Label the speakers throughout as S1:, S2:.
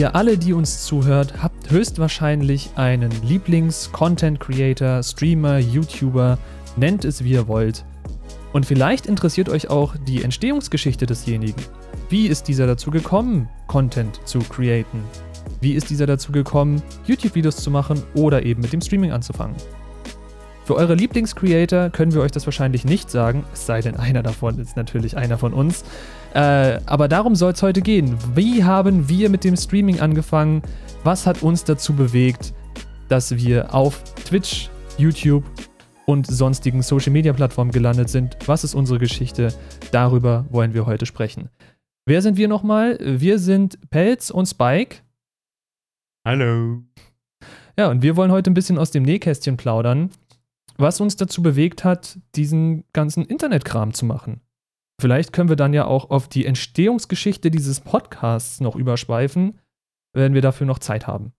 S1: Ihr alle, die uns zuhört, habt höchstwahrscheinlich einen Lieblings-Content-Creator, Streamer, YouTuber, nennt es wie ihr wollt. Und vielleicht interessiert euch auch die Entstehungsgeschichte desjenigen. Wie ist dieser dazu gekommen, Content zu createn? Wie ist dieser dazu gekommen, YouTube-Videos zu machen oder eben mit dem Streaming anzufangen? Für eure Lieblingscreator können wir euch das wahrscheinlich nicht sagen, es sei denn, einer davon ist natürlich einer von uns. Äh, aber darum soll es heute gehen. Wie haben wir mit dem Streaming angefangen? Was hat uns dazu bewegt, dass wir auf Twitch, YouTube und sonstigen Social-Media-Plattformen gelandet sind? Was ist unsere Geschichte? Darüber wollen wir heute sprechen. Wer sind wir nochmal? Wir sind Pelz und Spike.
S2: Hallo.
S1: Ja, und wir wollen heute ein bisschen aus dem Nähkästchen plaudern was uns dazu bewegt hat, diesen ganzen Internetkram zu machen. Vielleicht können wir dann ja auch auf die Entstehungsgeschichte dieses Podcasts noch überschweifen, wenn wir dafür noch Zeit haben.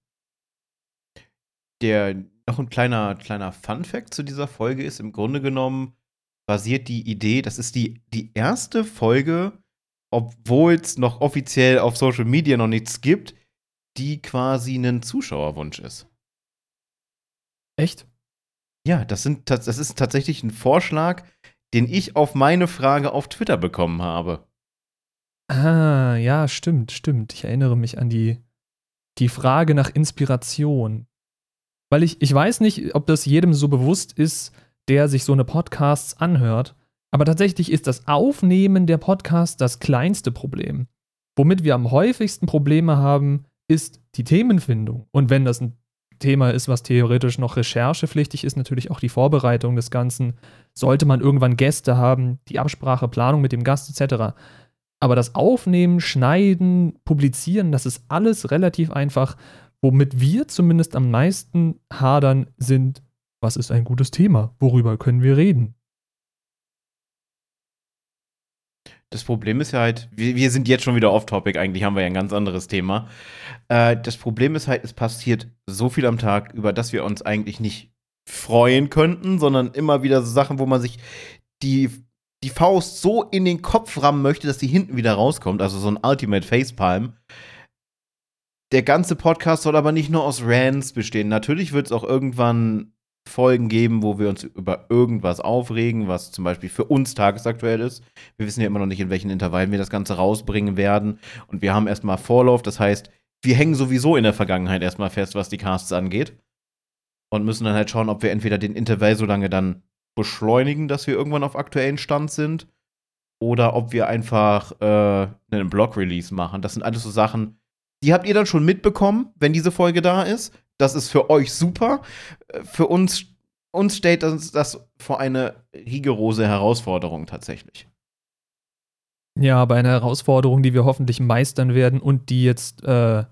S2: Der noch ein kleiner, kleiner Fun-Fact zu dieser Folge ist: im Grunde genommen basiert die Idee, das ist die, die erste Folge, obwohl es noch offiziell auf Social Media noch nichts gibt, die quasi ein Zuschauerwunsch ist.
S1: Echt?
S2: Ja, das, sind, das ist tatsächlich ein Vorschlag, den ich auf meine Frage auf Twitter bekommen habe.
S1: Ah, ja, stimmt, stimmt. Ich erinnere mich an die, die Frage nach Inspiration. Weil ich, ich weiß nicht, ob das jedem so bewusst ist, der sich so eine Podcasts anhört. Aber tatsächlich ist das Aufnehmen der Podcasts das kleinste Problem. Womit wir am häufigsten Probleme haben, ist die Themenfindung. Und wenn das ein Thema ist, was theoretisch noch recherchepflichtig ist, natürlich auch die Vorbereitung des Ganzen. Sollte man irgendwann Gäste haben, die Absprache, Planung mit dem Gast etc. Aber das Aufnehmen, Schneiden, Publizieren, das ist alles relativ einfach. Womit wir zumindest am meisten hadern, sind, was ist ein gutes Thema? Worüber können wir reden?
S2: Das Problem ist ja halt, wir, wir sind jetzt schon wieder off-topic, eigentlich haben wir ja ein ganz anderes Thema. Äh, das Problem ist halt, es passiert so viel am Tag, über das wir uns eigentlich nicht freuen könnten, sondern immer wieder so Sachen, wo man sich die, die Faust so in den Kopf rammen möchte, dass die hinten wieder rauskommt. Also so ein Ultimate Facepalm. Der ganze Podcast soll aber nicht nur aus Rants bestehen. Natürlich wird es auch irgendwann Folgen geben, wo wir uns über irgendwas aufregen, was zum Beispiel für uns tagesaktuell ist. Wir wissen ja immer noch nicht, in welchen Intervallen wir das Ganze rausbringen werden. Und wir haben erstmal Vorlauf, das heißt, wir hängen sowieso in der Vergangenheit erstmal fest, was die Casts angeht. Und müssen dann halt schauen, ob wir entweder den Intervall so lange dann beschleunigen, dass wir irgendwann auf aktuellen Stand sind. Oder ob wir einfach äh, einen Blog-Release machen. Das sind alles so Sachen, die habt ihr dann schon mitbekommen, wenn diese Folge da ist. Das ist für euch super. Für uns, uns stellt das, das vor eine rigorose Herausforderung tatsächlich.
S1: Ja, aber eine Herausforderung, die wir hoffentlich meistern werden und die jetzt äh,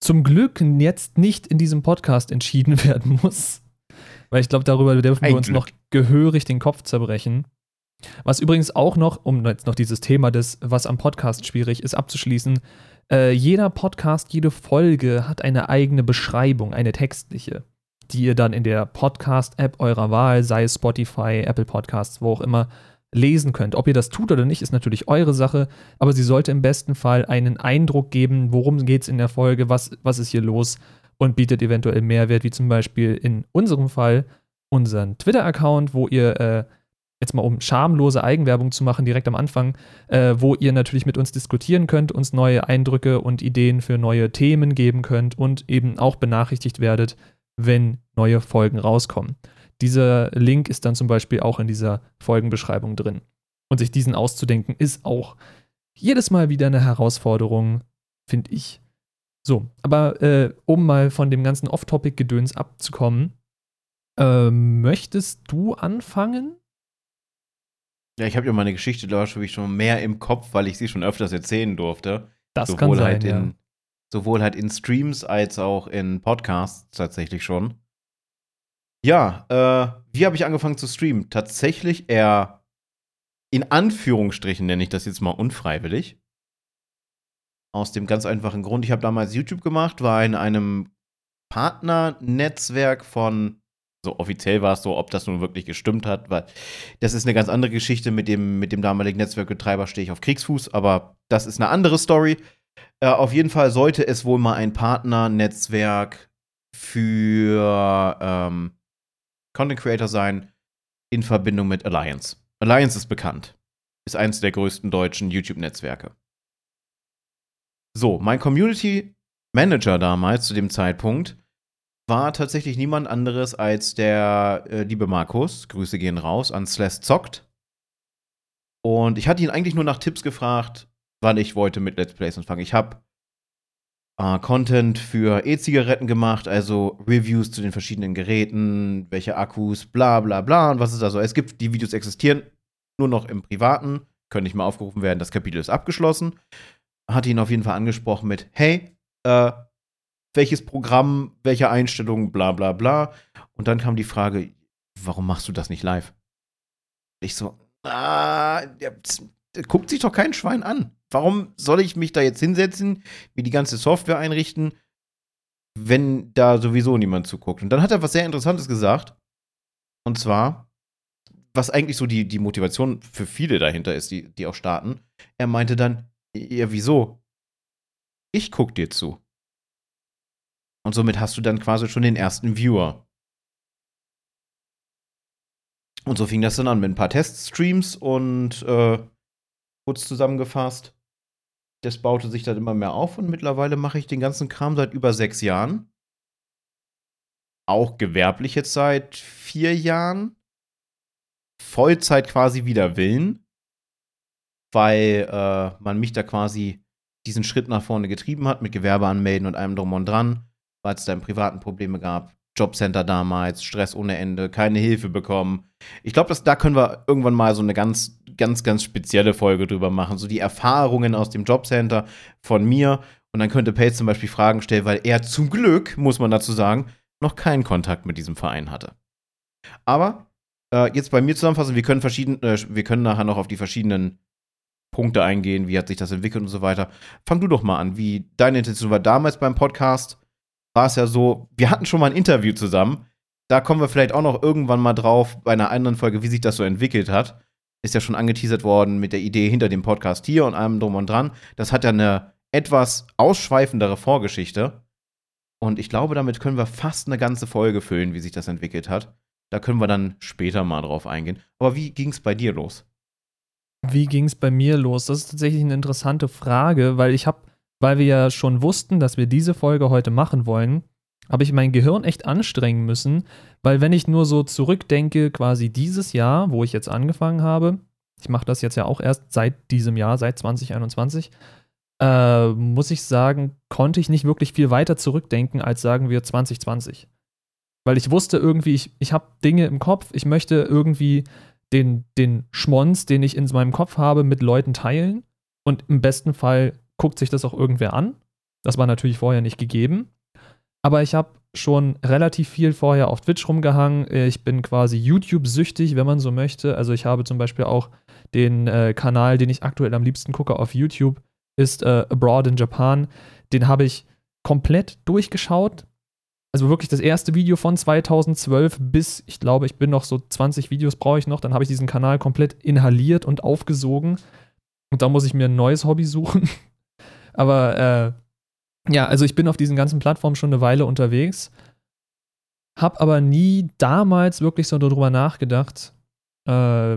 S1: zum Glück jetzt nicht in diesem Podcast entschieden werden muss. Weil ich glaube, darüber dürfen Ein wir uns Glück. noch gehörig den Kopf zerbrechen. Was übrigens auch noch, um jetzt noch dieses Thema des, was am Podcast schwierig ist, abzuschließen, äh, jeder Podcast, jede Folge hat eine eigene Beschreibung, eine textliche, die ihr dann in der Podcast-App eurer Wahl, sei es Spotify, Apple Podcasts, wo auch immer, lesen könnt. Ob ihr das tut oder nicht, ist natürlich eure Sache, aber sie sollte im besten Fall einen Eindruck geben, worum geht es in der Folge, was, was ist hier los und bietet eventuell Mehrwert, wie zum Beispiel in unserem Fall unseren Twitter-Account, wo ihr äh, jetzt mal um schamlose Eigenwerbung zu machen, direkt am Anfang, äh, wo ihr natürlich mit uns diskutieren könnt, uns neue Eindrücke und Ideen für neue Themen geben könnt und eben auch benachrichtigt werdet, wenn neue Folgen rauskommen. Dieser Link ist dann zum Beispiel auch in dieser Folgenbeschreibung drin. Und sich diesen auszudenken, ist auch jedes Mal wieder eine Herausforderung, finde ich. So, aber äh, um mal von dem ganzen Off-Topic-Gedöns abzukommen, äh, möchtest du anfangen?
S2: Ja, ich habe ja meine Geschichte, glaube ich, schon mehr im Kopf, weil ich sie schon öfters erzählen durfte.
S1: Das sowohl kann sein,
S2: halt in,
S1: ja.
S2: Sowohl halt in Streams als auch in Podcasts tatsächlich schon. Ja, äh, wie habe ich angefangen zu streamen? Tatsächlich eher in Anführungsstrichen nenne ich das jetzt mal unfreiwillig. Aus dem ganz einfachen Grund, ich habe damals YouTube gemacht, war in einem Partnernetzwerk von so offiziell war es so, ob das nun wirklich gestimmt hat, weil das ist eine ganz andere Geschichte. Mit dem, mit dem damaligen Netzwerkbetreiber stehe ich auf Kriegsfuß, aber das ist eine andere Story. Äh, auf jeden Fall sollte es wohl mal ein Partnernetzwerk für ähm, Content Creator sein in Verbindung mit Alliance. Alliance ist bekannt. Ist eines der größten deutschen YouTube-Netzwerke. So, mein Community Manager damals zu dem Zeitpunkt war tatsächlich niemand anderes als der äh, liebe Markus. Grüße gehen raus an Slash Zockt. Und ich hatte ihn eigentlich nur nach Tipps gefragt, wann ich wollte mit Let's Plays anfangen. Ich habe äh, Content für E-Zigaretten gemacht, also Reviews zu den verschiedenen Geräten, welche Akkus, bla bla bla und was es da so. Es gibt, die Videos existieren nur noch im Privaten, können nicht mehr aufgerufen werden, das Kapitel ist abgeschlossen. Hatte ihn auf jeden Fall angesprochen mit, hey, äh, welches Programm, welche Einstellungen, bla bla bla. Und dann kam die Frage, warum machst du das nicht live? Ich so, ah, ja, guckt sich doch kein Schwein an. Warum soll ich mich da jetzt hinsetzen, mir die ganze Software einrichten, wenn da sowieso niemand zuguckt? Und dann hat er was sehr Interessantes gesagt. Und zwar, was eigentlich so die, die Motivation für viele dahinter ist, die, die auch starten. Er meinte dann, ja, wieso? Ich guck dir zu. Und somit hast du dann quasi schon den ersten Viewer. Und so fing das dann an mit ein paar Teststreams und äh, kurz zusammengefasst, das baute sich dann immer mehr auf und mittlerweile mache ich den ganzen Kram seit über sechs Jahren. Auch gewerblich jetzt seit vier Jahren. Vollzeit quasi wieder Willen, weil äh, man mich da quasi diesen Schritt nach vorne getrieben hat mit Gewerbe anmelden und allem drum und dran weil es da im privaten Probleme gab. Jobcenter damals, Stress ohne Ende, keine Hilfe bekommen. Ich glaube, da können wir irgendwann mal so eine ganz, ganz, ganz spezielle Folge drüber machen. So die Erfahrungen aus dem Jobcenter von mir. Und dann könnte Pace zum Beispiel Fragen stellen, weil er zum Glück, muss man dazu sagen, noch keinen Kontakt mit diesem Verein hatte. Aber äh, jetzt bei mir zusammenfassen, wir können verschieden, äh, wir können nachher noch auf die verschiedenen Punkte eingehen, wie hat sich das entwickelt und so weiter. Fang du doch mal an, wie deine Intention war damals beim Podcast war es ja so, wir hatten schon mal ein Interview zusammen. Da kommen wir vielleicht auch noch irgendwann mal drauf bei einer anderen Folge, wie sich das so entwickelt hat. Ist ja schon angeteasert worden mit der Idee hinter dem Podcast hier und allem drum und dran. Das hat ja eine etwas ausschweifendere Vorgeschichte. Und ich glaube, damit können wir fast eine ganze Folge füllen, wie sich das entwickelt hat. Da können wir dann später mal drauf eingehen. Aber wie ging es bei dir los?
S1: Wie ging es bei mir los? Das ist tatsächlich eine interessante Frage, weil ich habe weil wir ja schon wussten, dass wir diese Folge heute machen wollen, habe ich mein Gehirn echt anstrengen müssen, weil wenn ich nur so zurückdenke, quasi dieses Jahr, wo ich jetzt angefangen habe, ich mache das jetzt ja auch erst seit diesem Jahr, seit 2021, äh, muss ich sagen, konnte ich nicht wirklich viel weiter zurückdenken als sagen wir 2020. Weil ich wusste irgendwie, ich, ich habe Dinge im Kopf, ich möchte irgendwie den, den Schmonz, den ich in meinem Kopf habe, mit Leuten teilen und im besten Fall guckt sich das auch irgendwer an. Das war natürlich vorher nicht gegeben. Aber ich habe schon relativ viel vorher auf Twitch rumgehangen. Ich bin quasi YouTube-süchtig, wenn man so möchte. Also ich habe zum Beispiel auch den äh, Kanal, den ich aktuell am liebsten gucke auf YouTube, ist äh, Abroad in Japan. Den habe ich komplett durchgeschaut. Also wirklich das erste Video von 2012 bis, ich glaube, ich bin noch so 20 Videos brauche ich noch. Dann habe ich diesen Kanal komplett inhaliert und aufgesogen. Und da muss ich mir ein neues Hobby suchen. Aber äh, ja, also ich bin auf diesen ganzen Plattformen schon eine Weile unterwegs, hab aber nie damals wirklich so darüber nachgedacht, äh,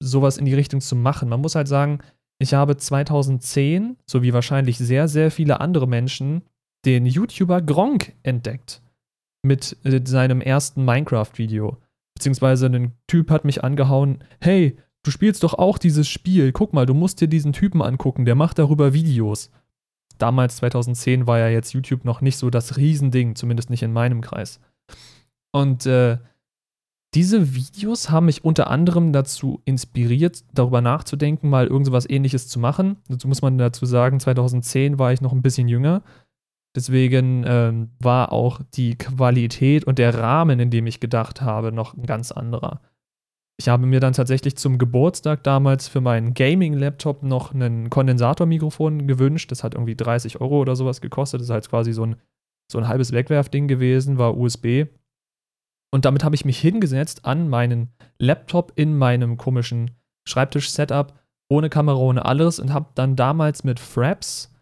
S1: sowas in die Richtung zu machen. Man muss halt sagen, ich habe 2010, so wie wahrscheinlich sehr, sehr viele andere Menschen, den YouTuber Gronk entdeckt. Mit seinem ersten Minecraft-Video. Beziehungsweise ein Typ hat mich angehauen, hey, du spielst doch auch dieses Spiel, guck mal, du musst dir diesen Typen angucken, der macht darüber Videos damals 2010 war ja jetzt YouTube noch nicht so das Riesending, zumindest nicht in meinem Kreis. Und äh, diese Videos haben mich unter anderem dazu inspiriert, darüber nachzudenken, mal irgendwas ähnliches zu machen. Dazu muss man dazu sagen, 2010 war ich noch ein bisschen jünger. Deswegen ähm, war auch die Qualität und der Rahmen, in dem ich gedacht habe, noch ein ganz anderer. Ich habe mir dann tatsächlich zum Geburtstag damals für meinen Gaming-Laptop noch ein Kondensatormikrofon gewünscht. Das hat irgendwie 30 Euro oder sowas gekostet. Das ist halt quasi so ein, so ein halbes Wegwerfding gewesen, war USB. Und damit habe ich mich hingesetzt an meinen Laptop in meinem komischen Schreibtisch-Setup, ohne Kamera, ohne alles und habe dann damals mit Fraps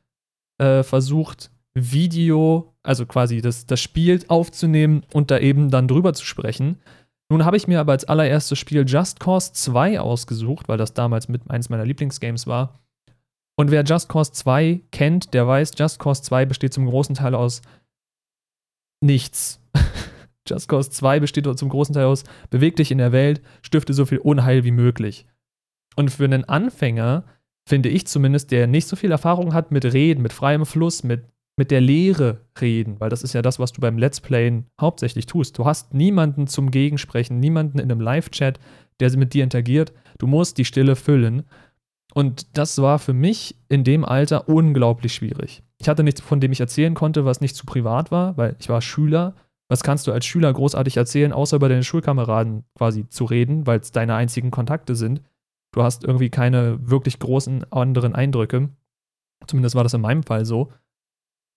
S1: äh, versucht, Video, also quasi das, das Spiel aufzunehmen und da eben dann drüber zu sprechen. Nun habe ich mir aber als allererstes Spiel Just Cause 2 ausgesucht, weil das damals mit eines meiner Lieblingsgames war. Und wer Just Cause 2 kennt, der weiß, Just Cause 2 besteht zum großen Teil aus nichts. Just Cause 2 besteht zum großen Teil aus, beweg dich in der Welt, stifte so viel Unheil wie möglich. Und für einen Anfänger, finde ich zumindest, der nicht so viel Erfahrung hat mit Reden, mit freiem Fluss, mit mit der Lehre reden, weil das ist ja das, was du beim Let's Playen hauptsächlich tust. Du hast niemanden zum Gegensprechen, niemanden in einem Live-Chat, der mit dir interagiert. Du musst die Stille füllen. Und das war für mich in dem Alter unglaublich schwierig. Ich hatte nichts, von dem ich erzählen konnte, was nicht zu privat war, weil ich war Schüler. Was kannst du als Schüler großartig erzählen, außer über deine Schulkameraden quasi zu reden, weil es deine einzigen Kontakte sind? Du hast irgendwie keine wirklich großen anderen Eindrücke. Zumindest war das in meinem Fall so.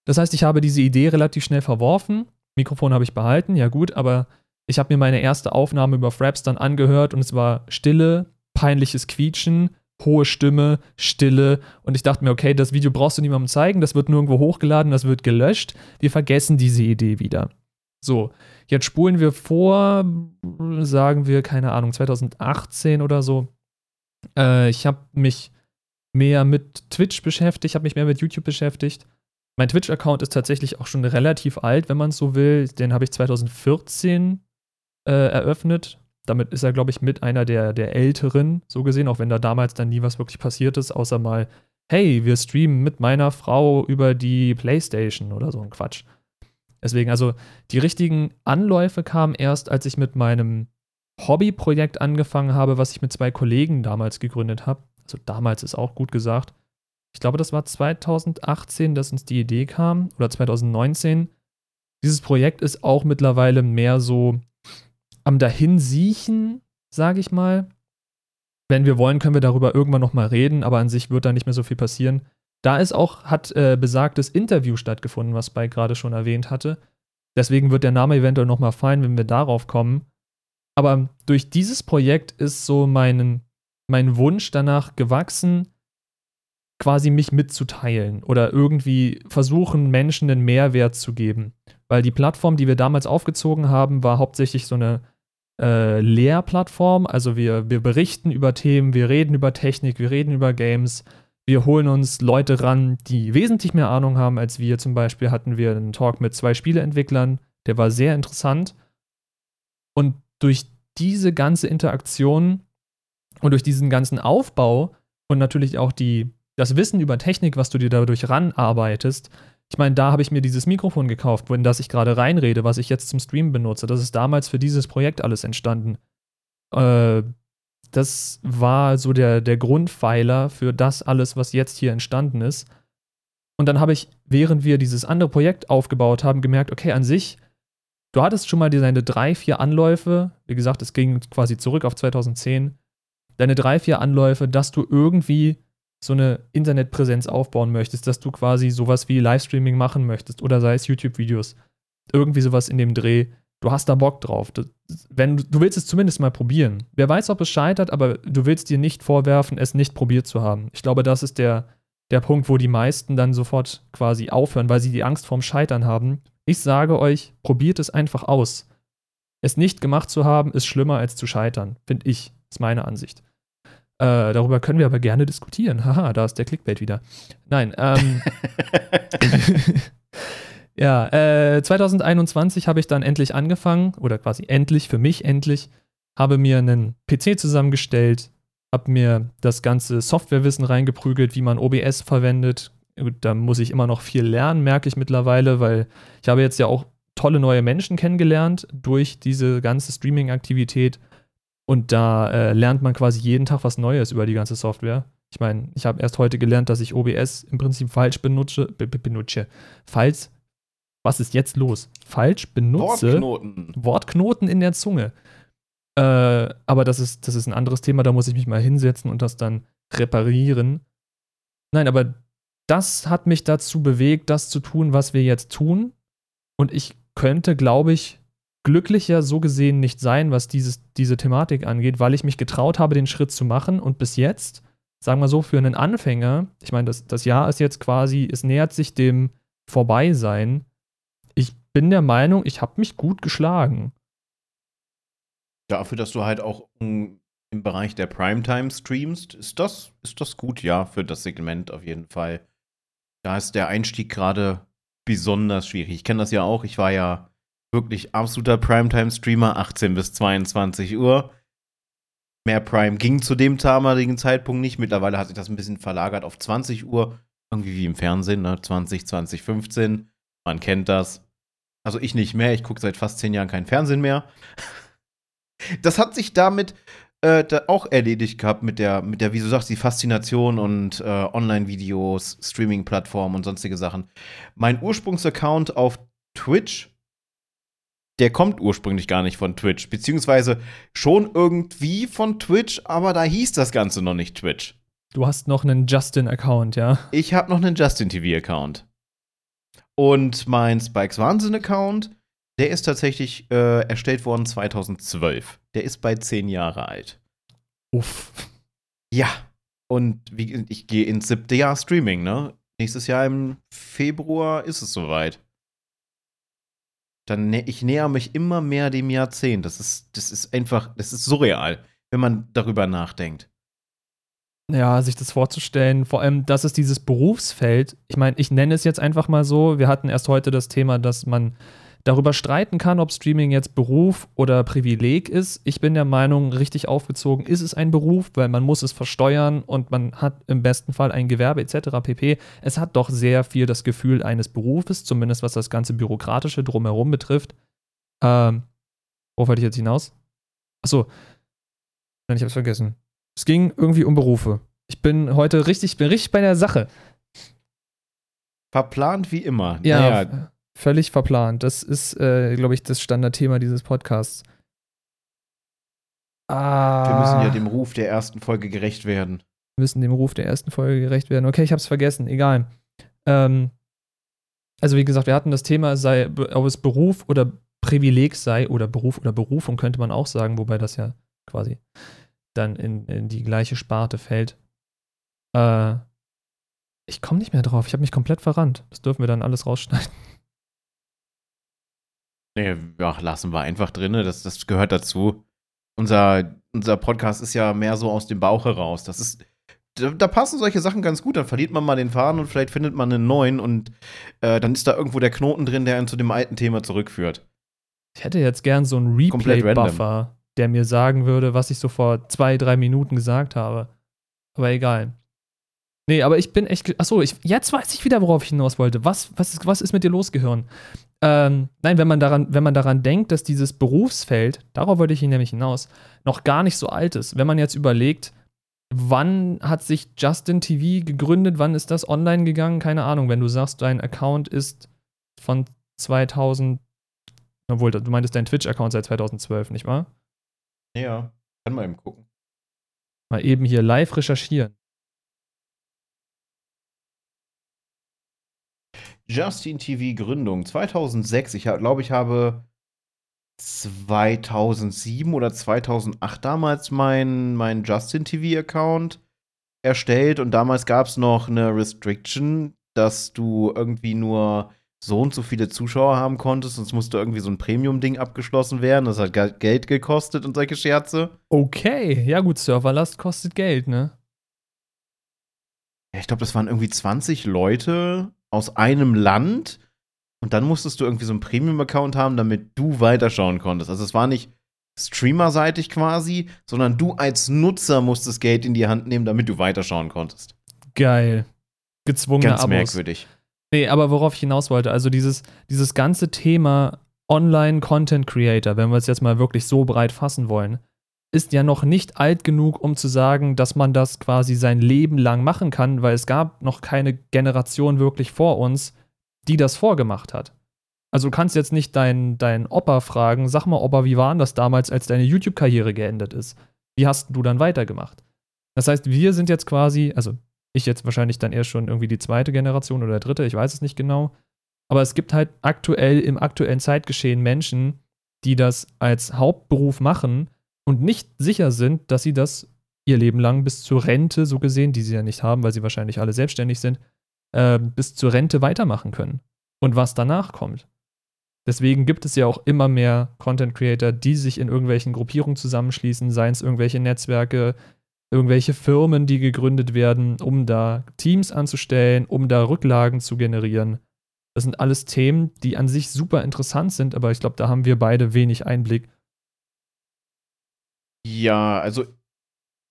S1: Das heißt, ich habe diese Idee relativ schnell verworfen. Mikrofon habe ich behalten, ja gut, aber ich habe mir meine erste Aufnahme über Fraps dann angehört und es war Stille, peinliches Quietschen, hohe Stimme, Stille und ich dachte mir, okay, das Video brauchst du niemandem zeigen, das wird nirgendwo hochgeladen, das wird gelöscht. Wir vergessen diese Idee wieder. So, jetzt spulen wir vor, sagen wir, keine Ahnung, 2018 oder so. Äh, ich habe mich mehr mit Twitch beschäftigt, habe mich mehr mit YouTube beschäftigt mein Twitch-Account ist tatsächlich auch schon relativ alt, wenn man es so will. Den habe ich 2014 äh, eröffnet. Damit ist er, glaube ich, mit einer der, der älteren, so gesehen, auch wenn da damals dann nie was wirklich passiert ist, außer mal, hey, wir streamen mit meiner Frau über die Playstation oder so ein Quatsch. Deswegen, also die richtigen Anläufe kamen erst, als ich mit meinem Hobbyprojekt angefangen habe, was ich mit zwei Kollegen damals gegründet habe. Also damals ist auch gut gesagt ich glaube, das war 2018, dass uns die Idee kam, oder 2019. Dieses Projekt ist auch mittlerweile mehr so am Dahinsiechen, sage ich mal. Wenn wir wollen, können wir darüber irgendwann nochmal reden, aber an sich wird da nicht mehr so viel passieren. Da ist auch, hat äh, besagtes Interview stattgefunden, was Spike gerade schon erwähnt hatte. Deswegen wird der Name eventuell nochmal fallen, wenn wir darauf kommen. Aber durch dieses Projekt ist so mein, mein Wunsch danach gewachsen, quasi mich mitzuteilen oder irgendwie versuchen, Menschen einen Mehrwert zu geben. Weil die Plattform, die wir damals aufgezogen haben, war hauptsächlich so eine äh, Lehrplattform. Also wir, wir berichten über Themen, wir reden über Technik, wir reden über Games. Wir holen uns Leute ran, die wesentlich mehr Ahnung haben als wir. Zum Beispiel hatten wir einen Talk mit zwei Spieleentwicklern, der war sehr interessant. Und durch diese ganze Interaktion und durch diesen ganzen Aufbau und natürlich auch die das Wissen über Technik, was du dir dadurch ranarbeitest, ich meine, da habe ich mir dieses Mikrofon gekauft, in das ich gerade reinrede, was ich jetzt zum Stream benutze. Das ist damals für dieses Projekt alles entstanden. Äh, das war so der, der Grundpfeiler für das alles, was jetzt hier entstanden ist. Und dann habe ich, während wir dieses andere Projekt aufgebaut haben, gemerkt, okay, an sich, du hattest schon mal deine drei, vier Anläufe, wie gesagt, es ging quasi zurück auf 2010, deine drei, vier Anläufe, dass du irgendwie so eine Internetpräsenz aufbauen möchtest, dass du quasi sowas wie Livestreaming machen möchtest oder sei es YouTube-Videos, irgendwie sowas in dem Dreh, du hast da Bock drauf. Du, wenn, du willst es zumindest mal probieren. Wer weiß, ob es scheitert, aber du willst dir nicht vorwerfen, es nicht probiert zu haben. Ich glaube, das ist der, der Punkt, wo die meisten dann sofort quasi aufhören, weil sie die Angst vorm Scheitern haben. Ich sage euch, probiert es einfach aus. Es nicht gemacht zu haben, ist schlimmer als zu scheitern, finde ich. Ist meine Ansicht. Äh, darüber können wir aber gerne diskutieren. Haha, da ist der Clickbait wieder. Nein, ähm. ja, äh, 2021 habe ich dann endlich angefangen, oder quasi endlich, für mich endlich, habe mir einen PC zusammengestellt, habe mir das ganze Softwarewissen reingeprügelt, wie man OBS verwendet. Da muss ich immer noch viel lernen, merke ich mittlerweile, weil ich habe jetzt ja auch tolle neue Menschen kennengelernt durch diese ganze Streaming-Aktivität und da äh, lernt man quasi jeden Tag was Neues über die ganze Software. Ich meine, ich habe erst heute gelernt, dass ich OBS im Prinzip falsch benutze. Be benutze. Falls. Was ist jetzt los? Falsch benutze. Wortknoten. Wortknoten in der Zunge. Äh, aber das ist, das ist ein anderes Thema, da muss ich mich mal hinsetzen und das dann reparieren. Nein, aber das hat mich dazu bewegt, das zu tun, was wir jetzt tun. Und ich könnte, glaube ich, glücklicher so gesehen nicht sein, was dieses, diese Thematik angeht, weil ich mich getraut habe, den Schritt zu machen und bis jetzt sagen wir so, für einen Anfänger, ich meine, das, das Jahr ist jetzt quasi, es nähert sich dem Vorbeisein. Ich bin der Meinung, ich habe mich gut geschlagen.
S2: Dafür, dass du halt auch im Bereich der Primetime streamst, ist das, ist das gut, ja, für das Segment auf jeden Fall. Da ist der Einstieg gerade besonders schwierig. Ich kenne das ja auch. Ich war ja wirklich absoluter Primetime-Streamer, 18 bis 22 Uhr. Mehr Prime ging zu dem damaligen Zeitpunkt nicht. Mittlerweile hat sich das ein bisschen verlagert auf 20 Uhr. Irgendwie wie im Fernsehen, ne? 20, 20, 15. Man kennt das. Also ich nicht mehr. Ich gucke seit fast 10 Jahren kein Fernsehen mehr. Das hat sich damit äh, da auch erledigt gehabt mit der, mit der, wie du sagst, die Faszination und äh, Online-Videos, Streaming-Plattformen und sonstige Sachen. Mein Ursprungsaccount auf Twitch, der kommt ursprünglich gar nicht von Twitch, beziehungsweise schon irgendwie von Twitch, aber da hieß das Ganze noch nicht Twitch.
S1: Du hast noch einen Justin-Account, ja?
S2: Ich habe noch einen Justin-TV-Account. Und mein Spikes Wahnsinn-Account, der ist tatsächlich äh, erstellt worden 2012. Der ist bei zehn Jahre alt.
S1: Uff.
S2: Ja. Und wie, ich gehe ins siebte Jahr Streaming, ne? Nächstes Jahr im Februar ist es soweit. Dann ich näher mich immer mehr dem Jahrzehnt. Das ist, das ist einfach, das ist surreal, wenn man darüber nachdenkt.
S1: Ja, sich das vorzustellen, vor allem, das ist dieses Berufsfeld. Ich meine, ich nenne es jetzt einfach mal so. Wir hatten erst heute das Thema, dass man darüber streiten kann, ob Streaming jetzt Beruf oder Privileg ist. Ich bin der Meinung, richtig aufgezogen ist es ein Beruf, weil man muss es versteuern und man hat im besten Fall ein Gewerbe etc. pp. Es hat doch sehr viel das Gefühl eines Berufes, zumindest was das ganze Bürokratische drumherum betrifft. Ähm, worauf wollte ich jetzt hinaus? Achso, nein, ich hab's vergessen. Es ging irgendwie um Berufe. Ich bin heute richtig, bin richtig bei der Sache.
S2: Verplant wie immer.
S1: Ja, naja, Völlig verplant. Das ist, äh, glaube ich, das Standardthema dieses Podcasts.
S2: Ah. Wir müssen ja dem Ruf der ersten Folge gerecht werden.
S1: Wir müssen dem Ruf der ersten Folge gerecht werden. Okay, ich habe es vergessen. Egal. Ähm, also wie gesagt, wir hatten das Thema, sei, ob es Beruf oder Privileg sei oder Beruf oder Berufung könnte man auch sagen, wobei das ja quasi dann in, in die gleiche Sparte fällt. Äh, ich komme nicht mehr drauf. Ich habe mich komplett verrannt. Das dürfen wir dann alles rausschneiden.
S2: Nee, ja, lassen wir einfach drin. Das, das gehört dazu. Unser, unser Podcast ist ja mehr so aus dem Bauch heraus. Das ist, da, da, passen solche Sachen ganz gut. Dann verliert man mal den Faden und vielleicht findet man einen neuen und äh, dann ist da irgendwo der Knoten drin, der einen zu dem alten Thema zurückführt.
S1: Ich hätte jetzt gern so einen Replay-Buffer, der mir sagen würde, was ich so vor zwei, drei Minuten gesagt habe. Aber egal. Nee, aber ich bin echt. Achso, ich, jetzt weiß ich wieder, worauf ich hinaus wollte. Was, was, ist, was ist mit dir los, Gehirn? Ähm, nein, wenn man, daran, wenn man daran denkt, dass dieses Berufsfeld, darauf wollte ich nämlich hinaus, noch gar nicht so alt ist. Wenn man jetzt überlegt, wann hat sich Justin TV gegründet, wann ist das online gegangen? Keine Ahnung. Wenn du sagst, dein Account ist von 2000, obwohl, du meintest dein Twitch-Account seit 2012, nicht wahr?
S2: Ja, kann mal eben gucken.
S1: Mal eben hier live recherchieren.
S2: Justin TV Gründung 2006. Ich glaube, ich habe 2007 oder 2008 damals meinen mein Justin TV Account erstellt und damals gab es noch eine Restriction, dass du irgendwie nur so und so viele Zuschauer haben konntest, sonst musste irgendwie so ein Premium-Ding abgeschlossen werden. Das hat Geld gekostet und solche Scherze.
S1: Okay, ja gut, Serverlast kostet Geld, ne?
S2: Ich glaube, das waren irgendwie 20 Leute aus einem Land und dann musstest du irgendwie so einen Premium-Account haben, damit du weiterschauen konntest. Also es war nicht streamerseitig quasi, sondern du als Nutzer musstest Geld in die Hand nehmen, damit du weiterschauen konntest.
S1: Geil. Gezwungene
S2: Ganz Abos. merkwürdig.
S1: Nee, aber worauf ich hinaus wollte, also dieses, dieses ganze Thema Online-Content-Creator, wenn wir es jetzt mal wirklich so breit fassen wollen, ist ja noch nicht alt genug, um zu sagen, dass man das quasi sein Leben lang machen kann, weil es gab noch keine Generation wirklich vor uns, die das vorgemacht hat. Also du kannst jetzt nicht deinen dein Opa fragen, sag mal, Opa, wie war das damals, als deine YouTube-Karriere geendet ist? Wie hast du dann weitergemacht? Das heißt, wir sind jetzt quasi, also ich jetzt wahrscheinlich dann eher schon irgendwie die zweite Generation oder dritte, ich weiß es nicht genau. Aber es gibt halt aktuell im aktuellen Zeitgeschehen Menschen, die das als Hauptberuf machen und nicht sicher sind, dass sie das ihr Leben lang bis zur Rente, so gesehen, die sie ja nicht haben, weil sie wahrscheinlich alle selbstständig sind, äh, bis zur Rente weitermachen können. Und was danach kommt. Deswegen gibt es ja auch immer mehr Content Creator, die sich in irgendwelchen Gruppierungen zusammenschließen, seien es irgendwelche Netzwerke, irgendwelche Firmen, die gegründet werden, um da Teams anzustellen, um da Rücklagen zu generieren. Das sind alles Themen, die an sich super interessant sind, aber ich glaube, da haben wir beide wenig Einblick.
S2: Ja, also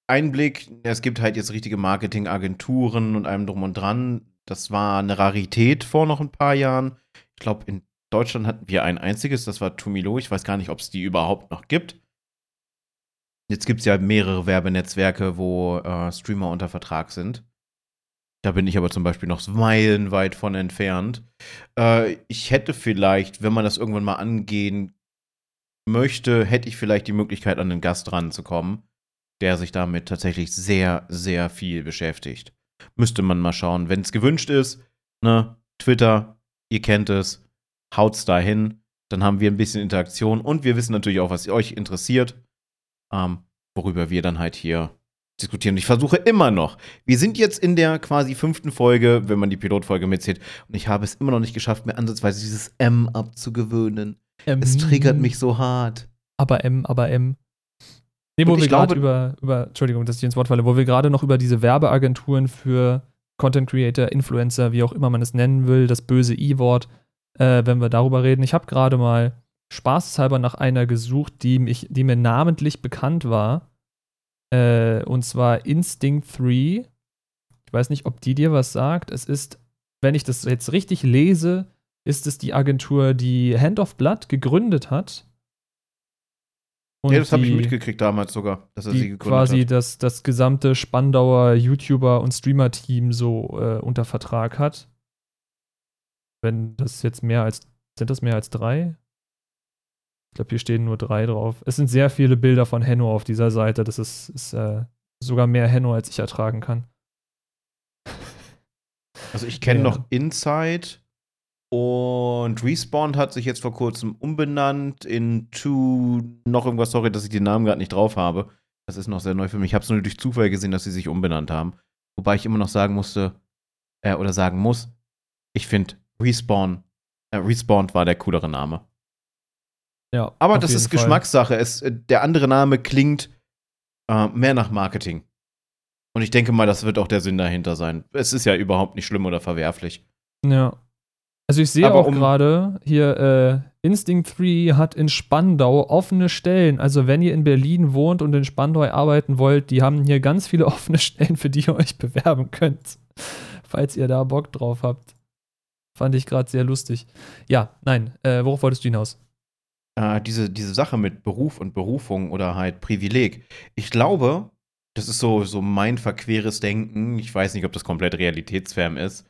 S2: Einblick, es gibt halt jetzt richtige Marketingagenturen und allem drum und dran. Das war eine Rarität vor noch ein paar Jahren. Ich glaube, in Deutschland hatten wir ein einziges, das war Tumilo. Ich weiß gar nicht, ob es die überhaupt noch gibt. Jetzt gibt es ja mehrere Werbenetzwerke, wo äh, Streamer unter Vertrag sind. Da bin ich aber zum Beispiel noch meilenweit von entfernt. Äh, ich hätte vielleicht, wenn man das irgendwann mal angehen möchte, hätte ich vielleicht die Möglichkeit, an einen Gast ranzukommen, der sich damit tatsächlich sehr, sehr viel beschäftigt. Müsste man mal schauen. Wenn es gewünscht ist, ne, Twitter, ihr kennt es, haut's da hin. Dann haben wir ein bisschen Interaktion und wir wissen natürlich auch, was euch interessiert, ähm, worüber wir dann halt hier diskutieren. Und ich versuche immer noch. Wir sind jetzt in der quasi fünften Folge, wenn man die Pilotfolge mitzählt. Und ich habe es immer noch nicht geschafft, mir ansatzweise dieses M abzugewöhnen. Ähm, es triggert mich so hart.
S1: Aber M, aber M. Nee, wo wir gerade über, über, Entschuldigung, dass ich ins Wort falle, wo wir gerade noch über diese Werbeagenturen für Content Creator, Influencer, wie auch immer man es nennen will, das böse I-Wort, äh, wenn wir darüber reden. Ich habe gerade mal spaßeshalber nach einer gesucht, die, mich, die mir namentlich bekannt war. Äh, und zwar Instinct 3. Ich weiß nicht, ob die dir was sagt. Es ist, wenn ich das jetzt richtig lese, ist es die Agentur, die Hand of Blood gegründet hat.
S2: Und ja, das habe ich mitgekriegt damals sogar, dass er sie gegründet
S1: quasi
S2: hat.
S1: das, das gesamte Spandauer YouTuber- und Streamer-Team so äh, unter Vertrag hat. Wenn das jetzt mehr als, sind das mehr als drei? Ich glaube, hier stehen nur drei drauf. Es sind sehr viele Bilder von Henno auf dieser Seite. Das ist, ist äh, sogar mehr Henno, als ich ertragen kann.
S2: Also ich kenne ja. noch Inside und Respawn hat sich jetzt vor kurzem umbenannt in Two noch irgendwas. Sorry, dass ich den Namen gerade nicht drauf habe. Das ist noch sehr neu für mich. Ich habe es nur durch Zufall gesehen, dass sie sich umbenannt haben. Wobei ich immer noch sagen musste, äh, oder sagen muss, ich finde Respawn, äh, Respawned war der coolere Name. Ja. Aber das ist Fall. Geschmackssache. Es, äh, der andere Name klingt äh, mehr nach Marketing. Und ich denke mal, das wird auch der Sinn dahinter sein. Es ist ja überhaupt nicht schlimm oder verwerflich.
S1: Ja. Also ich sehe Aber auch um gerade hier, äh, Instinct 3 hat in Spandau offene Stellen. Also wenn ihr in Berlin wohnt und in Spandau arbeiten wollt, die haben hier ganz viele offene Stellen, für die ihr euch bewerben könnt. Falls ihr da Bock drauf habt. Fand ich gerade sehr lustig. Ja, nein, äh, worauf wolltest du hinaus?
S2: Äh, diese, diese Sache mit Beruf und Berufung oder halt Privileg. Ich glaube, das ist so, so mein verqueres Denken. Ich weiß nicht, ob das komplett realitätsfern ist.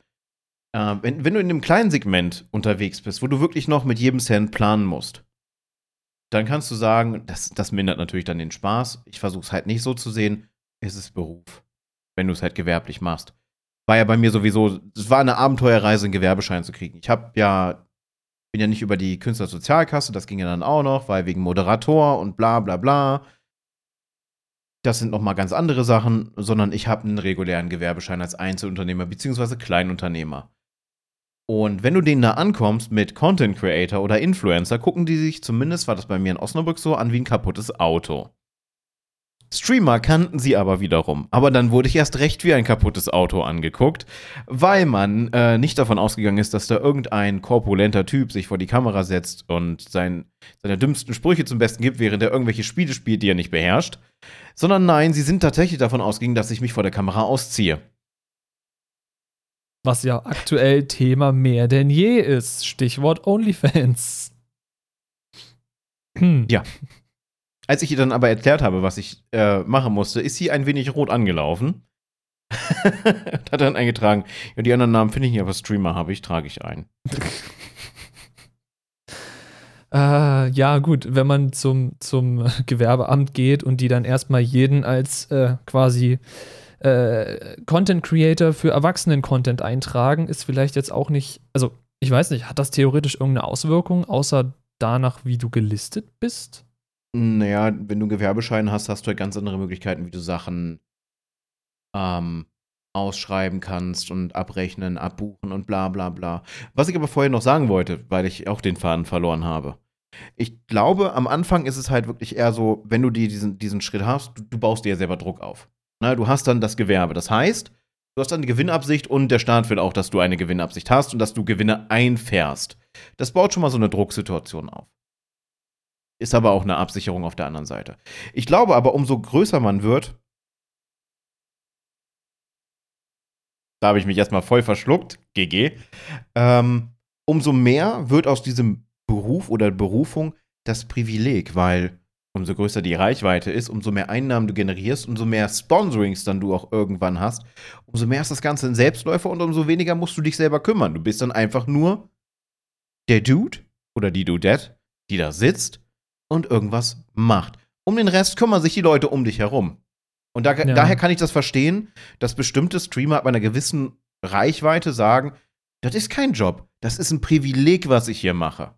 S2: Äh, wenn, wenn du in einem kleinen Segment unterwegs bist, wo du wirklich noch mit jedem Cent planen musst, dann kannst du sagen, das, das mindert natürlich dann den Spaß. Ich versuche es halt nicht so zu sehen, es ist Beruf, wenn du es halt gewerblich machst war ja bei mir sowieso, es war eine Abenteuerreise, einen Gewerbeschein zu kriegen. Ich habe ja, bin ja nicht über die Künstlersozialkasse, das ging ja dann auch noch, weil wegen Moderator und bla bla bla. Das sind nochmal ganz andere Sachen, sondern ich habe einen regulären Gewerbeschein als Einzelunternehmer bzw. Kleinunternehmer. Und wenn du denen da ankommst mit Content Creator oder Influencer, gucken die sich zumindest, war das bei mir in Osnabrück so, an wie ein kaputtes Auto. Streamer kannten sie aber wiederum. Aber dann wurde ich erst recht wie ein kaputtes Auto angeguckt, weil man äh, nicht davon ausgegangen ist, dass da irgendein korpulenter Typ sich vor die Kamera setzt und sein, seine dümmsten Sprüche zum Besten gibt, während er irgendwelche Spiele spielt, die er nicht beherrscht. Sondern nein, sie sind tatsächlich davon ausgegangen, dass ich mich vor der Kamera ausziehe.
S1: Was ja aktuell Thema mehr denn je ist. Stichwort OnlyFans.
S2: Hm. Ja. Als ich ihr dann aber erklärt habe, was ich äh, machen musste, ist sie ein wenig rot angelaufen. hat dann eingetragen, ja, die anderen Namen finde ich nicht, aber Streamer habe ich, trage ich ein.
S1: Äh, ja, gut, wenn man zum, zum Gewerbeamt geht und die dann erstmal jeden als äh, quasi äh, Content Creator für Erwachsenen-Content eintragen, ist vielleicht jetzt auch nicht, also ich weiß nicht, hat das theoretisch irgendeine Auswirkung, außer danach, wie du gelistet bist?
S2: Naja, wenn du einen Gewerbeschein hast, hast du halt ganz andere Möglichkeiten, wie du Sachen ähm, ausschreiben kannst und abrechnen, abbuchen und bla bla bla. Was ich aber vorher noch sagen wollte, weil ich auch den Faden verloren habe. Ich glaube, am Anfang ist es halt wirklich eher so, wenn du dir diesen, diesen Schritt hast, du, du baust dir ja selber Druck auf. Na, du hast dann das Gewerbe. Das heißt, du hast dann eine Gewinnabsicht und der Staat will auch, dass du eine Gewinnabsicht hast und dass du Gewinne einfährst. Das baut schon mal so eine Drucksituation auf. Ist aber auch eine Absicherung auf der anderen Seite. Ich glaube aber, umso größer man wird, da habe ich mich erstmal voll verschluckt, GG, ähm, umso mehr wird aus diesem Beruf oder Berufung das Privileg, weil umso größer die Reichweite ist, umso mehr Einnahmen du generierst, umso mehr Sponsorings dann du auch irgendwann hast, umso mehr ist das Ganze ein Selbstläufer und umso weniger musst du dich selber kümmern. Du bist dann einfach nur der Dude oder die Dudette, die da sitzt und irgendwas macht. Um den Rest kümmern sich die Leute um dich herum. Und da, ja. daher kann ich das verstehen, dass bestimmte Streamer ab einer gewissen Reichweite sagen, das ist kein Job, das ist ein Privileg, was ich hier mache.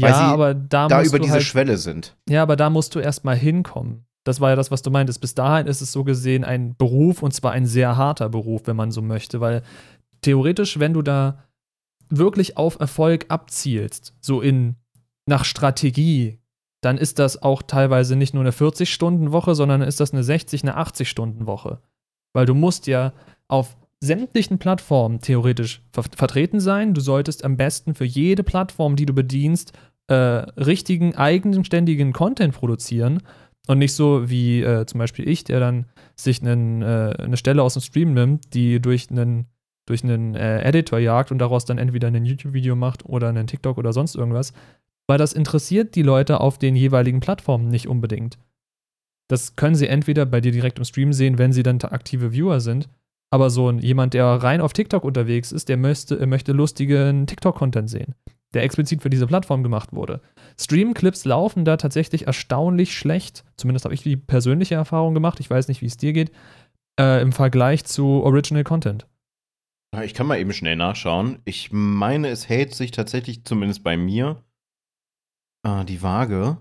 S1: Ja, aber da,
S2: da über diese halt, Schwelle sind.
S1: Ja, aber da musst du erstmal hinkommen. Das war ja das, was du meintest. Bis dahin ist es so gesehen ein Beruf und zwar ein sehr harter Beruf, wenn man so möchte, weil theoretisch, wenn du da wirklich auf Erfolg abzielst, so in nach Strategie, dann ist das auch teilweise nicht nur eine 40-Stunden-Woche, sondern ist das eine 60, eine 80-Stunden-Woche. Weil du musst ja auf sämtlichen Plattformen theoretisch ver vertreten sein. Du solltest am besten für jede Plattform, die du bedienst, äh, richtigen, eigenständigen Content produzieren und nicht so wie äh, zum Beispiel ich, der dann sich einen, äh, eine Stelle aus dem Stream nimmt, die durch einen durch einen äh, Editor jagt und daraus dann entweder ein YouTube-Video macht oder einen TikTok oder sonst irgendwas, weil das interessiert die Leute auf den jeweiligen Plattformen nicht unbedingt. Das können sie entweder bei dir direkt im Stream sehen, wenn sie dann aktive Viewer sind, aber so ein, jemand, der rein auf TikTok unterwegs ist, der möchte, möchte lustigen TikTok-Content sehen, der explizit für diese Plattform gemacht wurde. Stream-Clips laufen da tatsächlich erstaunlich schlecht. Zumindest habe ich die persönliche Erfahrung gemacht. Ich weiß nicht, wie es dir geht. Äh, Im Vergleich zu Original Content.
S2: Ich kann mal eben schnell nachschauen. Ich meine, es hält sich tatsächlich, zumindest bei mir, äh, die Waage.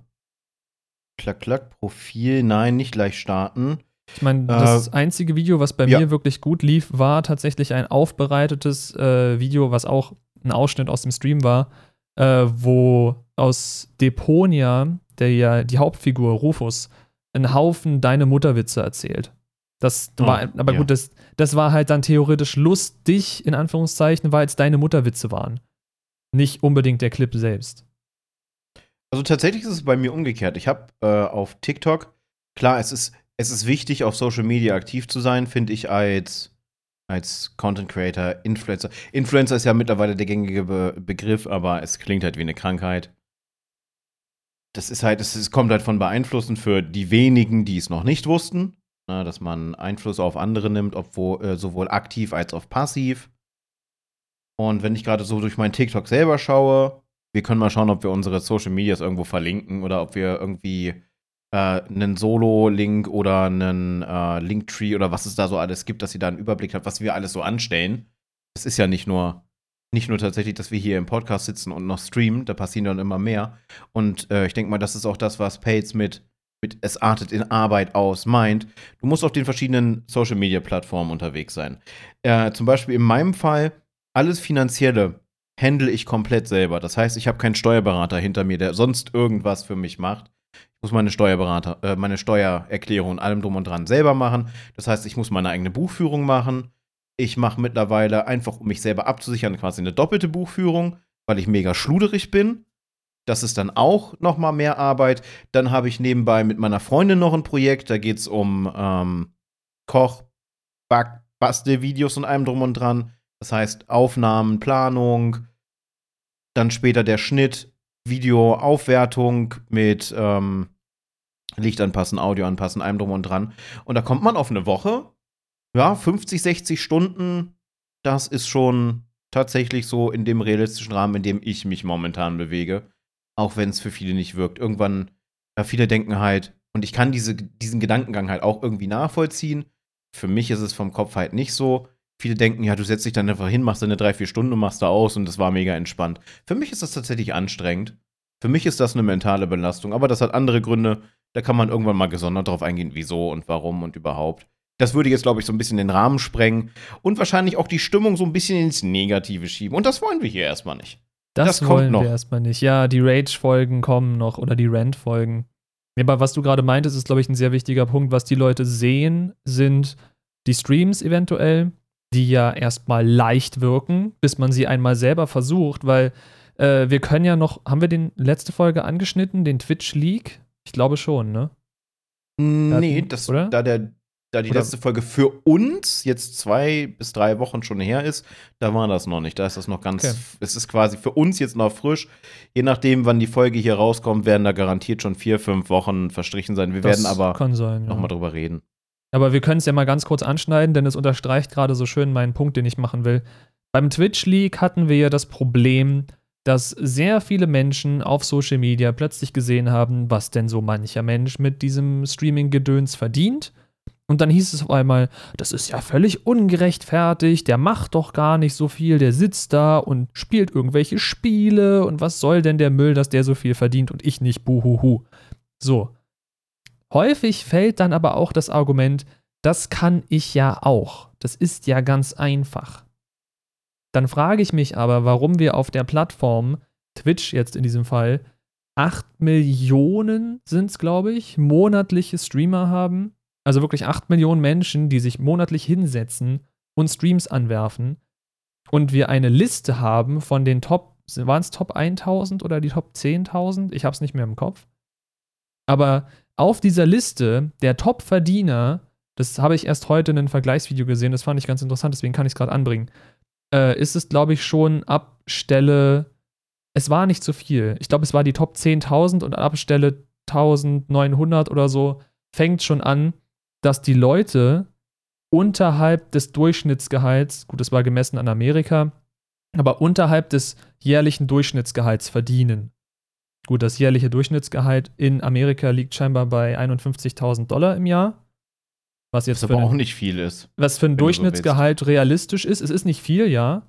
S2: Klack, klack, Profil, nein, nicht gleich starten.
S1: Ich meine, das äh, einzige Video, was bei ja. mir wirklich gut lief, war tatsächlich ein aufbereitetes äh, Video, was auch ein Ausschnitt aus dem Stream war, äh, wo aus Deponia, der ja die Hauptfigur Rufus, einen Haufen deine Mutterwitze erzählt. Das oh, war, aber ja. gut, das, das war halt dann theoretisch lustig, in Anführungszeichen, weil es deine Mutterwitze waren. Nicht unbedingt der Clip selbst.
S2: Also tatsächlich ist es bei mir umgekehrt. Ich habe äh, auf TikTok, klar, es ist es ist wichtig, auf Social Media aktiv zu sein, finde ich, als, als Content Creator, Influencer. Influencer ist ja mittlerweile der gängige Be Begriff, aber es klingt halt wie eine Krankheit. Das ist halt, es, kommt halt von Beeinflussen für die wenigen, die es noch nicht wussten, ne, dass man Einfluss auf andere nimmt, obwohl, äh, sowohl aktiv als auch passiv. Und wenn ich gerade so durch meinen TikTok selber schaue, wir können mal schauen, ob wir unsere Social Medias irgendwo verlinken oder ob wir irgendwie äh, einen Solo-Link oder einen äh, Linktree oder was es da so alles gibt, dass sie da einen Überblick hat, was wir alles so anstellen. Das ist ja nicht nur, nicht nur tatsächlich, dass wir hier im Podcast sitzen und noch streamen, da passieren dann immer mehr. Und äh, ich denke mal, das ist auch das, was Pates mit, mit Es artet in Arbeit aus meint. Du musst auf den verschiedenen Social-Media-Plattformen unterwegs sein. Äh, zum Beispiel in meinem Fall, alles Finanzielle handle ich komplett selber. Das heißt, ich habe keinen Steuerberater hinter mir, der sonst irgendwas für mich macht. Ich muss meine Steuerberater, äh, meine Steuererklärung und allem drum und dran selber machen. Das heißt, ich muss meine eigene Buchführung machen. Ich mache mittlerweile einfach, um mich selber abzusichern, quasi eine doppelte Buchführung, weil ich mega schluderig bin. Das ist dann auch noch mal mehr Arbeit. Dann habe ich nebenbei mit meiner Freundin noch ein Projekt. Da geht es um ähm, Koch, Back, Bastelvideos und allem drum und dran. Das heißt Aufnahmen, Planung, dann später der Schnitt, Videoaufwertung mit ähm, Licht anpassen, Audio anpassen, allem drum und dran. Und da kommt man auf eine Woche, ja, 50, 60 Stunden. Das ist schon tatsächlich so in dem realistischen Rahmen, in dem ich mich momentan bewege. Auch wenn es für viele nicht wirkt. Irgendwann, ja, viele denken halt, und ich kann diese, diesen Gedankengang halt auch irgendwie nachvollziehen. Für mich ist es vom Kopf halt nicht so. Viele denken, ja, du setzt dich dann einfach hin, machst deine drei, vier Stunden und machst da aus und das war mega entspannt. Für mich ist das tatsächlich anstrengend. Für mich ist das eine mentale Belastung, aber das hat andere Gründe. Da kann man irgendwann mal gesondert drauf eingehen, wieso und warum und überhaupt. Das würde jetzt, glaube ich, so ein bisschen den Rahmen sprengen und wahrscheinlich auch die Stimmung so ein bisschen ins Negative schieben. Und das wollen wir hier erstmal nicht.
S1: Das, das wollen wir erstmal nicht. Ja, die Rage-Folgen kommen noch oder die Rant-Folgen. Aber was du gerade meintest, ist, glaube ich, ein sehr wichtiger Punkt. Was die Leute sehen, sind die Streams eventuell, die ja erstmal leicht wirken, bis man sie einmal selber versucht, weil äh, wir können ja noch, haben wir den letzte Folge angeschnitten, den Twitch-Leak? Ich glaube schon, ne?
S2: Nee, das, oder? da der da die Oder letzte Folge für uns jetzt zwei bis drei Wochen schon her ist, da war das noch nicht. Da ist das noch ganz, okay. es ist quasi für uns jetzt noch frisch. Je nachdem, wann die Folge hier rauskommt, werden da garantiert schon vier, fünf Wochen verstrichen sein. Wir das werden aber
S1: kann sein,
S2: noch ja. mal drüber reden.
S1: Aber wir können es ja mal ganz kurz anschneiden, denn es unterstreicht gerade so schön meinen Punkt, den ich machen will. Beim Twitch League hatten wir ja das Problem, dass sehr viele Menschen auf Social Media plötzlich gesehen haben, was denn so mancher Mensch mit diesem Streaming-Gedöns verdient und dann hieß es auf einmal, das ist ja völlig ungerechtfertigt, der macht doch gar nicht so viel, der sitzt da und spielt irgendwelche Spiele und was soll denn der Müll, dass der so viel verdient und ich nicht, buhuhu. So. Häufig fällt dann aber auch das Argument, das kann ich ja auch. Das ist ja ganz einfach. Dann frage ich mich aber, warum wir auf der Plattform, Twitch jetzt in diesem Fall, 8 Millionen sind es, glaube ich, monatliche Streamer haben also wirklich 8 Millionen Menschen, die sich monatlich hinsetzen und Streams anwerfen. Und wir eine Liste haben von den Top, waren es Top 1000 oder die Top 10.000? Ich habe es nicht mehr im Kopf. Aber auf dieser Liste der Top-Verdiener, das habe ich erst heute in einem Vergleichsvideo gesehen, das fand ich ganz interessant, deswegen kann ich es gerade anbringen, äh, ist es, glaube ich, schon ab Stelle, es war nicht so viel. Ich glaube, es war die Top 10.000 und ab Stelle 1900 oder so fängt schon an, dass die Leute unterhalb des Durchschnittsgehalts, gut, das war gemessen an Amerika, aber unterhalb des jährlichen Durchschnittsgehalts verdienen. Gut, das jährliche Durchschnittsgehalt in Amerika liegt scheinbar bei 51.000 Dollar im Jahr. Was jetzt
S2: was aber auch nicht viel ist.
S1: Was für ein Durchschnittsgehalt so realistisch ist. Es ist nicht viel, ja.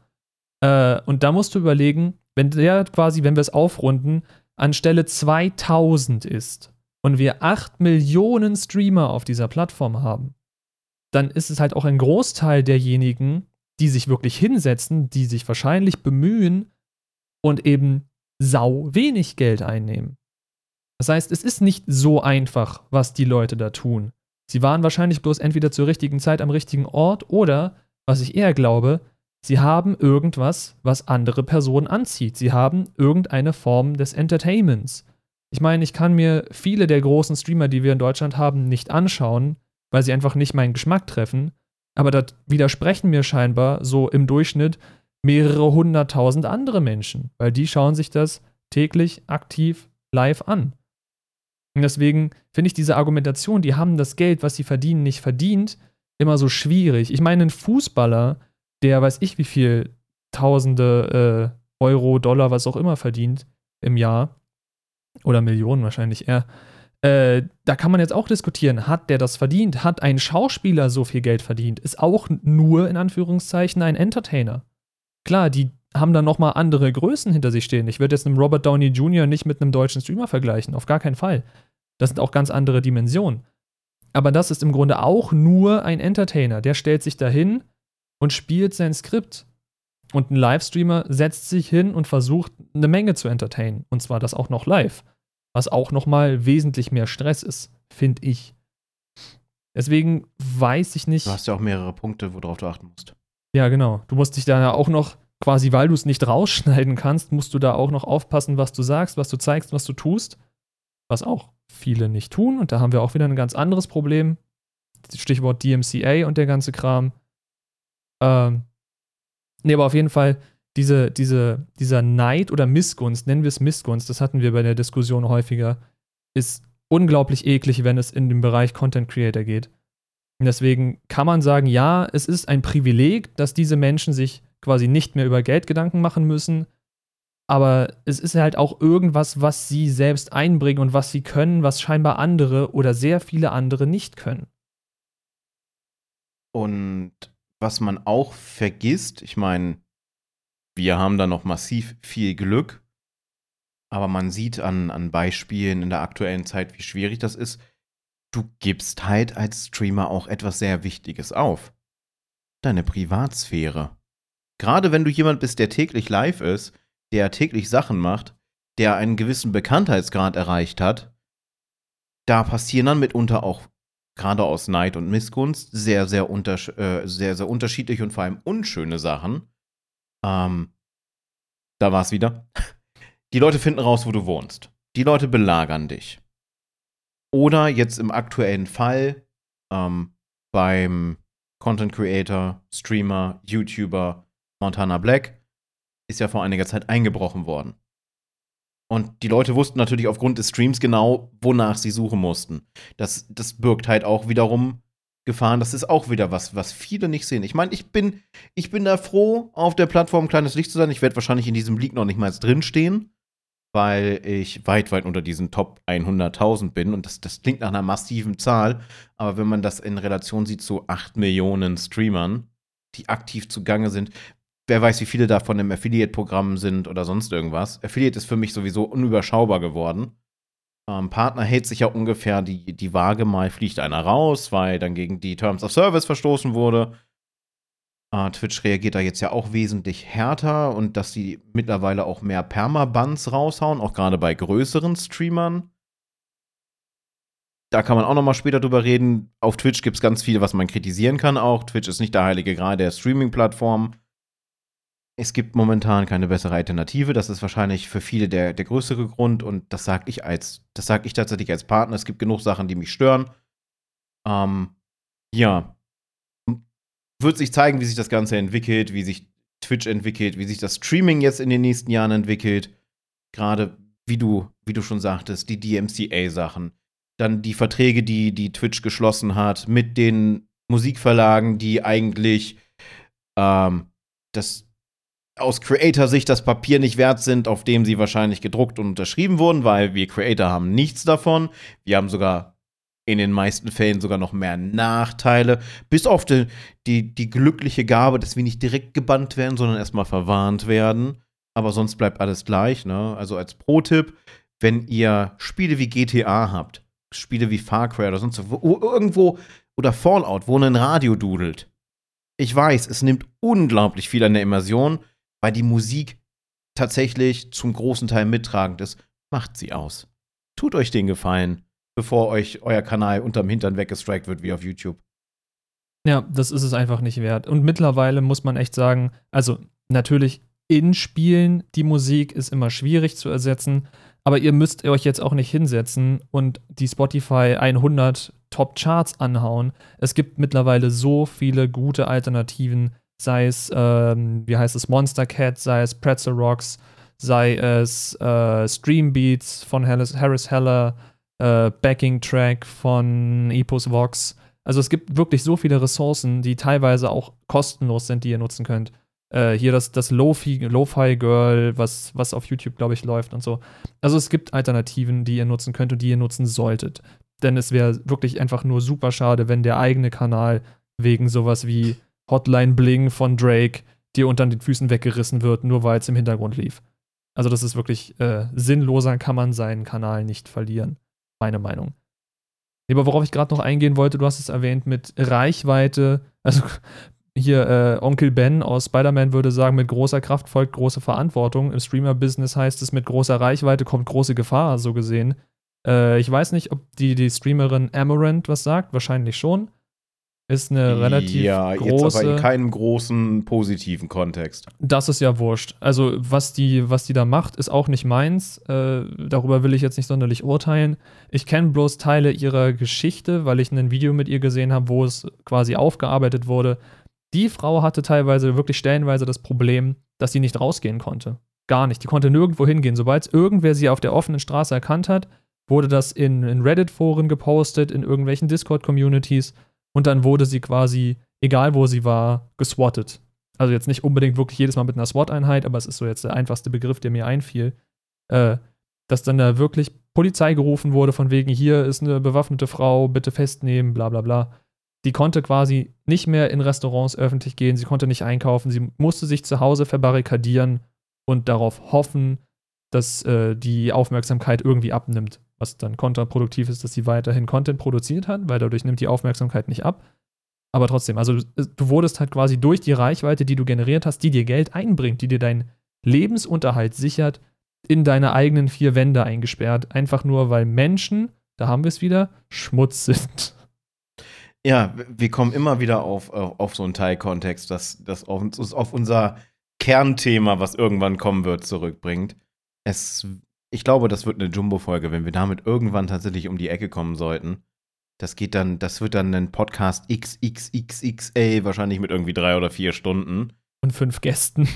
S1: Äh, und da musst du überlegen, wenn der quasi, wenn wir es aufrunden, an Stelle 2000 ist, und wir 8 Millionen Streamer auf dieser Plattform haben, dann ist es halt auch ein Großteil derjenigen, die sich wirklich hinsetzen, die sich wahrscheinlich bemühen und eben sau wenig Geld einnehmen. Das heißt, es ist nicht so einfach, was die Leute da tun. Sie waren wahrscheinlich bloß entweder zur richtigen Zeit am richtigen Ort oder, was ich eher glaube, sie haben irgendwas, was andere Personen anzieht. Sie haben irgendeine Form des Entertainments. Ich meine, ich kann mir viele der großen Streamer, die wir in Deutschland haben, nicht anschauen, weil sie einfach nicht meinen Geschmack treffen. Aber da widersprechen mir scheinbar so im Durchschnitt mehrere hunderttausend andere Menschen, weil die schauen sich das täglich aktiv live an. Und deswegen finde ich diese Argumentation, die haben das Geld, was sie verdienen, nicht verdient, immer so schwierig. Ich meine, ein Fußballer, der weiß ich wie viel Tausende äh, Euro, Dollar, was auch immer verdient im Jahr, oder Millionen wahrscheinlich eher. Äh, da kann man jetzt auch diskutieren, hat der das verdient? Hat ein Schauspieler so viel Geld verdient? Ist auch nur in Anführungszeichen ein Entertainer. Klar, die haben dann nochmal andere Größen hinter sich stehen. Ich würde jetzt einen Robert Downey Jr. nicht mit einem deutschen Streamer vergleichen, auf gar keinen Fall. Das sind auch ganz andere Dimensionen. Aber das ist im Grunde auch nur ein Entertainer. Der stellt sich dahin und spielt sein Skript. Und ein Livestreamer setzt sich hin und versucht, eine Menge zu entertainen. Und zwar das auch noch live. Was auch nochmal wesentlich mehr Stress ist, finde ich. Deswegen weiß ich nicht.
S2: Du hast ja auch mehrere Punkte, worauf du achten musst.
S1: Ja, genau. Du musst dich da auch noch, quasi weil du es nicht rausschneiden kannst, musst du da auch noch aufpassen, was du sagst, was du zeigst, was du tust. Was auch viele nicht tun. Und da haben wir auch wieder ein ganz anderes Problem. Stichwort DMCA und der ganze Kram. Ähm, Nee, aber auf jeden Fall, diese, diese, dieser Neid oder Missgunst, nennen wir es Missgunst, das hatten wir bei der Diskussion häufiger, ist unglaublich eklig, wenn es in den Bereich Content Creator geht. Und deswegen kann man sagen, ja, es ist ein Privileg, dass diese Menschen sich quasi nicht mehr über Geld Gedanken machen müssen, aber es ist halt auch irgendwas, was sie selbst einbringen und was sie können, was scheinbar andere oder sehr viele andere nicht können.
S2: Und was man auch vergisst, ich meine, wir haben da noch massiv viel Glück, aber man sieht an, an Beispielen in der aktuellen Zeit, wie schwierig das ist. Du gibst halt als Streamer auch etwas sehr Wichtiges auf. Deine Privatsphäre. Gerade wenn du jemand bist, der täglich live ist, der täglich Sachen macht, der einen gewissen Bekanntheitsgrad erreicht hat, da passieren dann mitunter auch gerade aus Neid und Missgunst sehr, sehr, untersch äh, sehr, sehr unterschiedliche und vor allem unschöne Sachen. Ähm, da war es wieder. Die Leute finden raus, wo du wohnst. Die Leute belagern dich. Oder jetzt im aktuellen Fall ähm, beim Content Creator, Streamer, YouTuber Montana Black ist ja vor einiger Zeit eingebrochen worden. Und die Leute wussten natürlich aufgrund des Streams genau, wonach sie suchen mussten. Das, das birgt halt auch wiederum Gefahren. Das ist auch wieder was, was viele nicht sehen. Ich meine, ich bin, ich bin da froh, auf der Plattform kleines Licht zu sein. Ich werde wahrscheinlich in diesem League noch nicht mal drinstehen, weil ich weit, weit unter diesen Top 100.000 bin. Und das, das klingt nach einer massiven Zahl. Aber wenn man das in Relation sieht zu 8 Millionen Streamern, die aktiv zugange sind, wer weiß, wie viele davon im Affiliate-Programm sind oder sonst irgendwas. Affiliate ist für mich sowieso unüberschaubar geworden. Ähm, Partner hält sich ja ungefähr die, die Waage, mal fliegt einer raus, weil dann gegen die Terms of Service verstoßen wurde. Äh, Twitch reagiert da jetzt ja auch wesentlich härter und dass sie mittlerweile auch mehr Permabans raushauen, auch gerade bei größeren Streamern. Da kann man auch noch mal später drüber reden. Auf Twitch gibt es ganz viel, was man kritisieren kann auch. Twitch ist nicht der heilige Gral der Streaming-Plattform es gibt momentan keine bessere Alternative. Das ist wahrscheinlich für viele der, der größere Grund und das sage ich als, das sage ich tatsächlich als Partner. Es gibt genug Sachen, die mich stören. Ähm, ja. Wird sich zeigen, wie sich das Ganze entwickelt, wie sich Twitch entwickelt, wie sich das Streaming jetzt in den nächsten Jahren entwickelt. Gerade, wie du, wie du schon sagtest, die DMCA-Sachen. Dann die Verträge, die, die Twitch geschlossen hat mit den Musikverlagen, die eigentlich ähm, das aus Creator-Sicht das Papier nicht wert sind, auf dem sie wahrscheinlich gedruckt und unterschrieben wurden, weil wir Creator haben nichts davon. Wir haben sogar in den meisten Fällen sogar noch mehr Nachteile, bis auf die, die, die glückliche Gabe, dass wir nicht direkt gebannt werden, sondern erstmal verwarnt werden. Aber sonst bleibt alles gleich. Ne? Also als Pro-Tipp, wenn ihr Spiele wie GTA habt, Spiele wie Far Cry oder sonst wo, irgendwo oder Fallout, wo ein Radio dudelt. Ich weiß, es nimmt unglaublich viel an der Immersion weil die Musik tatsächlich zum großen Teil mittragend ist, macht sie aus. Tut euch den Gefallen, bevor euch euer Kanal unterm Hintern weggestrikt wird wie auf YouTube.
S1: Ja, das ist es einfach nicht wert. Und mittlerweile muss man echt sagen, also natürlich in Spielen, die Musik ist immer schwierig zu ersetzen, aber ihr müsst euch jetzt auch nicht hinsetzen und die Spotify 100 Top Charts anhauen. Es gibt mittlerweile so viele gute Alternativen, sei es, ähm, wie heißt es, Monster Cat, sei es Pretzel Rocks, sei es äh, Stream Beats von Harris, Harris Heller, äh, Backing Track von Epos Vox. Also es gibt wirklich so viele Ressourcen, die teilweise auch kostenlos sind, die ihr nutzen könnt. Äh, hier das, das Lo-Fi Girl, was, was auf YouTube, glaube ich, läuft und so. Also es gibt Alternativen, die ihr nutzen könnt und die ihr nutzen solltet. Denn es wäre wirklich einfach nur super schade, wenn der eigene Kanal wegen sowas wie Hotline Bling von Drake dir unter den Füßen weggerissen wird, nur weil es im Hintergrund lief. Also das ist wirklich äh, sinnloser, kann man seinen Kanal nicht verlieren. Meine Meinung. Aber worauf ich gerade noch eingehen wollte, du hast es erwähnt mit Reichweite. Also hier äh, Onkel Ben aus Spider-Man würde sagen, mit großer Kraft folgt große Verantwortung. Im Streamer-Business heißt es, mit großer Reichweite kommt große Gefahr, so gesehen. Äh, ich weiß nicht, ob die, die Streamerin Amaranth was sagt, wahrscheinlich schon ist eine relativ ja, große. Jetzt aber
S2: in keinem großen positiven Kontext.
S1: Das ist ja wurscht. Also, was die, was die da macht, ist auch nicht meins. Äh, darüber will ich jetzt nicht sonderlich urteilen. Ich kenne bloß Teile ihrer Geschichte, weil ich ein Video mit ihr gesehen habe, wo es quasi aufgearbeitet wurde. Die Frau hatte teilweise wirklich stellenweise das Problem, dass sie nicht rausgehen konnte. Gar nicht. Die konnte nirgendwo hingehen. Sobald irgendwer sie auf der offenen Straße erkannt hat, wurde das in, in Reddit-Foren gepostet, in irgendwelchen Discord-Communities und dann wurde sie quasi, egal wo sie war, geswattet. Also jetzt nicht unbedingt wirklich jedes Mal mit einer SWAT-Einheit, aber es ist so jetzt der einfachste Begriff, der mir einfiel. Äh, dass dann da wirklich Polizei gerufen wurde, von wegen, hier ist eine bewaffnete Frau, bitte festnehmen, bla bla bla. Die konnte quasi nicht mehr in Restaurants öffentlich gehen, sie konnte nicht einkaufen, sie musste sich zu Hause verbarrikadieren und darauf hoffen, dass äh, die Aufmerksamkeit irgendwie abnimmt. Was dann kontraproduktiv ist, dass sie weiterhin Content produziert hat, weil dadurch nimmt die Aufmerksamkeit nicht ab. Aber trotzdem, also du wurdest halt quasi durch die Reichweite, die du generiert hast, die dir Geld einbringt, die dir deinen Lebensunterhalt sichert, in deine eigenen vier Wände eingesperrt. Einfach nur, weil Menschen, da haben wir es wieder, Schmutz sind.
S2: Ja, wir kommen immer wieder auf, auf, auf so einen Teilkontext, das, das uns auf unser Kernthema, was irgendwann kommen wird, zurückbringt. Es, ich glaube, das wird eine Jumbo-Folge, wenn wir damit irgendwann tatsächlich um die Ecke kommen sollten. Das geht dann, das wird dann ein Podcast XXXXA, wahrscheinlich mit irgendwie drei oder vier Stunden.
S1: Und fünf Gästen.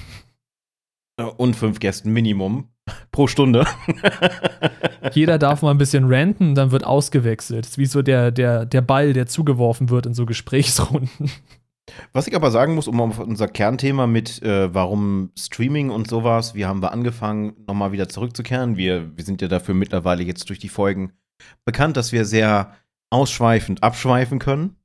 S2: Und fünf Gästen Minimum pro Stunde.
S1: Jeder darf mal ein bisschen ranten, dann wird ausgewechselt. Das ist wie so der, der, der Ball, der zugeworfen wird in so Gesprächsrunden.
S2: Was ich aber sagen muss, um auf unser Kernthema mit, äh, warum Streaming und sowas, wir haben wir angefangen, nochmal wieder zurückzukehren. Wir, wir sind ja dafür mittlerweile jetzt durch die Folgen bekannt, dass wir sehr ausschweifend abschweifen können.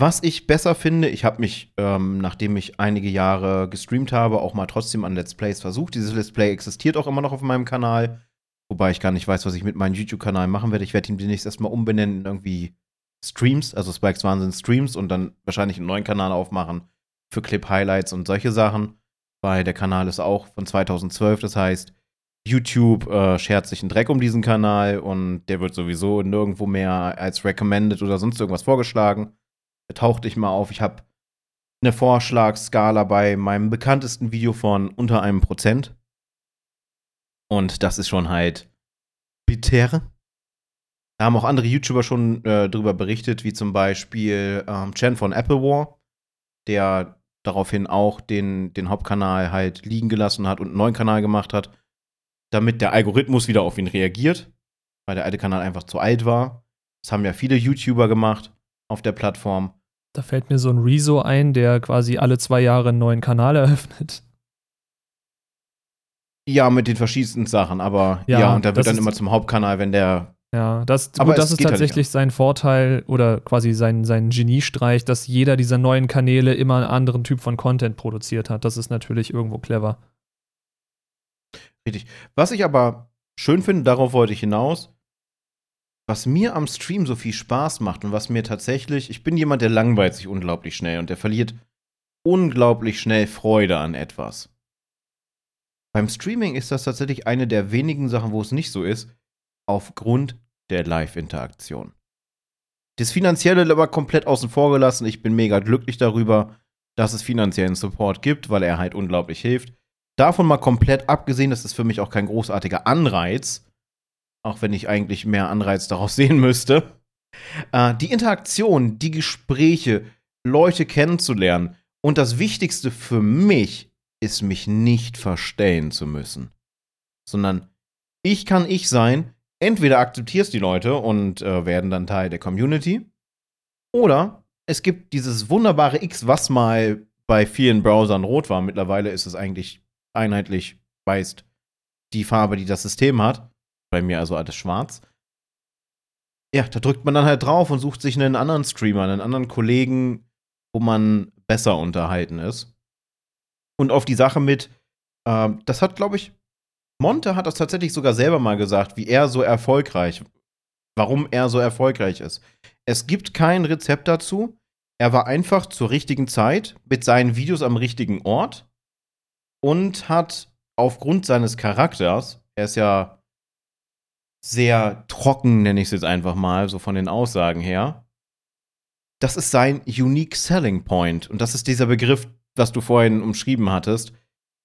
S2: Was ich besser finde, ich habe mich, ähm, nachdem ich einige Jahre gestreamt habe, auch mal trotzdem an Let's Plays versucht. Dieses Let's Play existiert auch immer noch auf meinem Kanal. Wobei ich gar nicht weiß, was ich mit meinem YouTube-Kanal machen werde. Ich werde ihn demnächst erstmal umbenennen irgendwie Streams, also Spikes Wahnsinn Streams und dann wahrscheinlich einen neuen Kanal aufmachen für Clip-Highlights und solche Sachen. Weil der Kanal ist auch von 2012, das heißt, YouTube äh, schert sich einen Dreck um diesen Kanal und der wird sowieso nirgendwo mehr als recommended oder sonst irgendwas vorgeschlagen. Er taucht nicht mal auf. Ich habe eine Vorschlagsskala bei meinem bekanntesten Video von unter einem Prozent. Und das ist schon halt bitter. Da haben auch andere YouTuber schon äh, drüber berichtet, wie zum Beispiel ähm, Chen von Apple War, der daraufhin auch den, den Hauptkanal halt liegen gelassen hat und einen neuen Kanal gemacht hat damit der Algorithmus wieder auf ihn reagiert, weil der alte Kanal einfach zu alt war. Das haben ja viele YouTuber gemacht auf der Plattform.
S1: Da fällt mir so ein Rezo ein, der quasi alle zwei Jahre einen neuen Kanal eröffnet.
S2: Ja, mit den verschiedensten Sachen, aber ja, ja und der wird dann immer zum Hauptkanal, wenn der.
S1: Ja, das, aber gut, das ist tatsächlich sein Vorteil oder quasi sein, sein Geniestreich, dass jeder dieser neuen Kanäle immer einen anderen Typ von Content produziert hat. Das ist natürlich irgendwo clever.
S2: Richtig. Was ich aber schön finde, darauf wollte ich hinaus, was mir am Stream so viel Spaß macht und was mir tatsächlich, ich bin jemand, der langweilt sich unglaublich schnell und der verliert unglaublich schnell Freude an etwas. Beim Streaming ist das tatsächlich eine der wenigen Sachen, wo es nicht so ist, aufgrund der Live-Interaktion. Das Finanzielle aber komplett außen vor gelassen. Ich bin mega glücklich darüber, dass es finanziellen Support gibt, weil er halt unglaublich hilft. Davon mal komplett abgesehen, das ist für mich auch kein großartiger Anreiz, auch wenn ich eigentlich mehr Anreiz daraus sehen müsste. Äh, die Interaktion, die Gespräche, Leute kennenzulernen und das Wichtigste für mich ist, mich nicht verstellen zu müssen, sondern ich kann ich sein. Entweder akzeptierst die Leute und äh, werden dann Teil der Community, oder es gibt dieses wunderbare X, was mal bei vielen Browsern rot war. Mittlerweile ist es eigentlich einheitlich weißt, die Farbe, die das System hat. Bei mir also alles schwarz. Ja, da drückt man dann halt drauf und sucht sich einen anderen Streamer, einen anderen Kollegen, wo man besser unterhalten ist. Und auf die Sache mit, äh, das hat, glaube ich, Monte hat das tatsächlich sogar selber mal gesagt, wie er so erfolgreich, warum er so erfolgreich ist. Es gibt kein Rezept dazu. Er war einfach zur richtigen Zeit mit seinen Videos am richtigen Ort und hat aufgrund seines Charakters, er ist ja sehr trocken, nenne ich es jetzt einfach mal, so von den Aussagen her. Das ist sein Unique Selling Point. Und das ist dieser Begriff, was du vorhin umschrieben hattest.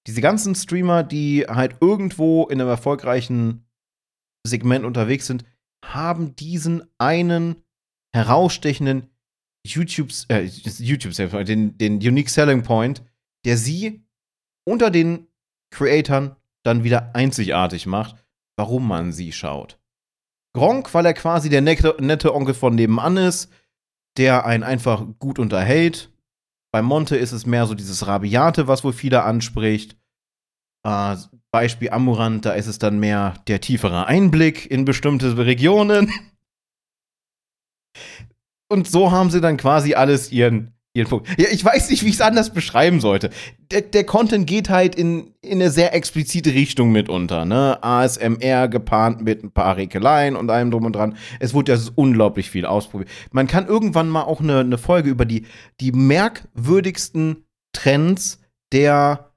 S2: Diese ganzen Streamer, die halt irgendwo in einem erfolgreichen Segment unterwegs sind, haben diesen einen herausstechenden YouTube, äh, YouTube den, den Unique Selling Point, der sie unter den Creatoren dann wieder einzigartig macht, warum man sie schaut. Gronk, weil er quasi der nette Onkel von nebenan ist, der einen einfach gut unterhält. Bei Monte ist es mehr so dieses Rabiate, was wohl viele anspricht. Äh, Beispiel Amurant, da ist es dann mehr der tiefere Einblick in bestimmte Regionen. Und so haben sie dann quasi alles ihren jeden Punkt. Ja, ich weiß nicht, wie ich es anders beschreiben sollte. Der, der, Content geht halt in, in eine sehr explizite Richtung mitunter, ne? ASMR gepaart mit ein paar Rekeleien und allem drum und dran. Es wurde ja unglaublich viel ausprobiert. Man kann irgendwann mal auch eine, eine Folge über die, die merkwürdigsten Trends der,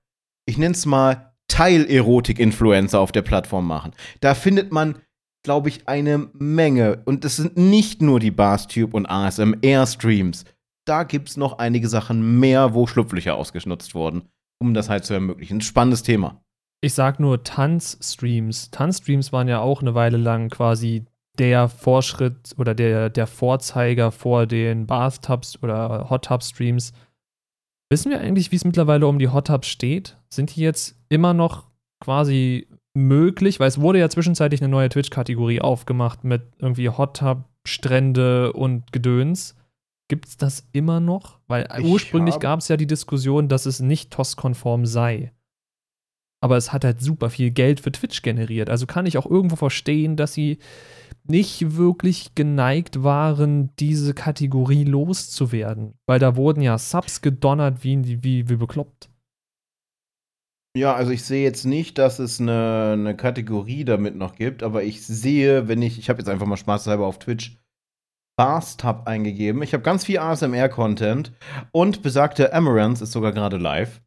S2: ich nenne es mal, Teilerotik-Influencer auf der Plattform machen. Da findet man glaube ich, eine Menge. Und es sind nicht nur die Barstube und ASMR-Streams da gibt es noch einige Sachen mehr, wo Schlupflöcher ausgenutzt wurden, um das halt zu ermöglichen. Spannendes Thema.
S1: Ich sag nur Tanzstreams. Tanzstreams waren ja auch eine Weile lang quasi der Vorschritt oder der, der Vorzeiger vor den Bathtubs oder Hot Tub Streams. Wissen wir eigentlich, wie es mittlerweile um die Hot Tubs steht? Sind die jetzt immer noch quasi möglich? Weil es wurde ja zwischenzeitlich eine neue Twitch-Kategorie aufgemacht mit irgendwie Hot Tub, Strände und Gedöns. Gibt es das immer noch? Weil ich ursprünglich gab es ja die Diskussion, dass es nicht TOS-konform sei. Aber es hat halt super viel Geld für Twitch generiert. Also kann ich auch irgendwo verstehen, dass sie nicht wirklich geneigt waren, diese Kategorie loszuwerden. Weil da wurden ja Subs gedonnert wie, wie, wie bekloppt.
S2: Ja, also ich sehe jetzt nicht, dass es eine, eine Kategorie damit noch gibt, aber ich sehe, wenn ich, ich habe jetzt einfach mal spaßhalber auf Twitch Bathtub eingegeben. Ich habe ganz viel ASMR-Content und besagte Amaranth ist sogar gerade live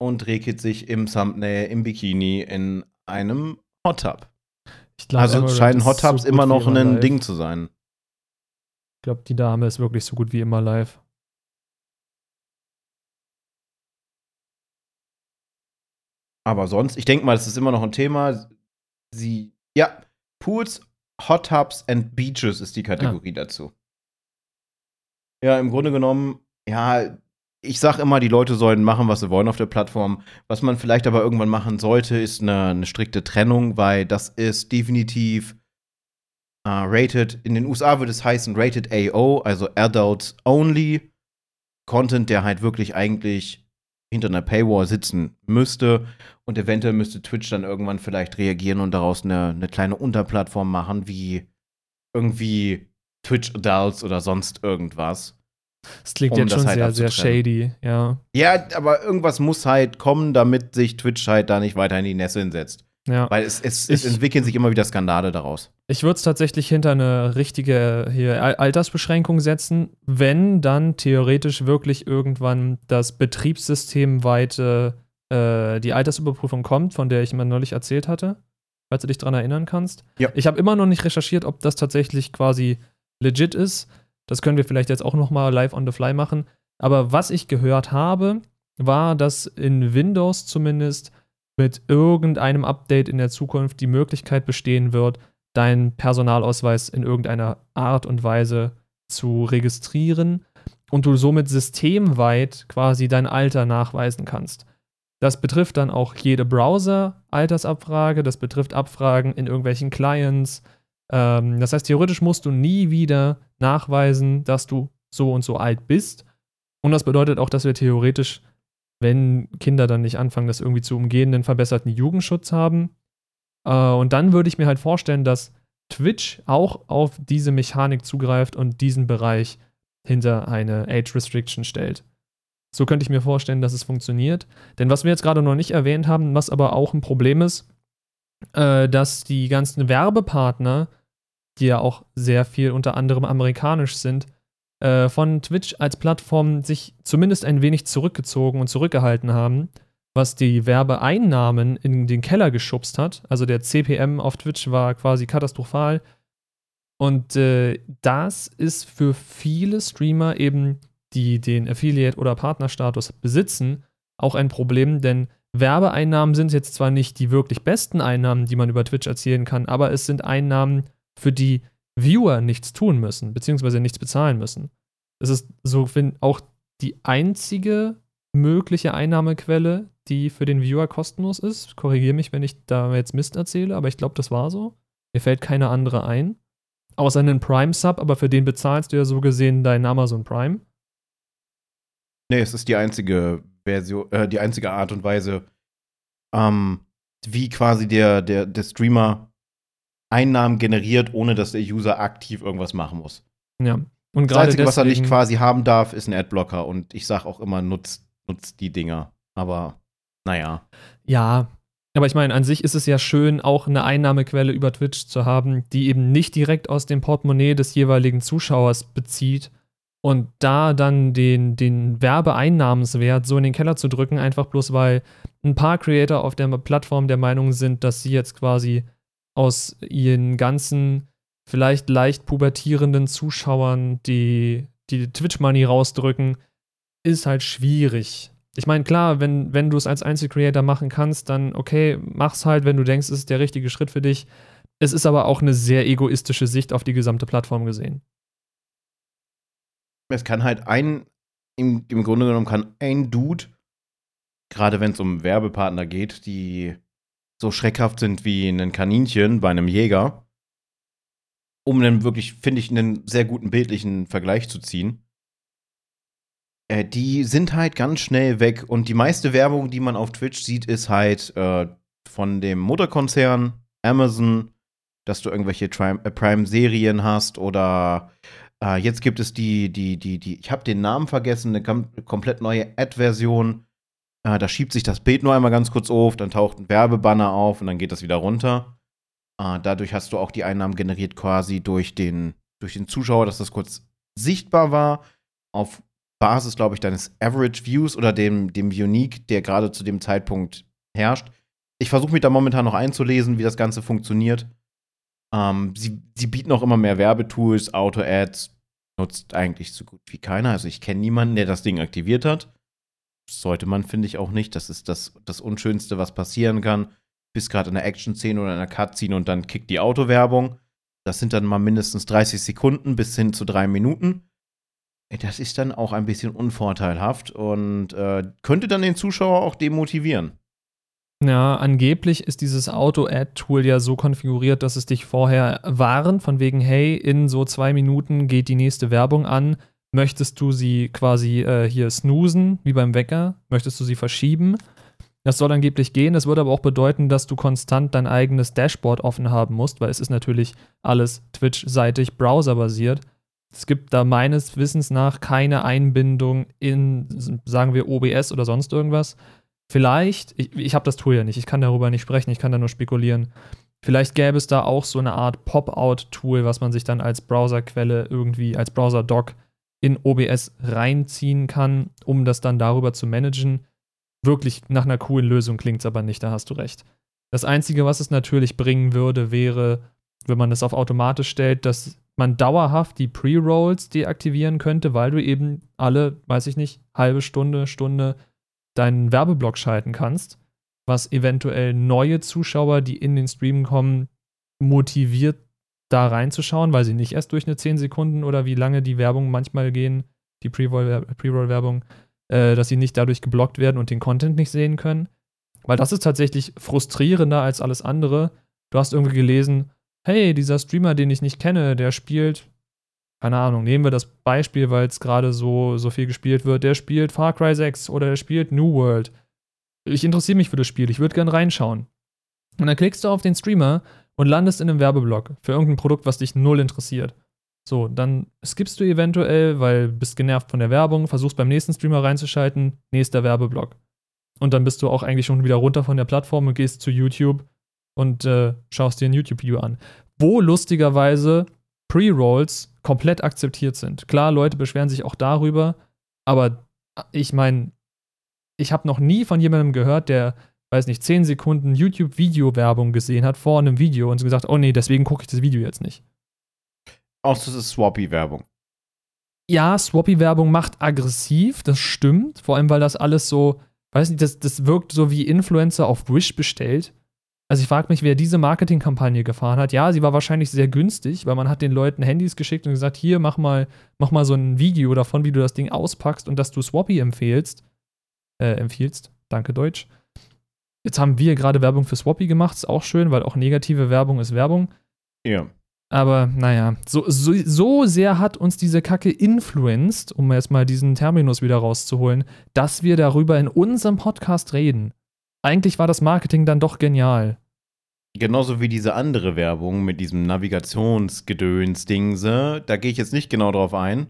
S2: und regelt sich im Thumbnail im Bikini in einem Hot Tub. Glaub, also Amaranth scheinen Hot Tubs so immer noch ein live. Ding zu sein.
S1: Ich glaube, die Dame ist wirklich so gut wie immer live.
S2: Aber sonst, ich denke mal, das ist immer noch ein Thema. Sie, ja, Pools Hot Tubs and Beaches ist die Kategorie ah. dazu. Ja, im Grunde genommen, ja, ich sag immer, die Leute sollen machen, was sie wollen auf der Plattform. Was man vielleicht aber irgendwann machen sollte, ist eine, eine strikte Trennung, weil das ist definitiv uh, rated. In den USA würde es heißen rated AO, also Adults Only. Content, der halt wirklich eigentlich hinter einer Paywall sitzen müsste. Und eventuell müsste Twitch dann irgendwann vielleicht reagieren und daraus eine, eine kleine Unterplattform machen, wie irgendwie Twitch Adults oder sonst irgendwas.
S1: Das klingt um jetzt schon halt sehr, sehr shady, ja.
S2: Ja, aber irgendwas muss halt kommen, damit sich Twitch halt da nicht weiter in die Nässe setzt. Ja. Weil es, es, es entwickeln sich immer wieder Skandale daraus.
S1: Ich würde es tatsächlich hinter eine richtige hier Altersbeschränkung setzen, wenn dann theoretisch wirklich irgendwann das betriebssystemweite äh, die Altersüberprüfung kommt, von der ich immer neulich erzählt hatte, falls du dich daran erinnern kannst. Ja. Ich habe immer noch nicht recherchiert, ob das tatsächlich quasi legit ist. Das können wir vielleicht jetzt auch noch mal live on the fly machen. Aber was ich gehört habe, war, dass in Windows zumindest mit irgendeinem Update in der Zukunft die Möglichkeit bestehen wird, deinen Personalausweis in irgendeiner Art und Weise zu registrieren und du somit systemweit quasi dein Alter nachweisen kannst. Das betrifft dann auch jede Browser-Altersabfrage, das betrifft Abfragen in irgendwelchen Clients. Ähm, das heißt, theoretisch musst du nie wieder nachweisen, dass du so und so alt bist. Und das bedeutet auch, dass wir theoretisch wenn Kinder dann nicht anfangen, das irgendwie zu umgehen, einen verbesserten Jugendschutz haben. Äh, und dann würde ich mir halt vorstellen, dass Twitch auch auf diese Mechanik zugreift und diesen Bereich hinter eine Age Restriction stellt. So könnte ich mir vorstellen, dass es funktioniert. Denn was wir jetzt gerade noch nicht erwähnt haben, was aber auch ein Problem ist, äh, dass die ganzen Werbepartner, die ja auch sehr viel unter anderem amerikanisch sind, äh, von Twitch als Plattform sich zumindest ein wenig zurückgezogen und zurückgehalten haben, was die Werbeeinnahmen in den Keller geschubst hat. Also der CPM auf Twitch war quasi katastrophal. Und äh, das ist für viele Streamer eben, die den Affiliate- oder Partnerstatus besitzen, auch ein Problem, denn Werbeeinnahmen sind jetzt zwar nicht die wirklich besten Einnahmen, die man über Twitch erzielen kann, aber es sind Einnahmen, für die Viewer nichts tun müssen, beziehungsweise nichts bezahlen müssen. Das ist so auch die einzige mögliche Einnahmequelle, die für den Viewer kostenlos ist. Korrigiere mich, wenn ich da jetzt Mist erzähle, aber ich glaube, das war so. Mir fällt keine andere ein. Außer einen Prime-Sub, aber für den bezahlst du ja so gesehen deinen Amazon Prime.
S2: Nee, es ist die einzige Version, äh, die einzige Art und Weise, ähm, wie quasi der, der, der Streamer Einnahmen generiert, ohne dass der User aktiv irgendwas machen muss.
S1: Ja. Und
S2: Das Einzige, was er nicht
S1: deswegen-
S2: quasi haben darf, ist ein Adblocker. Und ich sag auch immer, nutzt, nutzt die Dinger. Aber naja.
S1: Ja, aber ich meine, an sich ist es ja schön, auch eine Einnahmequelle über Twitch zu haben, die eben nicht direkt aus dem Portemonnaie des jeweiligen Zuschauers bezieht und da dann den, den Werbeeinnahmenswert so in den Keller zu drücken, einfach bloß weil ein paar Creator auf der Plattform der Meinung sind, dass sie jetzt quasi aus ihren ganzen vielleicht leicht pubertierenden Zuschauern die, die Twitch-Money rausdrücken, ist halt schwierig. Ich meine, klar, wenn, wenn du es als Einzelcreator machen kannst, dann okay, mach's halt, wenn du denkst, es ist der richtige Schritt für dich. Es ist aber auch eine sehr egoistische Sicht auf die gesamte Plattform gesehen.
S2: Es kann halt ein, im, im Grunde genommen kann ein Dude, gerade wenn es um Werbepartner geht, die so schreckhaft sind wie ein Kaninchen bei einem Jäger, um dann wirklich, finde ich, einen sehr guten bildlichen Vergleich zu ziehen. Äh, die sind halt ganz schnell weg und die meiste Werbung, die man auf Twitch sieht, ist halt äh, von dem Mutterkonzern Amazon, dass du irgendwelche äh, Prime-Serien hast oder äh, jetzt gibt es die, die, die, die, ich habe den Namen vergessen, eine kom komplett neue Ad-Version. Äh, da schiebt sich das Bild nur einmal ganz kurz auf, dann taucht ein Werbebanner auf und dann geht das wieder runter. Äh, dadurch hast du auch die Einnahmen generiert quasi durch den, durch den Zuschauer, dass das kurz sichtbar war. Auf Basis, glaube ich, deines Average Views oder dem, dem Unique, der gerade zu dem Zeitpunkt herrscht. Ich versuche mich da momentan noch einzulesen, wie das Ganze funktioniert. Ähm, sie, sie bieten auch immer mehr Werbetools, Auto-Ads, nutzt eigentlich so gut wie keiner. Also ich kenne niemanden, der das Ding aktiviert hat. Sollte man, finde ich, auch nicht. Das ist das, das Unschönste, was passieren kann. Bist gerade in einer Action-Szene oder in einer Cutscene und dann kickt die Autowerbung. Das sind dann mal mindestens 30 Sekunden bis hin zu drei Minuten. Das ist dann auch ein bisschen unvorteilhaft und äh, könnte dann den Zuschauer auch demotivieren.
S1: Ja, angeblich ist dieses Auto-Ad-Tool ja so konfiguriert, dass es dich vorher warnt, von wegen, hey, in so zwei Minuten geht die nächste Werbung an. Möchtest du sie quasi äh, hier snoosen, wie beim Wecker? Möchtest du sie verschieben? Das soll angeblich gehen. Das würde aber auch bedeuten, dass du konstant dein eigenes Dashboard offen haben musst, weil es ist natürlich alles Twitch-seitig browserbasiert. Es gibt da meines Wissens nach keine Einbindung in, sagen wir, OBS oder sonst irgendwas. Vielleicht, ich, ich habe das Tool ja nicht, ich kann darüber nicht sprechen, ich kann da nur spekulieren. Vielleicht gäbe es da auch so eine Art Pop-out-Tool, was man sich dann als Browserquelle irgendwie, als Browser-Doc in OBS reinziehen kann, um das dann darüber zu managen. Wirklich nach einer coolen Lösung klingt es aber nicht, da hast du recht. Das Einzige, was es natürlich bringen würde, wäre, wenn man das auf automatisch stellt, dass man dauerhaft die Pre-Rolls deaktivieren könnte, weil du eben alle, weiß ich nicht, halbe Stunde, Stunde deinen Werbeblock schalten kannst, was eventuell neue Zuschauer, die in den Stream kommen, motiviert, da reinzuschauen, weil sie nicht erst durch eine 10 Sekunden oder wie lange die Werbung manchmal gehen, die Pre-Roll-Werbung, äh, dass sie nicht dadurch geblockt werden und den Content nicht sehen können. Weil das ist tatsächlich frustrierender als alles andere. Du hast irgendwie gelesen, hey, dieser Streamer, den ich nicht kenne, der spielt, keine Ahnung, nehmen wir das Beispiel, weil es gerade so, so viel gespielt wird, der spielt Far Cry 6 oder der spielt New World. Ich interessiere mich für das Spiel, ich würde gern reinschauen. Und dann klickst du auf den Streamer und landest in einem Werbeblock für irgendein Produkt, was dich null interessiert. So, dann skippst du eventuell, weil bist genervt von der Werbung, versuchst beim nächsten Streamer reinzuschalten, nächster Werbeblock. Und dann bist du auch eigentlich schon wieder runter von der Plattform und gehst zu YouTube und äh, schaust dir ein YouTube-Video an. Wo lustigerweise Pre-Rolls komplett akzeptiert sind. Klar, Leute beschweren sich auch darüber, aber ich meine, ich habe noch nie von jemandem gehört, der, weiß nicht, 10 Sekunden YouTube-Video-Werbung gesehen hat vor einem Video und gesagt, oh nee, deswegen gucke ich das Video jetzt nicht.
S2: Auch das ist Swappy-Werbung.
S1: Ja, Swappy-Werbung macht aggressiv, das stimmt. Vor allem, weil das alles so, weiß nicht, das, das wirkt so wie Influencer auf Wish bestellt. Also ich frage mich, wer diese Marketingkampagne gefahren hat. Ja, sie war wahrscheinlich sehr günstig, weil man hat den Leuten Handys geschickt und gesagt, hier, mach mal, mach mal so ein Video davon, wie du das Ding auspackst und dass du Swappy empfehlst. Äh, empfiehlst. Danke, Deutsch. Jetzt haben wir gerade Werbung für Swappy gemacht, ist auch schön, weil auch negative Werbung ist Werbung.
S2: Ja.
S1: Aber naja, so, so, so sehr hat uns diese Kacke influenced, um jetzt mal diesen Terminus wieder rauszuholen, dass wir darüber in unserem Podcast reden. Eigentlich war das Marketing dann doch genial.
S2: genauso wie diese andere Werbung mit diesem Navigationsgedöns-Dingse. Da gehe ich jetzt nicht genau drauf ein.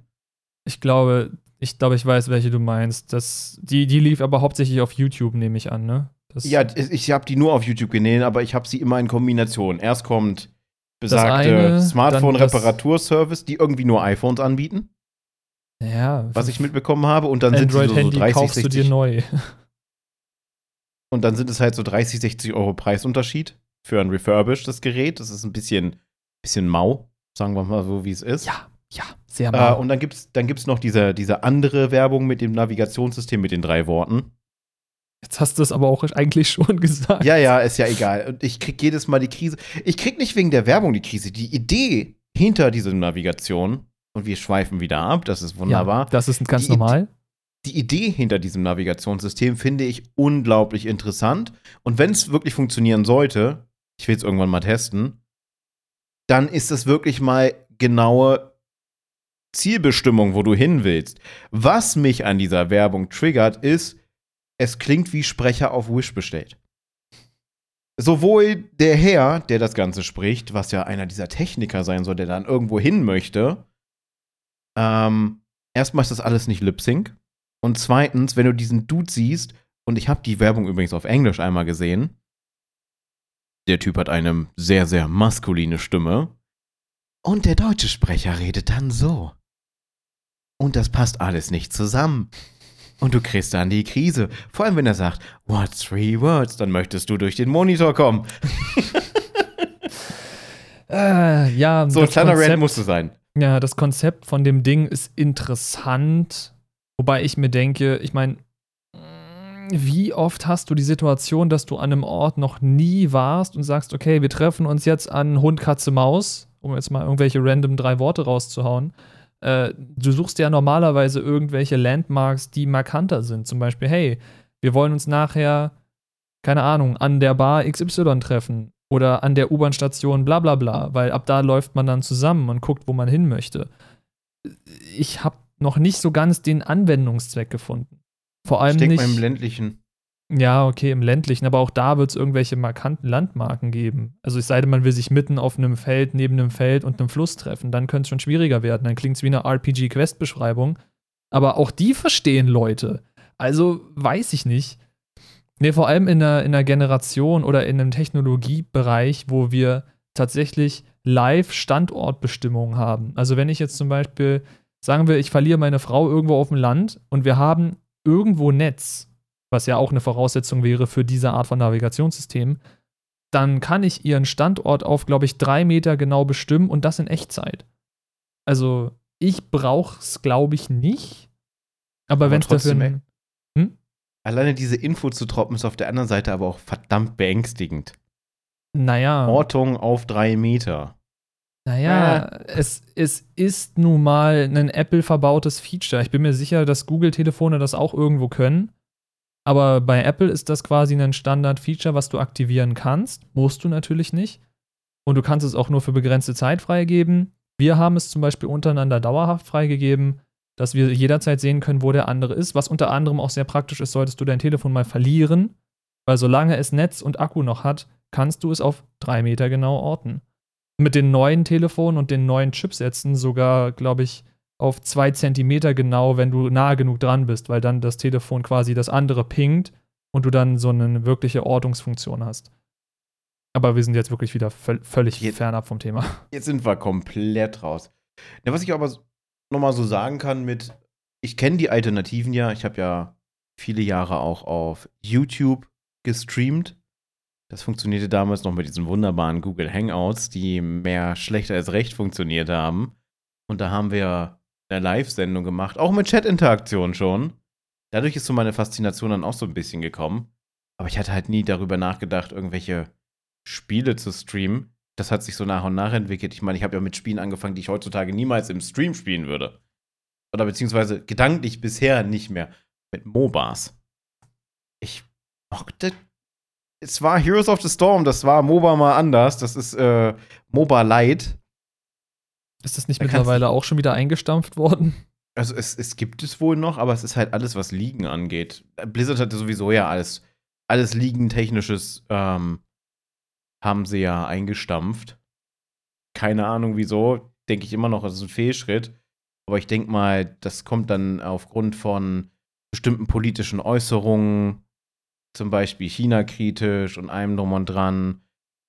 S1: Ich glaube, ich glaube, ich weiß, welche du meinst. Das, die, die lief aber hauptsächlich auf YouTube, nehme ich an, ne?
S2: Das ja, ich habe die nur auf YouTube gesehen, aber ich habe sie immer in Kombination. Erst kommt besagte Smartphone-Reparaturservice, die irgendwie nur iPhones anbieten.
S1: Ja.
S2: Was ich mitbekommen habe. Und dann Android sind sie so, so 30,
S1: kaufst
S2: 60.
S1: du dir neu.
S2: Und dann sind es halt so 30, 60 Euro Preisunterschied für ein refurbischedes Gerät. Das ist ein bisschen, bisschen mau, sagen wir mal so, wie es ist.
S1: Ja, ja, sehr mau.
S2: Äh, und dann gibt es dann gibt's noch diese, diese andere Werbung mit dem Navigationssystem mit den drei Worten.
S1: Jetzt hast du es aber auch eigentlich schon gesagt.
S2: Ja, ja, ist ja egal. Und ich krieg jedes Mal die Krise. Ich krieg nicht wegen der Werbung die Krise. Die Idee hinter dieser Navigation, und wir schweifen wieder ab, das ist wunderbar.
S1: Ja, das ist ganz
S2: die
S1: normal.
S2: die Idee hinter diesem Navigationssystem finde ich unglaublich interessant. Und wenn es wirklich funktionieren sollte, ich will es irgendwann mal testen, dann ist das wirklich mal genaue Zielbestimmung, wo du hin willst. Was mich an dieser Werbung triggert, ist, es klingt wie Sprecher auf Wish bestellt. Sowohl der Herr, der das Ganze spricht, was ja einer dieser Techniker sein soll, der dann irgendwo hin möchte, ähm, erstmal ist das alles nicht Lip Sync. Und zweitens, wenn du diesen Dude siehst, und ich habe die Werbung übrigens auf Englisch einmal gesehen, der Typ hat eine sehr, sehr maskuline Stimme. Und der deutsche Sprecher redet dann so. Und das passt alles nicht zusammen. Und du kriegst dann die Krise. Vor allem, wenn er sagt, What's three words? Dann möchtest du durch den Monitor kommen.
S1: äh, ja,
S2: so ein kleiner Konzept, Rant musste sein.
S1: Ja, das Konzept von dem Ding ist interessant. Wobei ich mir denke, ich meine, wie oft hast du die Situation, dass du an einem Ort noch nie warst und sagst, okay, wir treffen uns jetzt an Hund, Katze, Maus, um jetzt mal irgendwelche random drei Worte rauszuhauen. Äh, du suchst ja normalerweise irgendwelche Landmarks, die markanter sind. Zum Beispiel, hey, wir wollen uns nachher, keine Ahnung, an der Bar XY treffen oder an der U-Bahn-Station bla bla bla, weil ab da läuft man dann zusammen und guckt, wo man hin möchte. Ich habe noch nicht so ganz den Anwendungszweck gefunden. Vor allem ich denk nicht.
S2: Mal im ländlichen.
S1: Ja, okay, im ländlichen, aber auch da wird es irgendwelche markanten Landmarken geben. Also es sei denn, man will sich mitten auf einem Feld, neben einem Feld und einem Fluss treffen, dann könnte es schon schwieriger werden. Dann klingt es wie eine RPG-Quest-Beschreibung. Aber auch die verstehen Leute. Also weiß ich nicht. Nee, vor allem in einer, in einer Generation oder in einem Technologiebereich, wo wir tatsächlich live Standortbestimmungen haben. Also wenn ich jetzt zum Beispiel, sagen wir, ich verliere meine Frau irgendwo auf dem Land und wir haben irgendwo Netz, was ja auch eine Voraussetzung wäre für diese Art von Navigationssystem, dann kann ich ihren Standort auf, glaube ich, drei Meter genau bestimmen und das in Echtzeit. Also ich brauche es, glaube ich, nicht. Aber, aber wenn es dafür. Ein,
S2: hm? Alleine diese Info zu droppen ist auf der anderen Seite aber auch verdammt beängstigend.
S1: Naja.
S2: Ortung auf drei Meter.
S1: Naja, äh. es, es ist nun mal ein Apple verbautes Feature. Ich bin mir sicher, dass Google-Telefone das auch irgendwo können. Aber bei Apple ist das quasi ein Standard-Feature, was du aktivieren kannst. Musst du natürlich nicht. Und du kannst es auch nur für begrenzte Zeit freigeben. Wir haben es zum Beispiel untereinander dauerhaft freigegeben, dass wir jederzeit sehen können, wo der andere ist. Was unter anderem auch sehr praktisch ist, solltest du dein Telefon mal verlieren. Weil solange es Netz und Akku noch hat, kannst du es auf drei Meter genau orten mit den neuen Telefonen und den neuen Chipsätzen sogar, glaube ich, auf zwei Zentimeter genau, wenn du nahe genug dran bist, weil dann das Telefon quasi das andere pingt und du dann so eine wirkliche Ortungsfunktion hast. Aber wir sind jetzt wirklich wieder völlig jetzt, fernab vom Thema.
S2: Jetzt sind wir komplett raus. Ja, was ich aber nochmal so sagen kann mit, ich kenne die Alternativen ja, ich habe ja viele Jahre auch auf YouTube gestreamt das funktionierte damals noch mit diesen wunderbaren Google Hangouts, die mehr schlechter als recht funktioniert haben. Und da haben wir eine Live-Sendung gemacht, auch mit Chat-Interaktion schon. Dadurch ist so meine Faszination dann auch so ein bisschen gekommen. Aber ich hatte halt nie darüber nachgedacht, irgendwelche Spiele zu streamen. Das hat sich so nach und nach entwickelt. Ich meine, ich habe ja mit Spielen angefangen, die ich heutzutage niemals im Stream spielen würde. Oder beziehungsweise gedanklich bisher nicht mehr. Mit MOBAs. Ich mochte es war Heroes of the Storm, das war MOBA mal anders. Das ist äh, MOBA Light.
S1: Ist das nicht da mittlerweile auch schon wieder eingestampft worden?
S2: Also es, es gibt es wohl noch, aber es ist halt alles, was Ligen angeht. Blizzard hatte sowieso ja alles, alles Ligen-technisches ähm, haben sie ja eingestampft. Keine Ahnung wieso. Denke ich immer noch, das ist ein Fehlschritt. Aber ich denke mal, das kommt dann aufgrund von bestimmten politischen Äußerungen, zum Beispiel China-kritisch und allem drum und dran,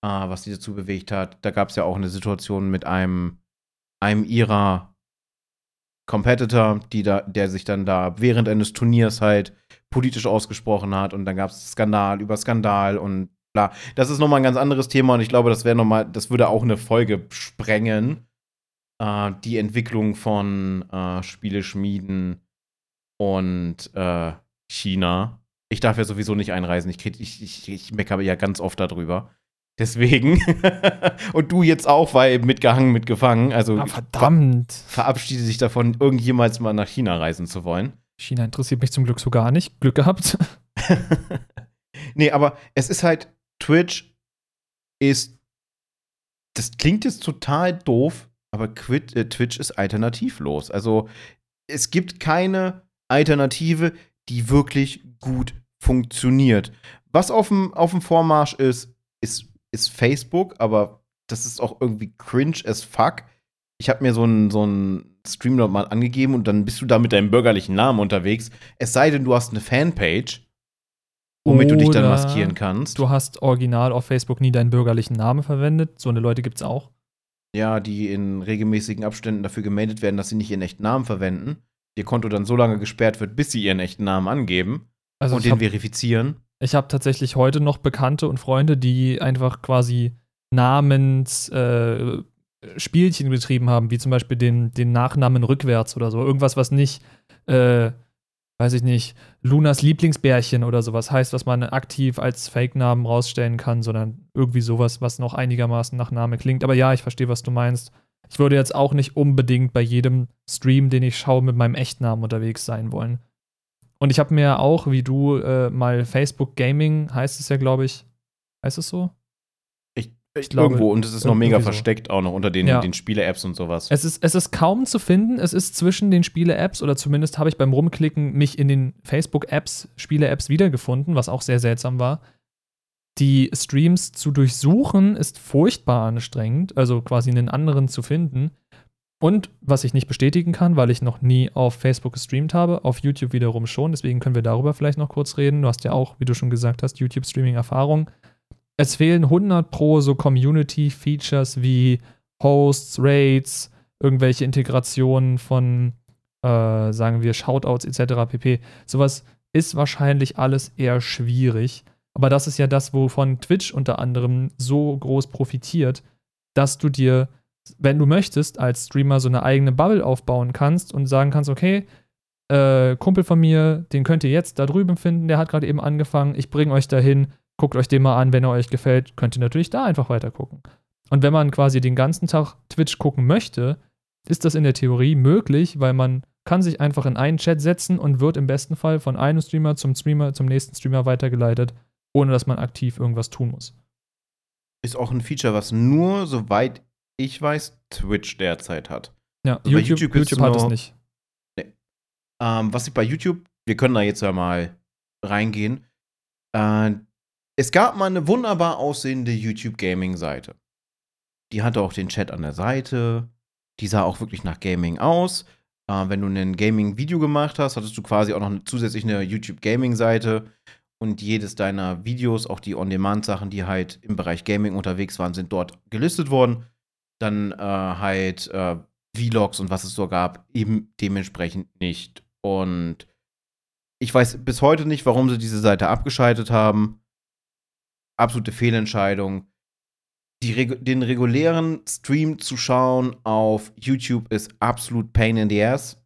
S2: äh, was sie dazu bewegt hat. Da gab es ja auch eine Situation mit einem, einem ihrer Competitor, die da, der sich dann da während eines Turniers halt politisch ausgesprochen hat und dann gab es Skandal über Skandal und bla. Das ist nochmal ein ganz anderes Thema und ich glaube, das wäre nochmal, das würde auch eine Folge sprengen. Äh, die Entwicklung von äh, Spieleschmieden und äh, China. Ich darf ja sowieso nicht einreisen. Ich, ich, ich, ich meckere ja ganz oft darüber. Deswegen. und du jetzt auch, weil mitgehangen, mitgefangen. Also
S1: ah, verdammt.
S2: Ver verabschiede sich davon, irgendjemals mal nach China reisen zu wollen.
S1: China interessiert mich zum Glück so gar nicht. Glück gehabt.
S2: nee, aber es ist halt, Twitch ist. Das klingt jetzt total doof, aber Quit, äh, Twitch ist alternativlos. Also es gibt keine Alternative, die wirklich gut funktioniert. Was auf dem, auf dem Vormarsch ist, ist ist Facebook, aber das ist auch irgendwie cringe as fuck. Ich habe mir so einen so Stream mal angegeben und dann bist du da mit deinem bürgerlichen Namen unterwegs. Es sei denn, du hast eine Fanpage, womit Oder du dich dann maskieren kannst.
S1: Du hast original auf Facebook nie deinen bürgerlichen Namen verwendet. So eine Leute gibt es auch.
S2: Ja, die in regelmäßigen Abständen dafür gemeldet werden, dass sie nicht ihren echten Namen verwenden. Ihr Konto dann so lange gesperrt wird, bis sie ihren echten Namen angeben also und den verifizieren.
S1: Ich habe tatsächlich heute noch Bekannte und Freunde, die einfach quasi Namens äh, Spielchen betrieben haben, wie zum Beispiel den, den Nachnamen rückwärts oder so. Irgendwas, was nicht, äh, weiß ich nicht, Lunas Lieblingsbärchen oder sowas heißt, was man aktiv als Fake-Namen rausstellen kann, sondern irgendwie sowas, was noch einigermaßen nach Name klingt. Aber ja, ich verstehe, was du meinst. Ich würde jetzt auch nicht unbedingt bei jedem Stream, den ich schaue, mit meinem Echtnamen unterwegs sein wollen. Und ich habe mir auch, wie du, äh, mal Facebook Gaming, heißt es ja, glaube ich. Heißt es so?
S2: Ich, ich glaube, irgendwo, und es ist noch mega so. versteckt, auch noch unter den, ja. den Spiele-Apps und sowas.
S1: Es ist, es ist kaum zu finden. Es ist zwischen den Spiele-Apps, oder zumindest habe ich beim Rumklicken mich in den Facebook-Apps, Spiele-Apps wiedergefunden, was auch sehr seltsam war. Die Streams zu durchsuchen ist furchtbar anstrengend, also quasi einen anderen zu finden. Und was ich nicht bestätigen kann, weil ich noch nie auf Facebook gestreamt habe, auf YouTube wiederum schon, deswegen können wir darüber vielleicht noch kurz reden. Du hast ja auch, wie du schon gesagt hast, YouTube-Streaming-Erfahrung. Es fehlen 100 pro so Community-Features wie Hosts, Raids, irgendwelche Integrationen von, äh, sagen wir, Shoutouts etc. pp. Sowas ist wahrscheinlich alles eher schwierig. Aber das ist ja das, wovon Twitch unter anderem so groß profitiert, dass du dir wenn du möchtest, als Streamer so eine eigene Bubble aufbauen kannst und sagen kannst, okay, äh, Kumpel von mir, den könnt ihr jetzt da drüben finden, der hat gerade eben angefangen, ich bringe euch dahin, guckt euch den mal an, wenn er euch gefällt, könnt ihr natürlich da einfach weiter gucken. Und wenn man quasi den ganzen Tag Twitch gucken möchte, ist das in der Theorie möglich, weil man kann sich einfach in einen Chat setzen und wird im besten Fall von einem Streamer zum Streamer, zum nächsten Streamer weitergeleitet, ohne dass man aktiv irgendwas tun muss.
S2: Ist auch ein Feature, was nur, soweit ich weiß, Twitch derzeit hat.
S1: Ja, also YouTube, YouTube, YouTube hat es nicht.
S2: Nee. Ähm, was ich bei YouTube, wir können da jetzt ja mal reingehen. Äh, es gab mal eine wunderbar aussehende YouTube-Gaming-Seite. Die hatte auch den Chat an der Seite. Die sah auch wirklich nach Gaming aus. Äh, wenn du ein Gaming-Video gemacht hast, hattest du quasi auch noch eine, zusätzlich eine YouTube-Gaming-Seite. Und jedes deiner Videos, auch die On-Demand-Sachen, die halt im Bereich Gaming unterwegs waren, sind dort gelistet worden dann äh, halt äh, Vlogs und was es so gab, eben dementsprechend nicht. Und ich weiß bis heute nicht, warum sie diese Seite abgeschaltet haben. Absolute Fehlentscheidung. Regu den regulären Stream zu schauen auf YouTube ist absolut pain in the ass.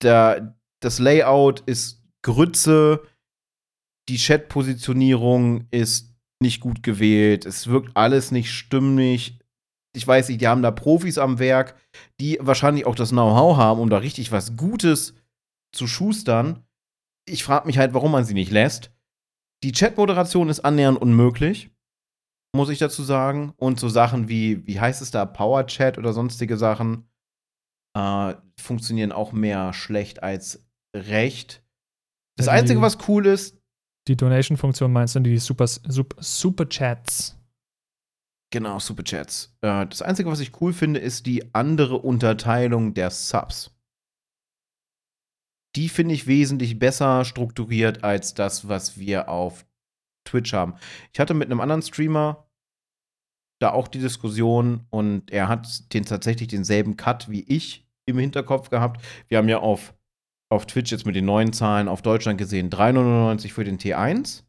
S2: Da, das Layout ist Grütze. Die Chat-Positionierung ist nicht gut gewählt. Es wirkt alles nicht stimmig ich weiß nicht, die haben da Profis am Werk, die wahrscheinlich auch das Know-how haben, um da richtig was Gutes zu schustern. Ich frage mich halt, warum man sie nicht lässt. Die Chat-Moderation ist annähernd unmöglich, muss ich dazu sagen. Und so Sachen wie, wie heißt es da, Power-Chat oder sonstige Sachen, äh, funktionieren auch mehr schlecht als recht. Das Einzige, was cool ist,
S1: Die Donation-Funktion meinst du, die Super, Super, Super Chats?
S2: Genau, Super Chats. Äh, das Einzige, was ich cool finde, ist die andere Unterteilung der Subs. Die finde ich wesentlich besser strukturiert als das, was wir auf Twitch haben. Ich hatte mit einem anderen Streamer da auch die Diskussion und er hat den tatsächlich denselben Cut wie ich im Hinterkopf gehabt. Wir haben ja auf, auf Twitch jetzt mit den neuen Zahlen auf Deutschland gesehen 3,99 für den T1.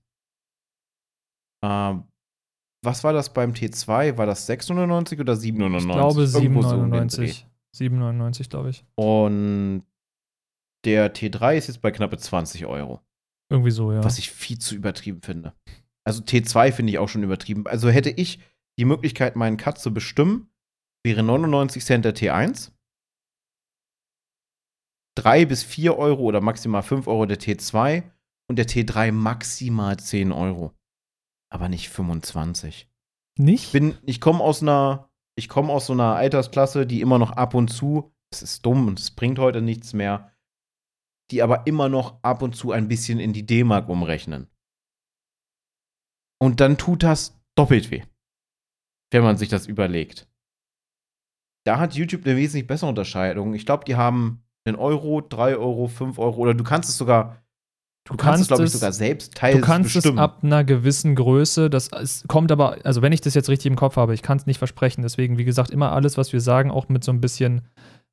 S2: Ähm, was war das beim T2? War das 6,99 oder 7,99?
S1: Ich glaube 7,99. 7,99, glaube ich.
S2: Und der T3 ist jetzt bei knappe 20 Euro.
S1: Irgendwie so, ja.
S2: Was ich viel zu übertrieben finde. Also T2 finde ich auch schon übertrieben. Also hätte ich die Möglichkeit, meinen Cut zu bestimmen, wäre 99 Cent der T1, 3 bis 4 Euro oder maximal 5 Euro der T2 und der T3 maximal 10 Euro. Aber nicht 25.
S1: Nicht?
S2: Ich, bin, ich komme aus einer, ich komme aus so einer Altersklasse, die immer noch ab und zu, es ist dumm und es bringt heute nichts mehr, die aber immer noch ab und zu ein bisschen in die D-Mark umrechnen. Und dann tut das doppelt weh, wenn man sich das überlegt. Da hat YouTube eine wesentlich bessere Unterscheidung. Ich glaube, die haben einen Euro, drei Euro, fünf Euro oder du kannst es sogar
S1: Du, du kannst, es, glaube ich, sogar selbst teils Du kannst bestimmen. es ab einer gewissen Größe, das es kommt aber, also wenn ich das jetzt richtig im Kopf habe, ich kann es nicht versprechen, deswegen, wie gesagt, immer alles, was wir sagen, auch mit so ein bisschen,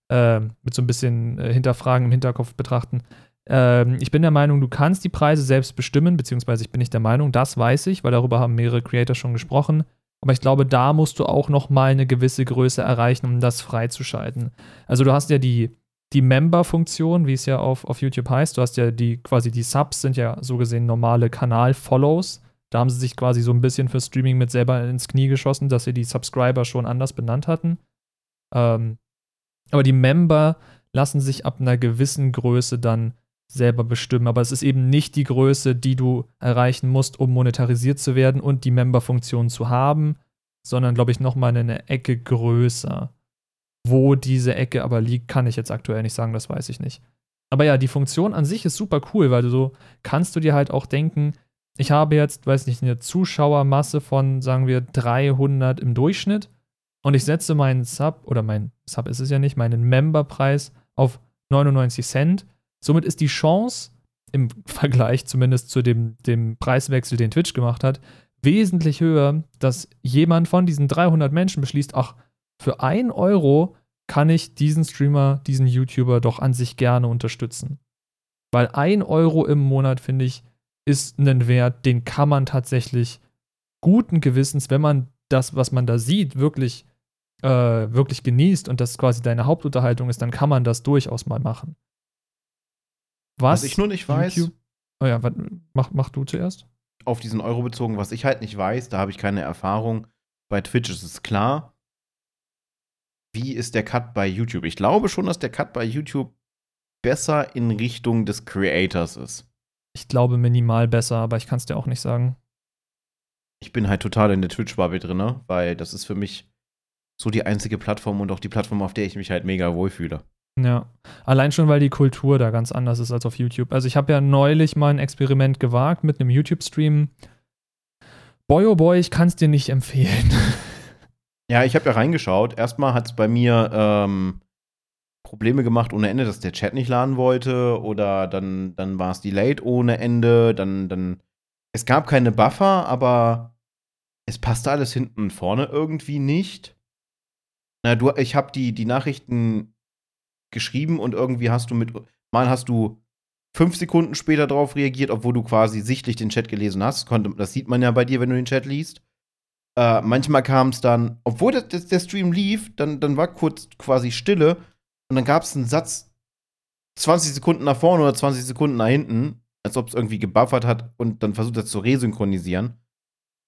S1: äh, mit so ein bisschen äh, Hinterfragen im Hinterkopf betrachten. Ähm, ich bin der Meinung, du kannst die Preise selbst bestimmen, beziehungsweise ich bin nicht der Meinung, das weiß ich, weil darüber haben mehrere Creator schon gesprochen. Aber ich glaube, da musst du auch noch mal eine gewisse Größe erreichen, um das freizuschalten. Also du hast ja die, die Member-Funktion, wie es ja auf, auf YouTube heißt. Du hast ja die, quasi die Subs sind ja so gesehen normale Kanal-Follows. Da haben sie sich quasi so ein bisschen für Streaming mit selber ins Knie geschossen, dass sie die Subscriber schon anders benannt hatten. Ähm, aber die Member lassen sich ab einer gewissen Größe dann selber bestimmen. Aber es ist eben nicht die Größe, die du erreichen musst, um monetarisiert zu werden und die Member-Funktion zu haben, sondern, glaube ich, nochmal eine Ecke größer. Wo diese Ecke aber liegt, kann ich jetzt aktuell nicht sagen, das weiß ich nicht. Aber ja, die Funktion an sich ist super cool, weil so kannst du dir halt auch denken, ich habe jetzt, weiß nicht, eine Zuschauermasse von, sagen wir, 300 im Durchschnitt und ich setze meinen Sub, oder mein Sub ist es ja nicht, meinen Memberpreis auf 99 Cent Somit ist die Chance, im Vergleich zumindest zu dem, dem Preiswechsel, den Twitch gemacht hat, wesentlich höher, dass jemand von diesen 300 Menschen beschließt, ach, für 1 Euro kann ich diesen Streamer, diesen YouTuber doch an sich gerne unterstützen. Weil 1 Euro im Monat, finde ich, ist ein Wert, den kann man tatsächlich guten Gewissens, wenn man das, was man da sieht, wirklich, äh, wirklich genießt und das quasi deine Hauptunterhaltung ist, dann kann man das durchaus mal machen.
S2: Was, was ich nur nicht weiß. YouTube?
S1: Oh ja, was, mach, mach du zuerst.
S2: Auf diesen Euro bezogen, was ich halt nicht weiß, da habe ich keine Erfahrung. Bei Twitch ist es klar. Wie ist der Cut bei YouTube? Ich glaube schon, dass der Cut bei YouTube besser in Richtung des Creators ist.
S1: Ich glaube minimal besser, aber ich kann es dir auch nicht sagen.
S2: Ich bin halt total in der Twitch-Bubble drin, weil das ist für mich so die einzige Plattform und auch die Plattform, auf der ich mich halt mega wohlfühle.
S1: Ja, allein schon, weil die Kultur da ganz anders ist als auf YouTube. Also ich habe ja neulich mal ein Experiment gewagt mit einem YouTube-Stream. Boy, oh boy, ich kann es dir nicht empfehlen.
S2: Ja, ich habe ja reingeschaut. Erstmal hat es bei mir ähm, Probleme gemacht ohne Ende, dass der Chat nicht laden wollte oder dann, dann war es delayed ohne Ende. Dann, dann, es gab keine Buffer, aber es passte alles hinten und vorne irgendwie nicht. Na, du, ich habe die, die Nachrichten geschrieben und irgendwie hast du mit, mal hast du fünf Sekunden später darauf reagiert, obwohl du quasi sichtlich den Chat gelesen hast. Das sieht man ja bei dir, wenn du den Chat liest. Äh, manchmal kam es dann, obwohl das, das, der Stream lief, dann, dann war kurz quasi Stille und dann gab es einen Satz 20 Sekunden nach vorne oder 20 Sekunden nach hinten, als ob es irgendwie gebuffert hat und dann versucht hat zu resynchronisieren.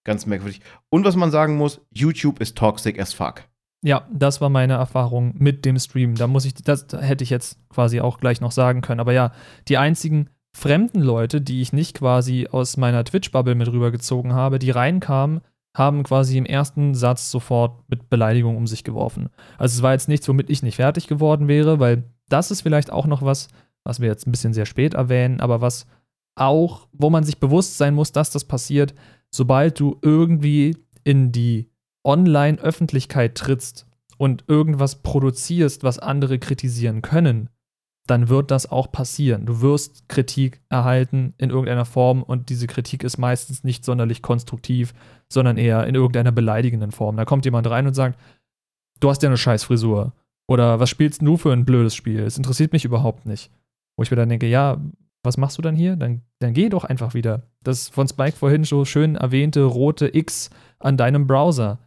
S2: Ganz merkwürdig. Und was man sagen muss, YouTube ist toxic as fuck.
S1: Ja, das war meine Erfahrung mit dem Stream. Da muss ich, das hätte ich jetzt quasi auch gleich noch sagen können. Aber ja, die einzigen fremden Leute, die ich nicht quasi aus meiner Twitch-Bubble mit rübergezogen habe, die reinkamen, haben quasi im ersten Satz sofort mit Beleidigung um sich geworfen. Also es war jetzt nichts, womit ich nicht fertig geworden wäre, weil das ist vielleicht auch noch was, was wir jetzt ein bisschen sehr spät erwähnen, aber was auch, wo man sich bewusst sein muss, dass das passiert, sobald du irgendwie in die Online-Öffentlichkeit trittst und irgendwas produzierst, was andere kritisieren können, dann wird das auch passieren. Du wirst Kritik erhalten in irgendeiner Form und diese Kritik ist meistens nicht sonderlich konstruktiv, sondern eher in irgendeiner beleidigenden Form. Da kommt jemand rein und sagt, du hast ja eine Scheißfrisur oder was spielst du für ein blödes Spiel? Es interessiert mich überhaupt nicht. Wo ich mir dann denke, ja, was machst du dann hier? Dann, dann geh doch einfach wieder. Das von Spike vorhin so schön erwähnte rote X an deinem Browser.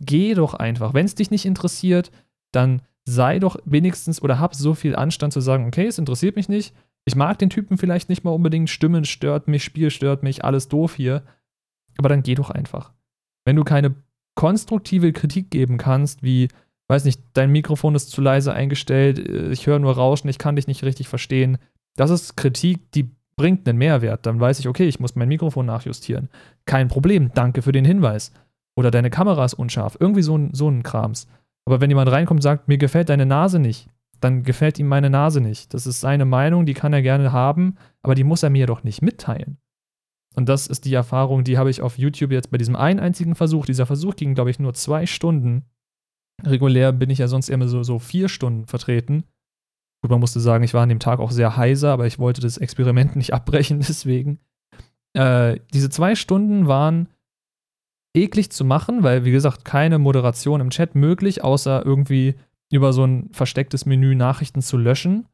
S1: Geh doch einfach. Wenn es dich nicht interessiert, dann sei doch wenigstens oder hab so viel Anstand zu sagen, okay, es interessiert mich nicht. Ich mag den Typen vielleicht nicht mal unbedingt. Stimmen stört mich, Spiel stört mich, alles doof hier. Aber dann geh doch einfach. Wenn du keine konstruktive Kritik geben kannst, wie, weiß nicht, dein Mikrofon ist zu leise eingestellt, äh, ich höre nur Rauschen, ich kann dich nicht richtig verstehen. Das ist Kritik, die bringt einen Mehrwert. Dann weiß ich, okay, ich muss mein Mikrofon nachjustieren. Kein Problem, danke für den Hinweis. Oder deine Kamera ist unscharf. Irgendwie so ein, so ein Krams. Aber wenn jemand reinkommt und sagt, mir gefällt deine Nase nicht, dann gefällt ihm meine Nase nicht. Das ist seine Meinung, die kann er gerne haben, aber die muss er mir doch nicht mitteilen. Und das ist die Erfahrung, die habe ich auf YouTube jetzt bei diesem einen einzigen Versuch. Dieser Versuch ging, glaube ich, nur zwei Stunden. Regulär bin ich ja sonst immer so, so vier Stunden vertreten. Gut, man musste sagen, ich war an dem Tag auch sehr heiser, aber ich wollte das Experiment nicht abbrechen, deswegen. Äh, diese zwei Stunden waren eklig zu machen, weil, wie gesagt, keine Moderation im Chat möglich, außer irgendwie über so ein verstecktes Menü Nachrichten zu löschen.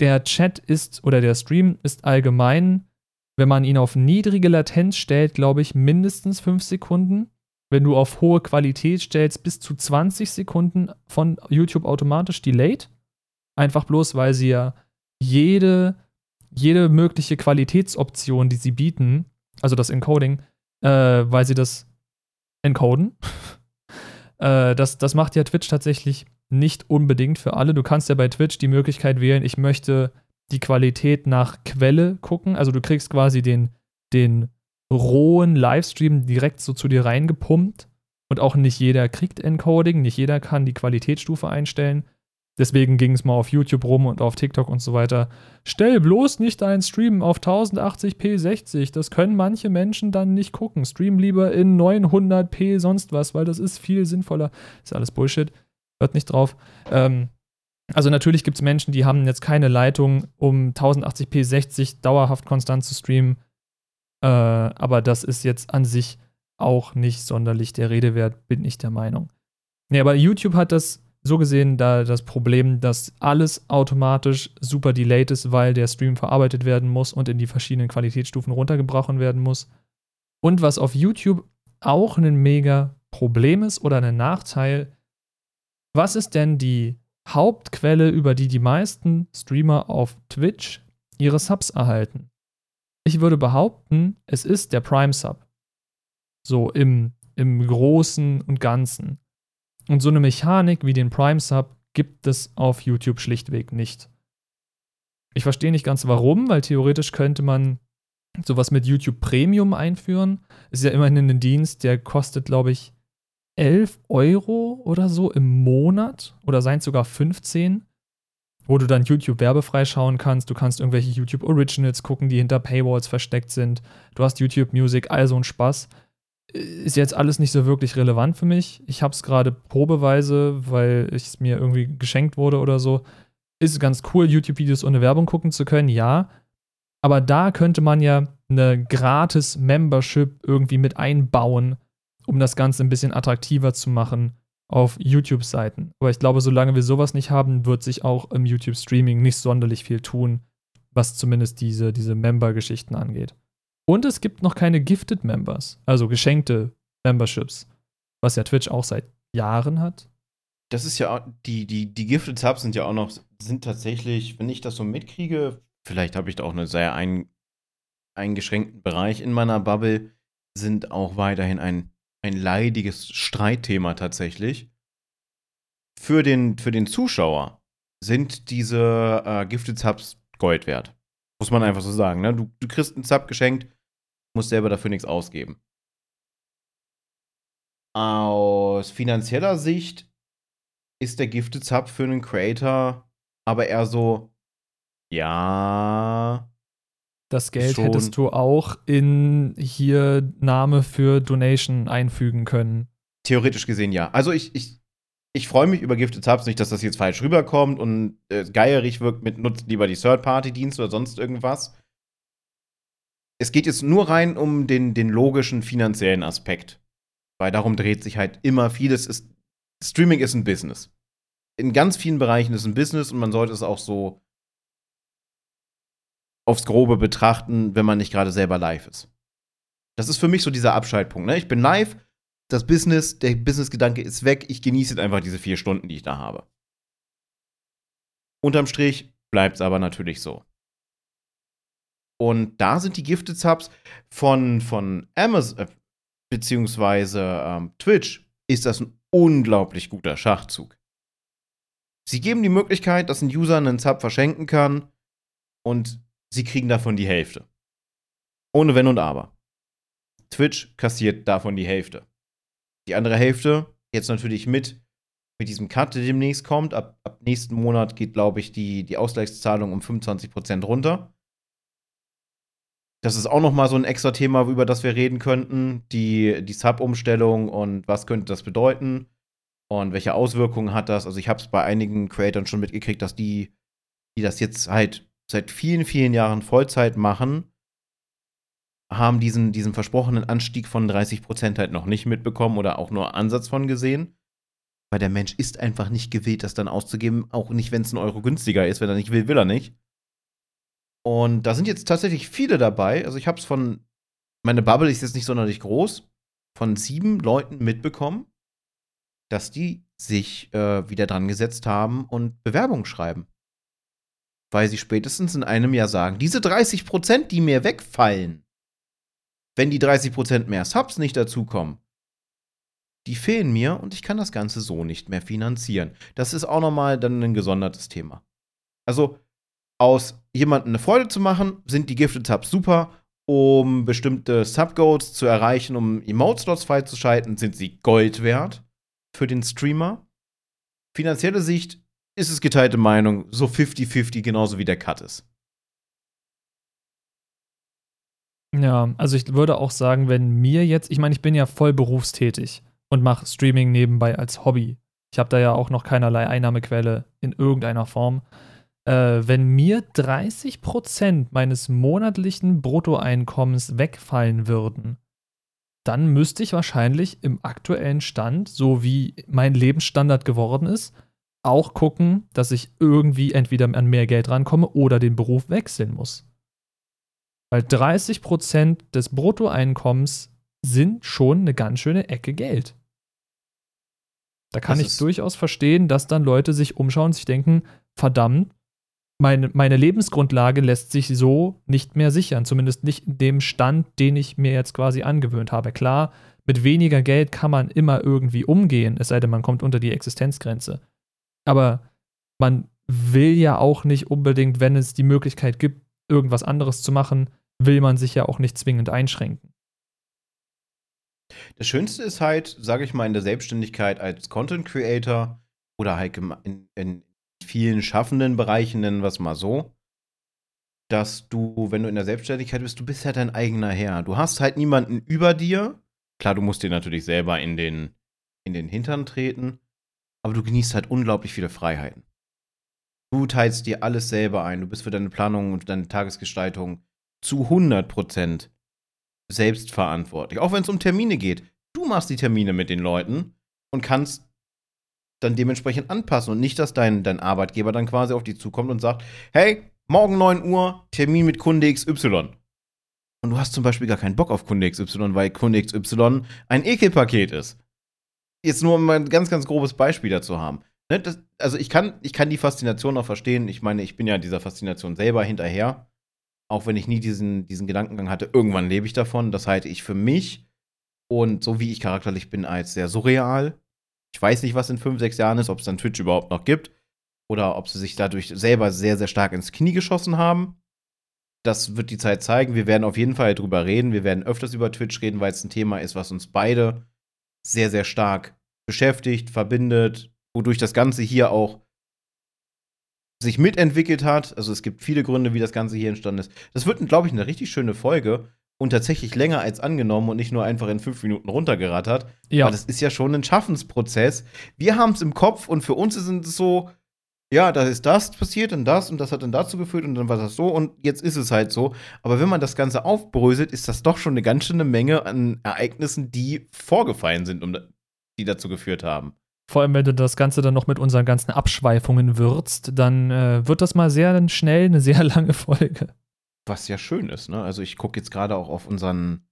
S1: Der Chat ist oder der Stream ist allgemein, wenn man ihn auf niedrige Latenz stellt, glaube ich, mindestens 5 Sekunden. Wenn du auf hohe Qualität stellst, bis zu 20 Sekunden von YouTube automatisch delayed. Einfach bloß, weil sie ja jede, jede mögliche Qualitätsoption, die sie bieten, also das Encoding, äh, weil sie das encoden. äh, das, das macht ja Twitch tatsächlich nicht unbedingt für alle. Du kannst ja bei Twitch die Möglichkeit wählen, ich möchte die Qualität nach Quelle gucken. Also du kriegst quasi den, den rohen Livestream direkt so zu dir reingepumpt. Und auch nicht jeder kriegt Encoding, nicht jeder kann die Qualitätsstufe einstellen. Deswegen ging es mal auf YouTube rum und auf TikTok und so weiter. Stell bloß nicht deinen Stream auf 1080p 60. Das können manche Menschen dann nicht gucken. Stream lieber in 900p sonst was, weil das ist viel sinnvoller. Ist alles Bullshit. Hört nicht drauf. Ähm, also natürlich gibt es Menschen, die haben jetzt keine Leitung, um 1080p 60 dauerhaft konstant zu streamen. Äh, aber das ist jetzt an sich auch nicht sonderlich der Rede wert, bin ich der Meinung. Nee, aber YouTube hat das so gesehen da das Problem, dass alles automatisch super delayed ist, weil der Stream verarbeitet werden muss und in die verschiedenen Qualitätsstufen runtergebrochen werden muss. Und was auf YouTube auch ein mega Problem ist oder ein Nachteil, was ist denn die Hauptquelle, über die die meisten Streamer auf Twitch ihre Subs erhalten? Ich würde behaupten, es ist der Prime Sub. So im, im Großen und Ganzen. Und so eine Mechanik wie den Prime Sub gibt es auf YouTube schlichtweg nicht. Ich verstehe nicht ganz warum, weil theoretisch könnte man sowas mit YouTube Premium einführen. Ist ja immerhin ein Dienst, der kostet, glaube ich, 11 Euro oder so im Monat oder seien es sogar 15, wo du dann YouTube werbefrei schauen kannst. Du kannst irgendwelche YouTube Originals gucken, die hinter Paywalls versteckt sind. Du hast YouTube Music, all so ein Spaß ist jetzt alles nicht so wirklich relevant für mich. Ich habe es gerade probeweise, weil es mir irgendwie geschenkt wurde oder so. Ist ganz cool, YouTube-Videos ohne Werbung gucken zu können, ja. Aber da könnte man ja eine gratis Membership irgendwie mit einbauen, um das Ganze ein bisschen attraktiver zu machen auf YouTube-Seiten. Aber ich glaube, solange wir sowas nicht haben, wird sich auch im YouTube-Streaming nicht sonderlich viel tun, was zumindest diese, diese Member-Geschichten angeht. Und es gibt noch keine Gifted Members, also geschenkte Memberships, was ja Twitch auch seit Jahren hat.
S2: Das ist ja, die, die, die Gifted Subs sind ja auch noch, sind tatsächlich, wenn ich das so mitkriege, vielleicht habe ich da auch einen sehr ein, eingeschränkten Bereich in meiner Bubble, sind auch weiterhin ein, ein leidiges Streitthema tatsächlich. Für den, für den Zuschauer sind diese äh, Gifted Subs Gold wert. Muss man einfach so sagen. Ne? Du, du kriegst einen Sub geschenkt, muss selber dafür nichts ausgeben. Aus finanzieller Sicht ist der Gifted Sub für einen Creator aber eher so, ja,
S1: Das Geld hättest du auch in hier Name für Donation einfügen können.
S2: Theoretisch gesehen ja. Also ich, ich, ich freue mich über Gifted Subs nicht, dass das jetzt falsch rüberkommt und äh, geierig wirkt mit nutzt lieber die Third-Party-Dienste oder sonst irgendwas. Es geht jetzt nur rein um den, den logischen finanziellen Aspekt. Weil darum dreht sich halt immer vieles. Ist, Streaming ist ein Business. In ganz vielen Bereichen ist es ein Business und man sollte es auch so aufs Grobe betrachten, wenn man nicht gerade selber live ist. Das ist für mich so dieser Abschaltpunkt. Ne? Ich bin live, das Business, der Business-Gedanke ist weg, ich genieße einfach diese vier Stunden, die ich da habe. Unterm Strich bleibt es aber natürlich so. Und da sind die Gifted Subs von, von Amazon, äh, beziehungsweise ähm, Twitch, ist das ein unglaublich guter Schachzug. Sie geben die Möglichkeit, dass ein User einen Sub verschenken kann und sie kriegen davon die Hälfte. Ohne Wenn und Aber. Twitch kassiert davon die Hälfte. Die andere Hälfte, jetzt natürlich mit, mit diesem Cut, der demnächst kommt. Ab, ab nächsten Monat geht, glaube ich, die, die Ausgleichszahlung um 25% runter. Das ist auch noch mal so ein extra Thema, über das wir reden könnten. Die, die Sub-Umstellung und was könnte das bedeuten und welche Auswirkungen hat das. Also ich habe es bei einigen Creatoren schon mitgekriegt, dass die, die das jetzt halt seit vielen, vielen Jahren Vollzeit machen, haben diesen, diesen versprochenen Anstieg von 30 Prozent halt noch nicht mitbekommen oder auch nur Ansatz von gesehen. Weil der Mensch ist einfach nicht gewillt, das dann auszugeben, auch nicht, wenn es ein Euro günstiger ist. Wenn er nicht will, will er nicht. Und da sind jetzt tatsächlich viele dabei. Also ich habe es von, meine Bubble ist jetzt nicht sonderlich groß, von sieben Leuten mitbekommen, dass die sich äh, wieder dran gesetzt haben und Bewerbungen schreiben weil sie spätestens in einem Jahr sagen, diese 30 Prozent, die mir wegfallen, wenn die 30 Prozent mehr Subs nicht dazukommen, die fehlen mir und ich kann das Ganze so nicht mehr finanzieren. Das ist auch nochmal dann ein gesondertes Thema. Also, aus jemandem eine Freude zu machen, sind die Gifted Subs super. Um bestimmte Subgoals zu erreichen, um Emote-Slots freizuschalten, sind sie Gold wert für den Streamer. Finanzielle Sicht ist es geteilte Meinung, so 50-50, genauso wie der Cut ist.
S1: Ja, also ich würde auch sagen, wenn mir jetzt, ich meine, ich bin ja voll berufstätig und mache Streaming nebenbei als Hobby. Ich habe da ja auch noch keinerlei Einnahmequelle in irgendeiner Form. Äh, wenn mir 30% meines monatlichen Bruttoeinkommens wegfallen würden, dann müsste ich wahrscheinlich im aktuellen Stand, so wie mein Lebensstandard geworden ist, auch gucken, dass ich irgendwie entweder an mehr Geld rankomme oder den Beruf wechseln muss. Weil 30% des Bruttoeinkommens sind schon eine ganz schöne Ecke Geld. Da kann das ich durchaus verstehen, dass dann Leute sich umschauen und sich denken, verdammt, meine, meine Lebensgrundlage lässt sich so nicht mehr sichern, zumindest nicht in dem Stand, den ich mir jetzt quasi angewöhnt habe. Klar, mit weniger Geld kann man immer irgendwie umgehen, es sei denn, man kommt unter die Existenzgrenze. Aber man will ja auch nicht unbedingt, wenn es die Möglichkeit gibt, irgendwas anderes zu machen, will man sich ja auch nicht zwingend einschränken.
S2: Das Schönste ist halt, sage ich mal, in der Selbstständigkeit als Content Creator oder halt in, in vielen schaffenden Bereichen, nennen wir es mal so, dass du, wenn du in der Selbstständigkeit bist, du bist ja dein eigener Herr. Du hast halt niemanden über dir. Klar, du musst dir natürlich selber in den, in den Hintern treten, aber du genießt halt unglaublich viele Freiheiten. Du teilst dir alles selber ein. Du bist für deine Planung und deine Tagesgestaltung zu 100% selbst verantwortlich. Auch wenn es um Termine geht. Du machst die Termine mit den Leuten und kannst dann dementsprechend anpassen und nicht, dass dein, dein Arbeitgeber dann quasi auf dich zukommt und sagt, hey, morgen 9 Uhr, Termin mit Kunde XY. Und du hast zum Beispiel gar keinen Bock auf Kunde XY, weil Kunde XY ein Ekelpaket ist jetzt nur um ein ganz, ganz grobes Beispiel dazu haben. Ne, das, also ich kann, ich kann die Faszination auch verstehen. Ich meine, ich bin ja dieser Faszination selber hinterher. Auch wenn ich nie diesen, diesen Gedankengang hatte, irgendwann lebe ich davon. Das halte ich für mich und so wie ich charakterlich bin, als sehr surreal. Ich weiß nicht, was in fünf, sechs Jahren ist, ob es dann Twitch überhaupt noch gibt. Oder ob sie sich dadurch selber sehr, sehr stark ins Knie geschossen haben. Das wird die Zeit zeigen. Wir werden auf jeden Fall drüber reden. Wir werden öfters über Twitch reden, weil es ein Thema ist, was uns beide sehr, sehr stark beschäftigt, verbindet, wodurch das Ganze hier auch sich mitentwickelt hat. Also es gibt viele Gründe, wie das Ganze hier entstanden ist. Das wird, glaube ich, eine richtig schöne Folge und tatsächlich länger als angenommen und nicht nur einfach in fünf Minuten runtergerattert. Ja. Weil das ist ja schon ein Schaffensprozess. Wir haben es im Kopf und für uns ist es so, ja, da ist das passiert und das und das hat dann dazu geführt und dann war das so und jetzt ist es halt so. Aber wenn man das Ganze aufbröselt, ist das doch schon eine ganz schöne Menge an Ereignissen, die vorgefallen sind, und die dazu geführt haben.
S1: Vor allem, wenn du das Ganze dann noch mit unseren ganzen Abschweifungen würzt, dann äh, wird das mal sehr schnell eine sehr lange Folge.
S2: Was ja schön ist, ne? Also ich gucke jetzt gerade auch auf unseren,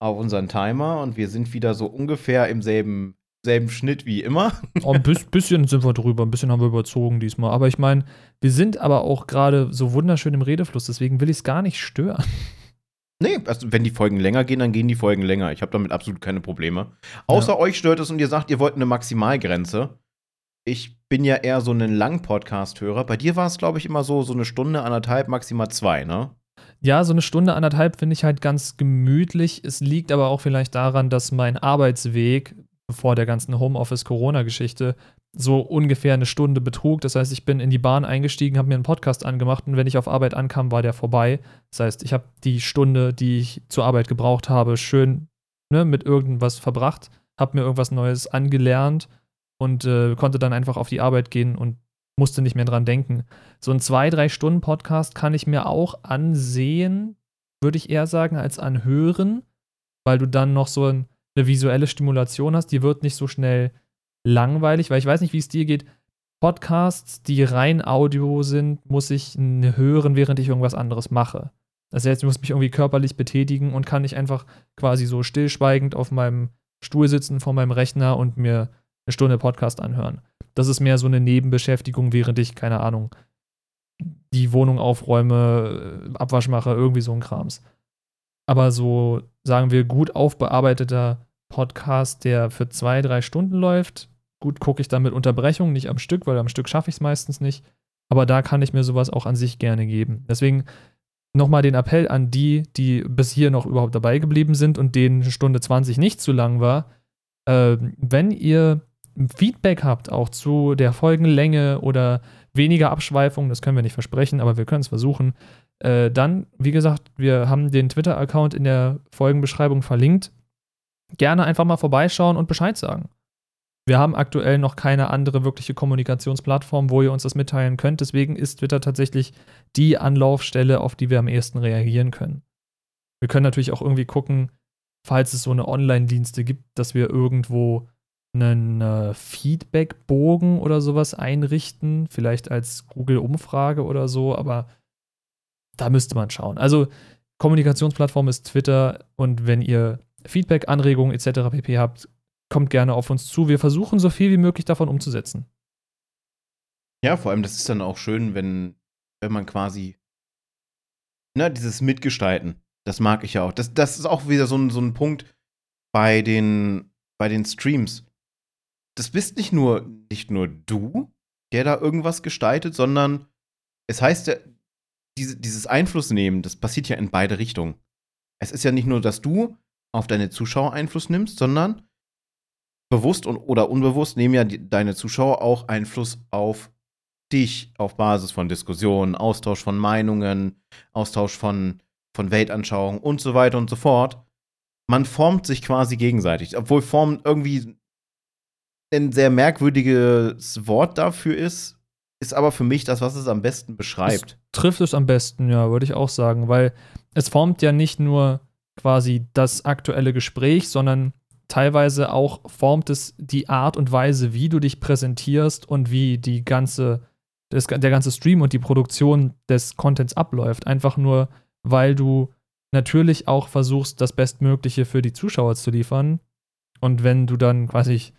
S2: auf unseren Timer und wir sind wieder so ungefähr im selben, selben Schnitt wie immer.
S1: Oh, ein bisschen sind wir drüber, ein bisschen haben wir überzogen diesmal. Aber ich meine, wir sind aber auch gerade so wunderschön im Redefluss, deswegen will ich es gar nicht stören.
S2: Nee, also wenn die Folgen länger gehen, dann gehen die Folgen länger. Ich habe damit absolut keine Probleme. Außer ja. euch stört es und ihr sagt, ihr wollt eine Maximalgrenze. Ich bin ja eher so ein Lang-Podcast-Hörer. Bei dir war es, glaube ich, immer so, so eine Stunde, anderthalb, maximal zwei, ne?
S1: Ja, so eine Stunde, anderthalb finde ich halt ganz gemütlich. Es liegt aber auch vielleicht daran, dass mein Arbeitsweg vor der ganzen Homeoffice-Corona-Geschichte so ungefähr eine Stunde betrug. Das heißt, ich bin in die Bahn eingestiegen, habe mir einen Podcast angemacht und wenn ich auf Arbeit ankam, war der vorbei. Das heißt, ich habe die Stunde, die ich zur Arbeit gebraucht habe, schön ne, mit irgendwas verbracht, habe mir irgendwas Neues angelernt und äh, konnte dann einfach auf die Arbeit gehen und musste nicht mehr dran denken. So ein zwei, drei Stunden Podcast kann ich mir auch ansehen, würde ich eher sagen, als anhören, weil du dann noch so ein, eine visuelle Stimulation hast. Die wird nicht so schnell langweilig, weil ich weiß nicht, wie es dir geht. Podcasts, die rein Audio sind, muss ich hören, während ich irgendwas anderes mache. Das heißt, ich muss mich irgendwie körperlich betätigen und kann nicht einfach quasi so stillschweigend auf meinem Stuhl sitzen vor meinem Rechner und mir eine Stunde Podcast anhören. Das ist mehr so eine Nebenbeschäftigung, während ich, keine Ahnung, die Wohnung aufräume, Abwasch mache, irgendwie so ein Krams. Aber so, sagen wir, gut aufbearbeiteter Podcast, der für zwei, drei Stunden läuft, Gut, gucke ich dann mit Unterbrechung, nicht am Stück, weil am Stück schaffe ich es meistens nicht. Aber da kann ich mir sowas auch an sich gerne geben. Deswegen nochmal den Appell an die, die bis hier noch überhaupt dabei geblieben sind und denen Stunde 20 nicht zu lang war. Äh, wenn ihr Feedback habt, auch zu der Folgenlänge oder weniger Abschweifungen, das können wir nicht versprechen, aber wir können es versuchen, äh, dann, wie gesagt, wir haben den Twitter-Account in der Folgenbeschreibung verlinkt. Gerne einfach mal vorbeischauen und Bescheid sagen. Wir haben aktuell noch keine andere wirkliche Kommunikationsplattform, wo ihr uns das mitteilen könnt. Deswegen ist Twitter tatsächlich die Anlaufstelle, auf die wir am ehesten reagieren können. Wir können natürlich auch irgendwie gucken, falls es so eine Online-Dienste gibt, dass wir irgendwo einen äh, Feedback-Bogen oder sowas einrichten, vielleicht als Google-Umfrage oder so, aber da müsste man schauen. Also Kommunikationsplattform ist Twitter und wenn ihr Feedback, Anregungen etc. pp habt, kommt gerne auf uns zu. Wir versuchen so viel wie möglich davon umzusetzen.
S2: Ja, vor allem, das ist dann auch schön, wenn, wenn man quasi, ne, dieses Mitgestalten, das mag ich ja auch. Das, das ist auch wieder so ein, so ein Punkt bei den, bei den Streams. Das bist nicht nur, nicht nur du, der da irgendwas gestaltet, sondern es heißt ja, diese, dieses Einflussnehmen, das passiert ja in beide Richtungen. Es ist ja nicht nur, dass du auf deine Zuschauer Einfluss nimmst, sondern bewusst und, oder unbewusst nehmen ja die, deine Zuschauer auch Einfluss auf dich auf Basis von Diskussionen, Austausch von Meinungen, Austausch von, von Weltanschauungen und so weiter und so fort. Man formt sich quasi gegenseitig, obwohl Form irgendwie ein sehr merkwürdiges Wort dafür ist, ist aber für mich das, was es am besten beschreibt.
S1: Es trifft es am besten, ja, würde ich auch sagen, weil es formt ja nicht nur quasi das aktuelle Gespräch, sondern teilweise auch formt es die Art und Weise, wie du dich präsentierst und wie die ganze, das, der ganze Stream und die Produktion des Contents abläuft. Einfach nur, weil du natürlich auch versuchst, das Bestmögliche für die Zuschauer zu liefern. Und wenn du dann quasi,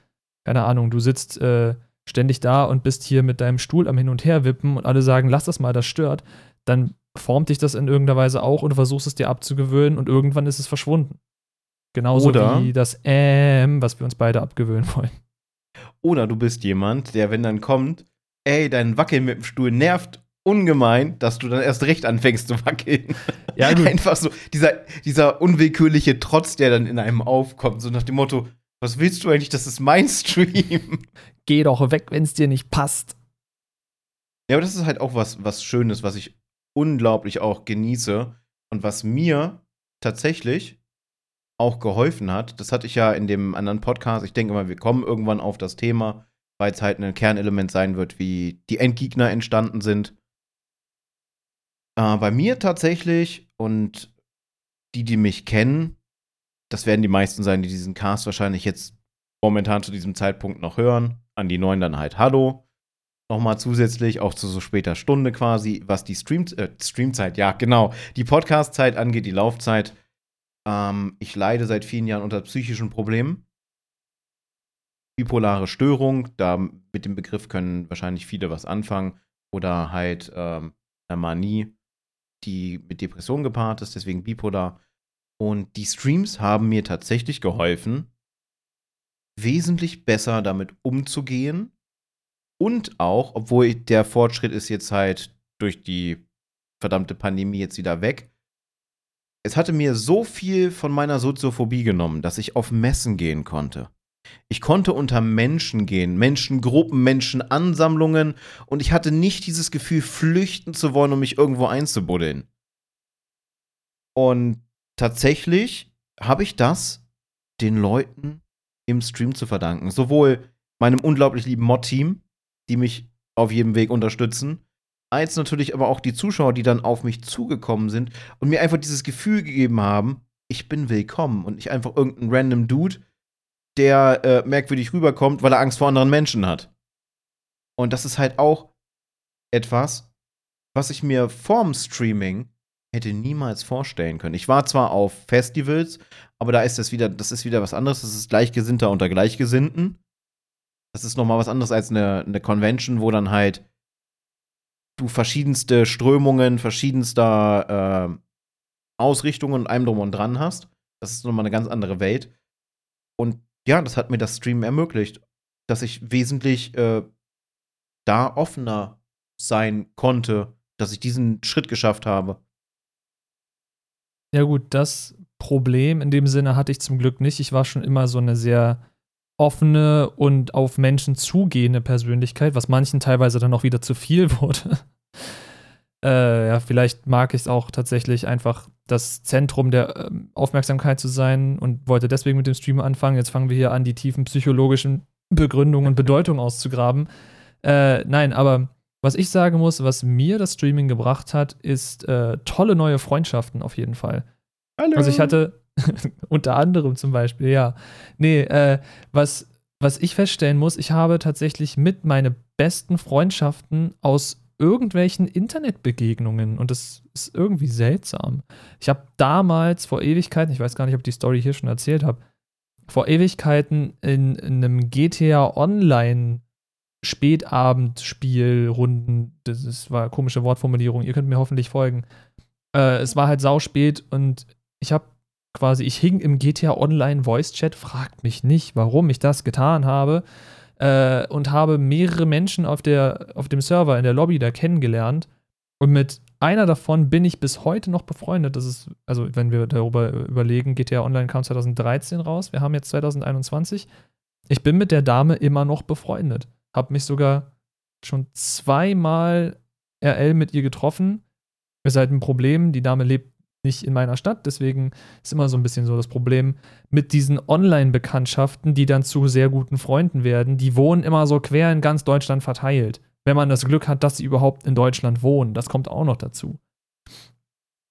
S1: keine Ahnung, du sitzt äh, ständig da und bist hier mit deinem Stuhl am Hin und Her wippen und alle sagen, lass das mal, das stört, dann formt dich das in irgendeiner Weise auch und du versuchst es dir abzugewöhnen und irgendwann ist es verschwunden. Genauso oder, wie das Ähm, was wir uns beide abgewöhnen wollen.
S2: Oder du bist jemand, der, wenn dann kommt, ey, dein Wackeln mit dem Stuhl nervt ungemein, dass du dann erst recht anfängst zu wackeln. Ja, Einfach so, dieser, dieser unwillkürliche Trotz, der dann in einem aufkommt, so nach dem Motto, was willst du eigentlich, das ist mein Stream?
S1: Geh doch weg, wenn es dir nicht passt.
S2: Ja, aber das ist halt auch was, was Schönes, was ich unglaublich auch genieße und was mir tatsächlich auch geholfen hat. Das hatte ich ja in dem anderen Podcast. Ich denke mal, wir kommen irgendwann auf das Thema, weil es halt ein Kernelement sein wird, wie die Endgegner entstanden sind. Äh, bei mir tatsächlich und die, die mich kennen, das werden die meisten sein, die diesen Cast wahrscheinlich jetzt momentan zu diesem Zeitpunkt noch hören. An die neuen dann halt Hallo. Nochmal zusätzlich, auch zu so später Stunde quasi, was die Stream, äh, Streamzeit, ja, genau, die Podcastzeit angeht, die Laufzeit. Ähm, ich leide seit vielen Jahren unter psychischen Problemen. Bipolare Störung, da mit dem Begriff können wahrscheinlich viele was anfangen. Oder halt ähm, eine Manie, die mit Depression gepaart ist, deswegen bipolar. Und die Streams haben mir tatsächlich geholfen, wesentlich besser damit umzugehen. Und auch, obwohl der Fortschritt ist jetzt halt durch die verdammte Pandemie jetzt wieder weg. Es hatte mir so viel von meiner Soziophobie genommen, dass ich auf Messen gehen konnte. Ich konnte unter Menschen gehen, Menschengruppen, Menschenansammlungen und ich hatte nicht dieses Gefühl, flüchten zu wollen, um mich irgendwo einzubuddeln. Und tatsächlich habe ich das den Leuten im Stream zu verdanken. Sowohl meinem unglaublich lieben Mod-Team, die mich auf jedem Weg unterstützen, als natürlich aber auch die Zuschauer, die dann auf mich zugekommen sind und mir einfach dieses Gefühl gegeben haben, ich bin willkommen und nicht einfach irgendein random Dude, der äh, merkwürdig rüberkommt, weil er Angst vor anderen Menschen hat. Und das ist halt auch etwas, was ich mir vorm Streaming hätte niemals vorstellen können. Ich war zwar auf Festivals, aber da ist das wieder, das ist wieder was anderes. Das ist Gleichgesinnter unter Gleichgesinnten. Das ist nochmal was anderes als eine, eine Convention, wo dann halt du verschiedenste Strömungen, verschiedenster äh, Ausrichtungen und allem drum und dran hast. Das ist nochmal eine ganz andere Welt. Und ja, das hat mir das Streamen ermöglicht, dass ich wesentlich äh, da offener sein konnte, dass ich diesen Schritt geschafft habe.
S1: Ja, gut, das Problem in dem Sinne hatte ich zum Glück nicht. Ich war schon immer so eine sehr offene und auf Menschen zugehende Persönlichkeit, was manchen teilweise dann auch wieder zu viel wurde. äh, ja, vielleicht mag ich es auch tatsächlich einfach das Zentrum der äh, Aufmerksamkeit zu sein und wollte deswegen mit dem Stream anfangen. Jetzt fangen wir hier an, die tiefen psychologischen Begründungen und Bedeutungen auszugraben. Äh, nein, aber was ich sagen muss, was mir das Streaming gebracht hat, ist äh, tolle neue Freundschaften auf jeden Fall. Hallo. Also ich hatte unter anderem zum Beispiel, ja. Nee, äh, was, was ich feststellen muss, ich habe tatsächlich mit meine besten Freundschaften aus irgendwelchen Internetbegegnungen und das ist irgendwie seltsam. Ich habe damals vor Ewigkeiten, ich weiß gar nicht, ob ich die Story hier schon erzählt habe, vor Ewigkeiten in, in einem GTA Online Spätabendspielrunden, das ist, war eine komische Wortformulierung, ihr könnt mir hoffentlich folgen. Äh, es war halt sauspät und ich habe quasi, ich hing im GTA Online Voice Chat, fragt mich nicht, warum ich das getan habe äh, und habe mehrere Menschen auf, der, auf dem Server in der Lobby da kennengelernt und mit einer davon bin ich bis heute noch befreundet. Das ist, also wenn wir darüber überlegen, GTA Online kam 2013 raus, wir haben jetzt 2021. Ich bin mit der Dame immer noch befreundet habe mich sogar schon zweimal RL mit ihr getroffen. Ist halt ein Problem, die Dame lebt nicht in meiner Stadt, deswegen ist immer so ein bisschen so das Problem mit diesen Online-Bekanntschaften, die dann zu sehr guten Freunden werden. Die wohnen immer so quer in ganz Deutschland verteilt. Wenn man das Glück hat, dass sie überhaupt in Deutschland wohnen, das kommt auch noch dazu.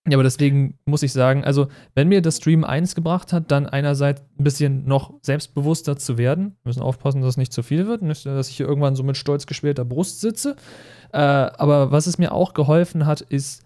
S1: Ja, aber deswegen muss ich sagen, also, wenn mir das Stream eins gebracht hat, dann einerseits ein bisschen noch selbstbewusster zu werden. Wir müssen aufpassen, dass es nicht zu viel wird, nicht, dass ich hier irgendwann so mit stolz geschwellter Brust sitze. Äh, aber was es mir auch geholfen hat, ist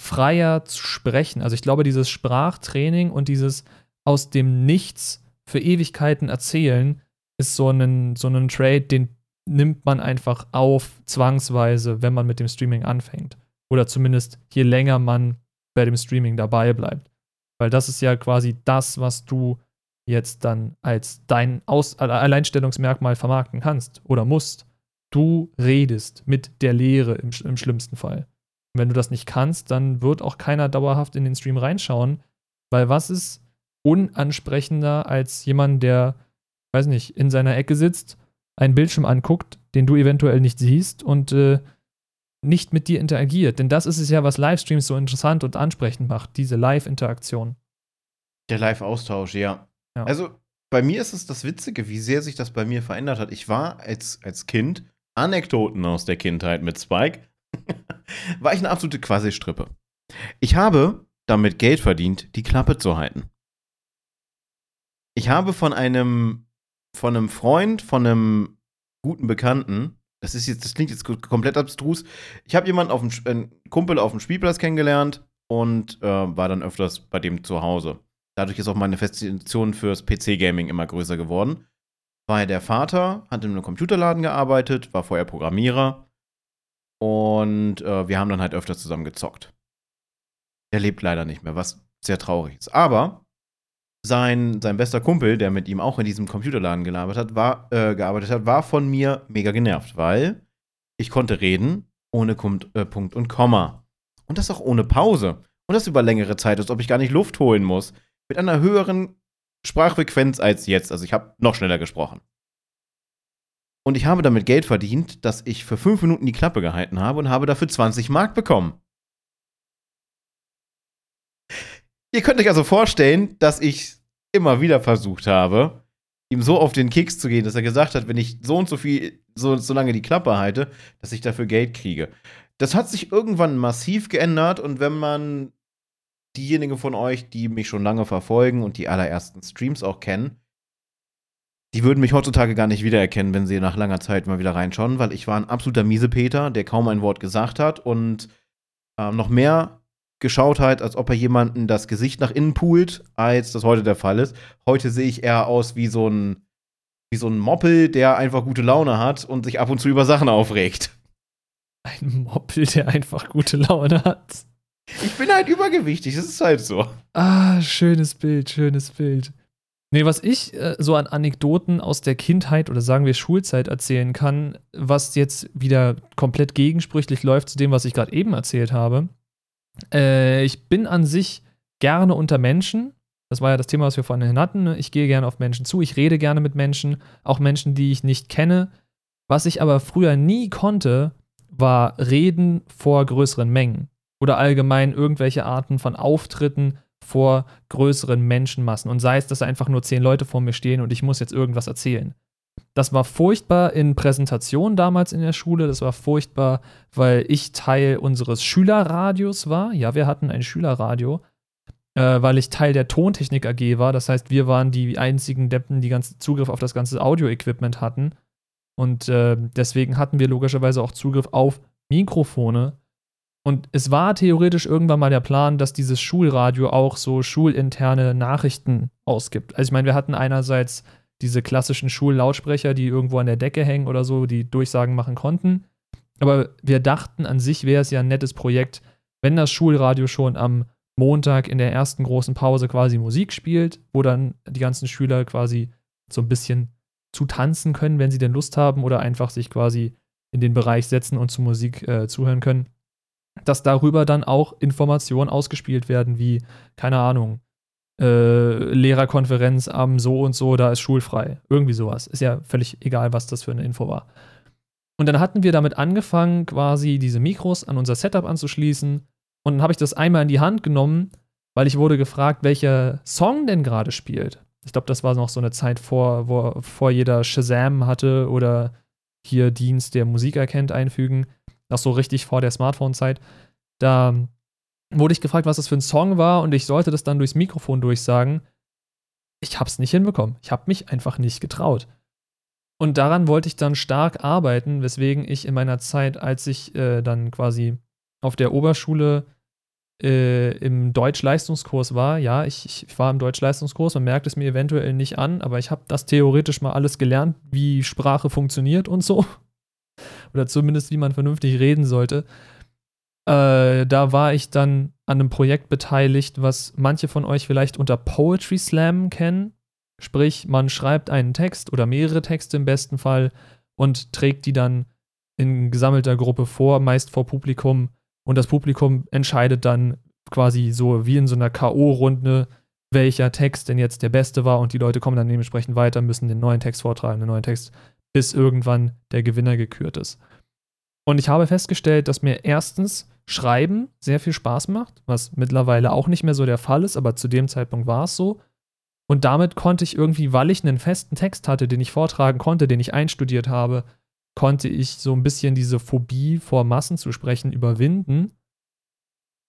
S1: freier zu sprechen. Also, ich glaube, dieses Sprachtraining und dieses aus dem Nichts für Ewigkeiten erzählen ist so ein, so ein Trade, den nimmt man einfach auf, zwangsweise, wenn man mit dem Streaming anfängt. Oder zumindest je länger man bei dem Streaming dabei bleibt. Weil das ist ja quasi das, was du jetzt dann als dein Aus Alleinstellungsmerkmal vermarkten kannst oder musst. Du redest mit der Lehre im, im schlimmsten Fall. Und wenn du das nicht kannst, dann wird auch keiner dauerhaft in den Stream reinschauen, weil was ist unansprechender als jemand, der, weiß nicht, in seiner Ecke sitzt, einen Bildschirm anguckt, den du eventuell nicht siehst und äh, nicht mit dir interagiert. Denn das ist es ja, was Livestreams so interessant und ansprechend macht, diese Live-Interaktion.
S2: Der Live-Austausch, ja. ja. Also bei mir ist es das Witzige, wie sehr sich das bei mir verändert hat. Ich war als, als Kind, Anekdoten aus der Kindheit mit Spike, war ich eine absolute Quasi-Strippe. Ich habe damit Geld verdient, die Klappe zu halten. Ich habe von einem, von einem Freund, von einem guten Bekannten, das ist jetzt, das klingt jetzt komplett abstrus. Ich habe jemanden auf dem, einen Kumpel auf dem Spielplatz kennengelernt und äh, war dann öfters bei dem zu Hause. Dadurch ist auch meine Faszination fürs PC-Gaming immer größer geworden. Weil der Vater hat in einem Computerladen gearbeitet, war vorher Programmierer und äh, wir haben dann halt öfters zusammen gezockt. Der lebt leider nicht mehr, was sehr traurig ist. Aber sein, sein bester Kumpel, der mit ihm auch in diesem Computerladen gelabert hat, war, äh, gearbeitet hat, war von mir mega genervt, weil ich konnte reden ohne Kum äh, Punkt und Komma. Und das auch ohne Pause. Und das über längere Zeit, als ob ich gar nicht Luft holen muss. Mit einer höheren Sprachfrequenz als jetzt. Also ich habe noch schneller gesprochen. Und ich habe damit Geld verdient, dass ich für fünf Minuten die Klappe gehalten habe und habe dafür 20 Mark bekommen. Ihr könnt euch also vorstellen, dass ich immer wieder versucht habe, ihm so auf den Keks zu gehen, dass er gesagt hat, wenn ich so und so viel, so, so lange die Klappe halte, dass ich dafür Geld kriege. Das hat sich irgendwann massiv geändert und wenn man diejenigen von euch, die mich schon lange verfolgen und die allerersten Streams auch kennen, die würden mich heutzutage gar nicht wiedererkennen, wenn sie nach langer Zeit mal wieder reinschauen, weil ich war ein absoluter Miesepeter, der kaum ein Wort gesagt hat und äh, noch mehr geschaut hat, als ob er jemanden das Gesicht nach innen poolt, als das heute der Fall ist. Heute sehe ich eher aus wie so ein, wie so ein Moppel, der einfach gute Laune hat und sich ab und zu über Sachen aufregt.
S1: Ein Moppel, der einfach gute Laune hat.
S2: Ich bin halt übergewichtig, das ist halt so.
S1: Ah, schönes Bild, schönes Bild. Nee, was ich äh, so an Anekdoten aus der Kindheit oder sagen wir Schulzeit erzählen kann, was jetzt wieder komplett gegensprüchlich läuft zu dem, was ich gerade eben erzählt habe, äh, ich bin an sich gerne unter Menschen. Das war ja das Thema, was wir vorhin hatten. Ne? Ich gehe gerne auf Menschen zu, ich rede gerne mit Menschen, auch Menschen, die ich nicht kenne. Was ich aber früher nie konnte, war reden vor größeren Mengen oder allgemein irgendwelche Arten von Auftritten vor größeren Menschenmassen und sei es, dass einfach nur zehn Leute vor mir stehen und ich muss jetzt irgendwas erzählen. Das war furchtbar in Präsentationen damals in der Schule. Das war furchtbar, weil ich Teil unseres Schülerradios war. Ja, wir hatten ein Schülerradio, äh, weil ich Teil der Tontechnik AG war. Das heißt, wir waren die einzigen Deppen, die ganzen Zugriff auf das ganze Audio-Equipment hatten. Und äh, deswegen hatten wir logischerweise auch Zugriff auf Mikrofone. Und es war theoretisch irgendwann mal der Plan, dass dieses Schulradio auch so schulinterne Nachrichten ausgibt. Also ich meine, wir hatten einerseits diese klassischen Schullautsprecher, die irgendwo an der Decke hängen oder so, die Durchsagen machen konnten. Aber wir dachten, an sich wäre es ja ein nettes Projekt, wenn das Schulradio schon am Montag in der ersten großen Pause quasi Musik spielt, wo dann die ganzen Schüler quasi so ein bisschen zu tanzen können, wenn sie denn Lust haben, oder einfach sich quasi in den Bereich setzen und zu Musik äh, zuhören können, dass darüber dann auch Informationen ausgespielt werden, wie, keine Ahnung, äh, Lehrerkonferenz am so und so, da ist schulfrei. Irgendwie sowas. Ist ja völlig egal, was das für eine Info war. Und dann hatten wir damit angefangen, quasi diese Mikros an unser Setup anzuschließen. Und dann habe ich das einmal in die Hand genommen, weil ich wurde gefragt, welcher Song denn gerade spielt. Ich glaube, das war noch so eine Zeit vor, wo vor jeder Shazam hatte oder hier Dienst, der Musik erkennt, einfügen. Noch so richtig vor der Smartphone-Zeit. Da wurde ich gefragt, was das für ein Song war und ich sollte das dann durchs Mikrofon durchsagen. Ich habe es nicht hinbekommen. Ich habe mich einfach nicht getraut. Und daran wollte ich dann stark arbeiten, weswegen ich in meiner Zeit, als ich äh, dann quasi auf der Oberschule äh, im Deutsch-Leistungskurs war, ja, ich, ich, war im Deutsch-Leistungskurs, man merkt es mir eventuell nicht an, aber ich habe das theoretisch mal alles gelernt, wie Sprache funktioniert und so. Oder zumindest, wie man vernünftig reden sollte. Äh, da war ich dann an einem Projekt beteiligt, was manche von euch vielleicht unter Poetry Slam kennen. Sprich, man schreibt einen Text oder mehrere Texte im besten Fall und trägt die dann in gesammelter Gruppe vor, meist vor Publikum. Und das Publikum entscheidet dann quasi so wie in so einer K.O.-Runde, welcher Text denn jetzt der beste war. Und die Leute kommen dann dementsprechend weiter, müssen den neuen Text vortragen, den neuen Text, bis irgendwann der Gewinner gekürt ist. Und ich habe festgestellt, dass mir erstens Schreiben sehr viel Spaß macht, was mittlerweile auch nicht mehr so der Fall ist, aber zu dem Zeitpunkt war es so. Und damit konnte ich irgendwie, weil ich einen festen Text hatte, den ich vortragen konnte, den ich einstudiert habe, konnte ich so ein bisschen diese Phobie vor Massen zu sprechen überwinden.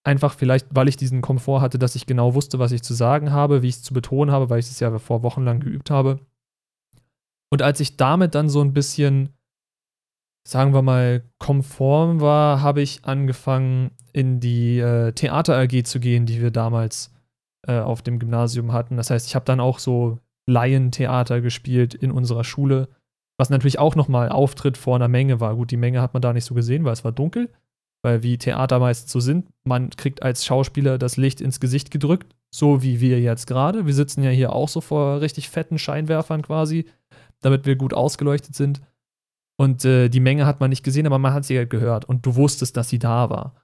S1: Einfach vielleicht, weil ich diesen Komfort hatte, dass ich genau wusste, was ich zu sagen habe, wie ich es zu betonen habe, weil ich es ja vor Wochen lang geübt habe. Und als ich damit dann so ein bisschen, sagen wir mal, konform war, habe ich angefangen, in die äh, Theater AG zu gehen, die wir damals äh, auf dem Gymnasium hatten. Das heißt, ich habe dann auch so Laientheater gespielt in unserer Schule, was natürlich auch nochmal Auftritt vor einer Menge war. Gut, die Menge hat man da nicht so gesehen, weil es war dunkel, weil wie Theater meist so sind, man kriegt als Schauspieler das Licht ins Gesicht gedrückt, so wie wir jetzt gerade. Wir sitzen ja hier auch so vor richtig fetten Scheinwerfern quasi, damit wir gut ausgeleuchtet sind. Und äh, die Menge hat man nicht gesehen, aber man hat sie halt gehört und du wusstest, dass sie da war.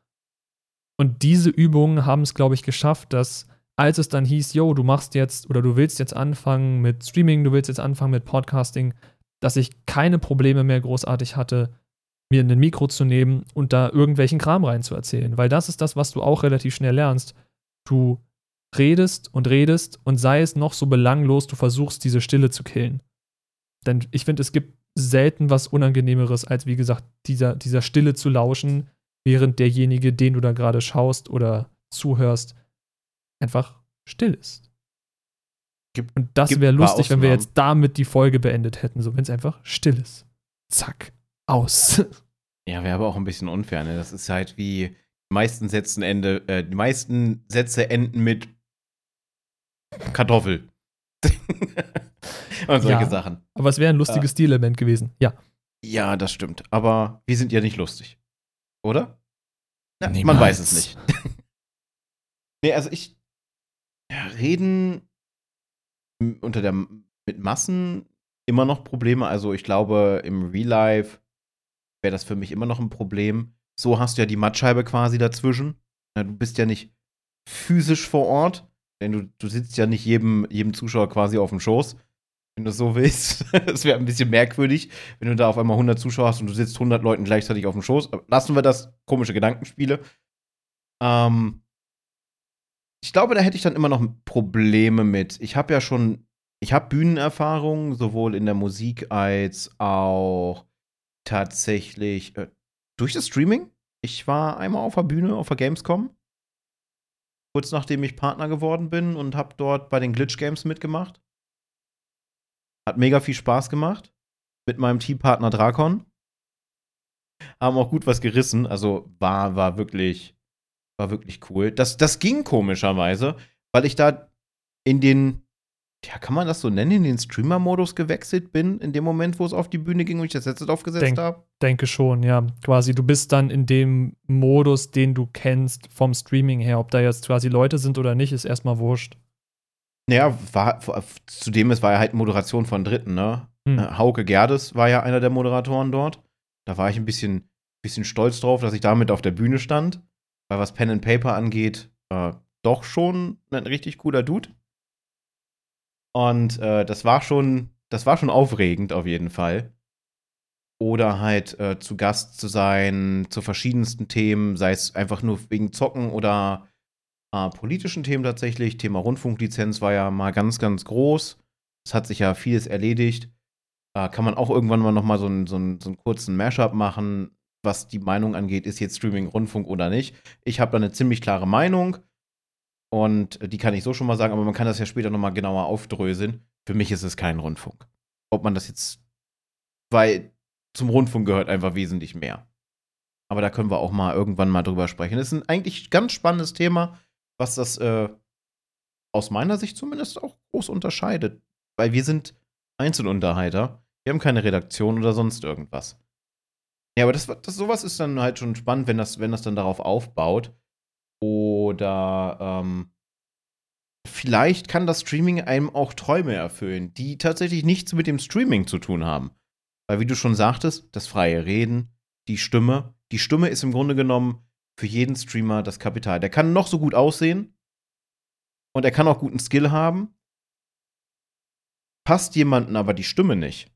S1: Und diese Übungen haben es, glaube ich, geschafft, dass als es dann hieß, yo, du machst jetzt oder du willst jetzt anfangen mit Streaming, du willst jetzt anfangen mit Podcasting, dass ich keine Probleme mehr großartig hatte, mir ein Mikro zu nehmen und da irgendwelchen Kram reinzuerzählen. Weil das ist das, was du auch relativ schnell lernst. Du redest und redest und sei es noch so belanglos, du versuchst diese Stille zu killen. Denn ich finde, es gibt selten was Unangenehmeres, als wie gesagt, dieser, dieser Stille zu lauschen, während derjenige, den du da gerade schaust oder zuhörst, einfach still ist.
S2: Gibt,
S1: Und das wäre lustig, wenn wir jetzt damit die Folge beendet hätten, so wenn es einfach still ist. Zack, aus.
S2: Ja, wäre aber auch ein bisschen unfair, ne? Das ist halt wie die meisten Sätzen Ende, äh, die meisten Sätze enden mit Kartoffel. Und solche
S1: Ja.
S2: Sachen.
S1: Aber es wäre ein lustiges
S2: Äh.
S1: Stilelement gewesen. Ja.
S2: Ja, das stimmt. Aber wir sind ja nicht lustig. Oder? Ja, man weiß es nicht. nee, also ich. Ja, reden unter der mit Massen immer noch Probleme. Also ich glaube, im Real Life wäre das für mich immer noch ein Problem. So hast du ja die Mattscheibe quasi dazwischen. Ja, du bist ja nicht physisch vor Ort, denn du, du sitzt ja nicht jedem, jedem Zuschauer quasi auf dem Schoß, wenn du so willst. Das wäre ein bisschen merkwürdig, wenn du da auf einmal 100 Zuschauer hast und du sitzt 100 Leuten gleichzeitig auf dem Schoß. Lassen wir das, komische Gedankenspiele. Ähm, ich glaube, da hätte ich dann immer noch Probleme mit. Ich habe ja schon, ich habe Bühnenerfahrung, sowohl in der Musik als auch tatsächlich äh, durch das Streaming. Ich war einmal auf der Bühne auf der Gamescom, kurz nachdem ich Partner geworden bin und habe dort bei den Glitch Games mitgemacht. Hat mega viel Spaß gemacht mit meinem Teampartner Drakon. Haben auch gut was gerissen, also war war wirklich war wirklich cool. Das das ging komischerweise, weil ich da in den ja, kann man das so nennen, in den Streamer-Modus gewechselt bin, in dem Moment, wo es auf die Bühne ging und ich das Headset aufgesetzt
S1: Denk-
S2: habe?
S1: Denke schon, ja. Quasi, du bist dann in dem Modus, den du kennst vom Streaming her. Ob da jetzt quasi Leute sind oder nicht, ist erstmal wurscht.
S2: Naja, war, zudem, es war ja halt Moderation von Dritten, ne?
S1: Hm.
S2: Äh, Hauke Gerdes war ja einer der Moderatoren dort. Da war ich ein bisschen, bisschen stolz drauf, dass ich damit auf der Bühne stand. Weil was Pen and Paper angeht, äh, doch schon ein richtig cooler Dude. Und äh, das war schon, das war schon aufregend auf jeden Fall. Oder halt äh, zu Gast zu sein zu verschiedensten Themen, sei es einfach nur wegen Zocken oder äh, politischen Themen tatsächlich. Thema Rundfunklizenz war ja mal ganz, ganz groß. Es hat sich ja vieles erledigt. Äh, kann man auch irgendwann mal noch mal so so so einen kurzen Mashup machen, was die Meinung angeht, ist jetzt Streaming Rundfunk oder nicht. Ich habe da eine ziemlich klare Meinung und die kann ich so schon mal sagen, aber man kann das ja später noch mal genauer aufdröseln. Für mich ist es kein Rundfunk. Ob man das jetzt, weil zum Rundfunk gehört einfach wesentlich mehr. Aber da können wir auch mal irgendwann mal drüber sprechen. Das ist ein eigentlich ganz spannendes Thema, was das äh, aus meiner Sicht zumindest auch groß unterscheidet. Weil wir sind Einzelunterhalter. Wir haben keine Redaktion oder sonst irgendwas. Ja, aber das, das sowas ist dann halt schon spannend, wenn das, wenn das dann darauf aufbaut. Oder ähm, vielleicht kann das Streaming einem auch Träume erfüllen, die tatsächlich nichts mit dem Streaming zu tun haben. Weil, wie du schon sagtest, das freie Reden, die Stimme. Die Stimme ist im Grunde genommen für jeden Streamer das Kapital. Der kann noch so gut aussehen und er kann auch guten Skill haben. Passt jemanden aber die Stimme nicht,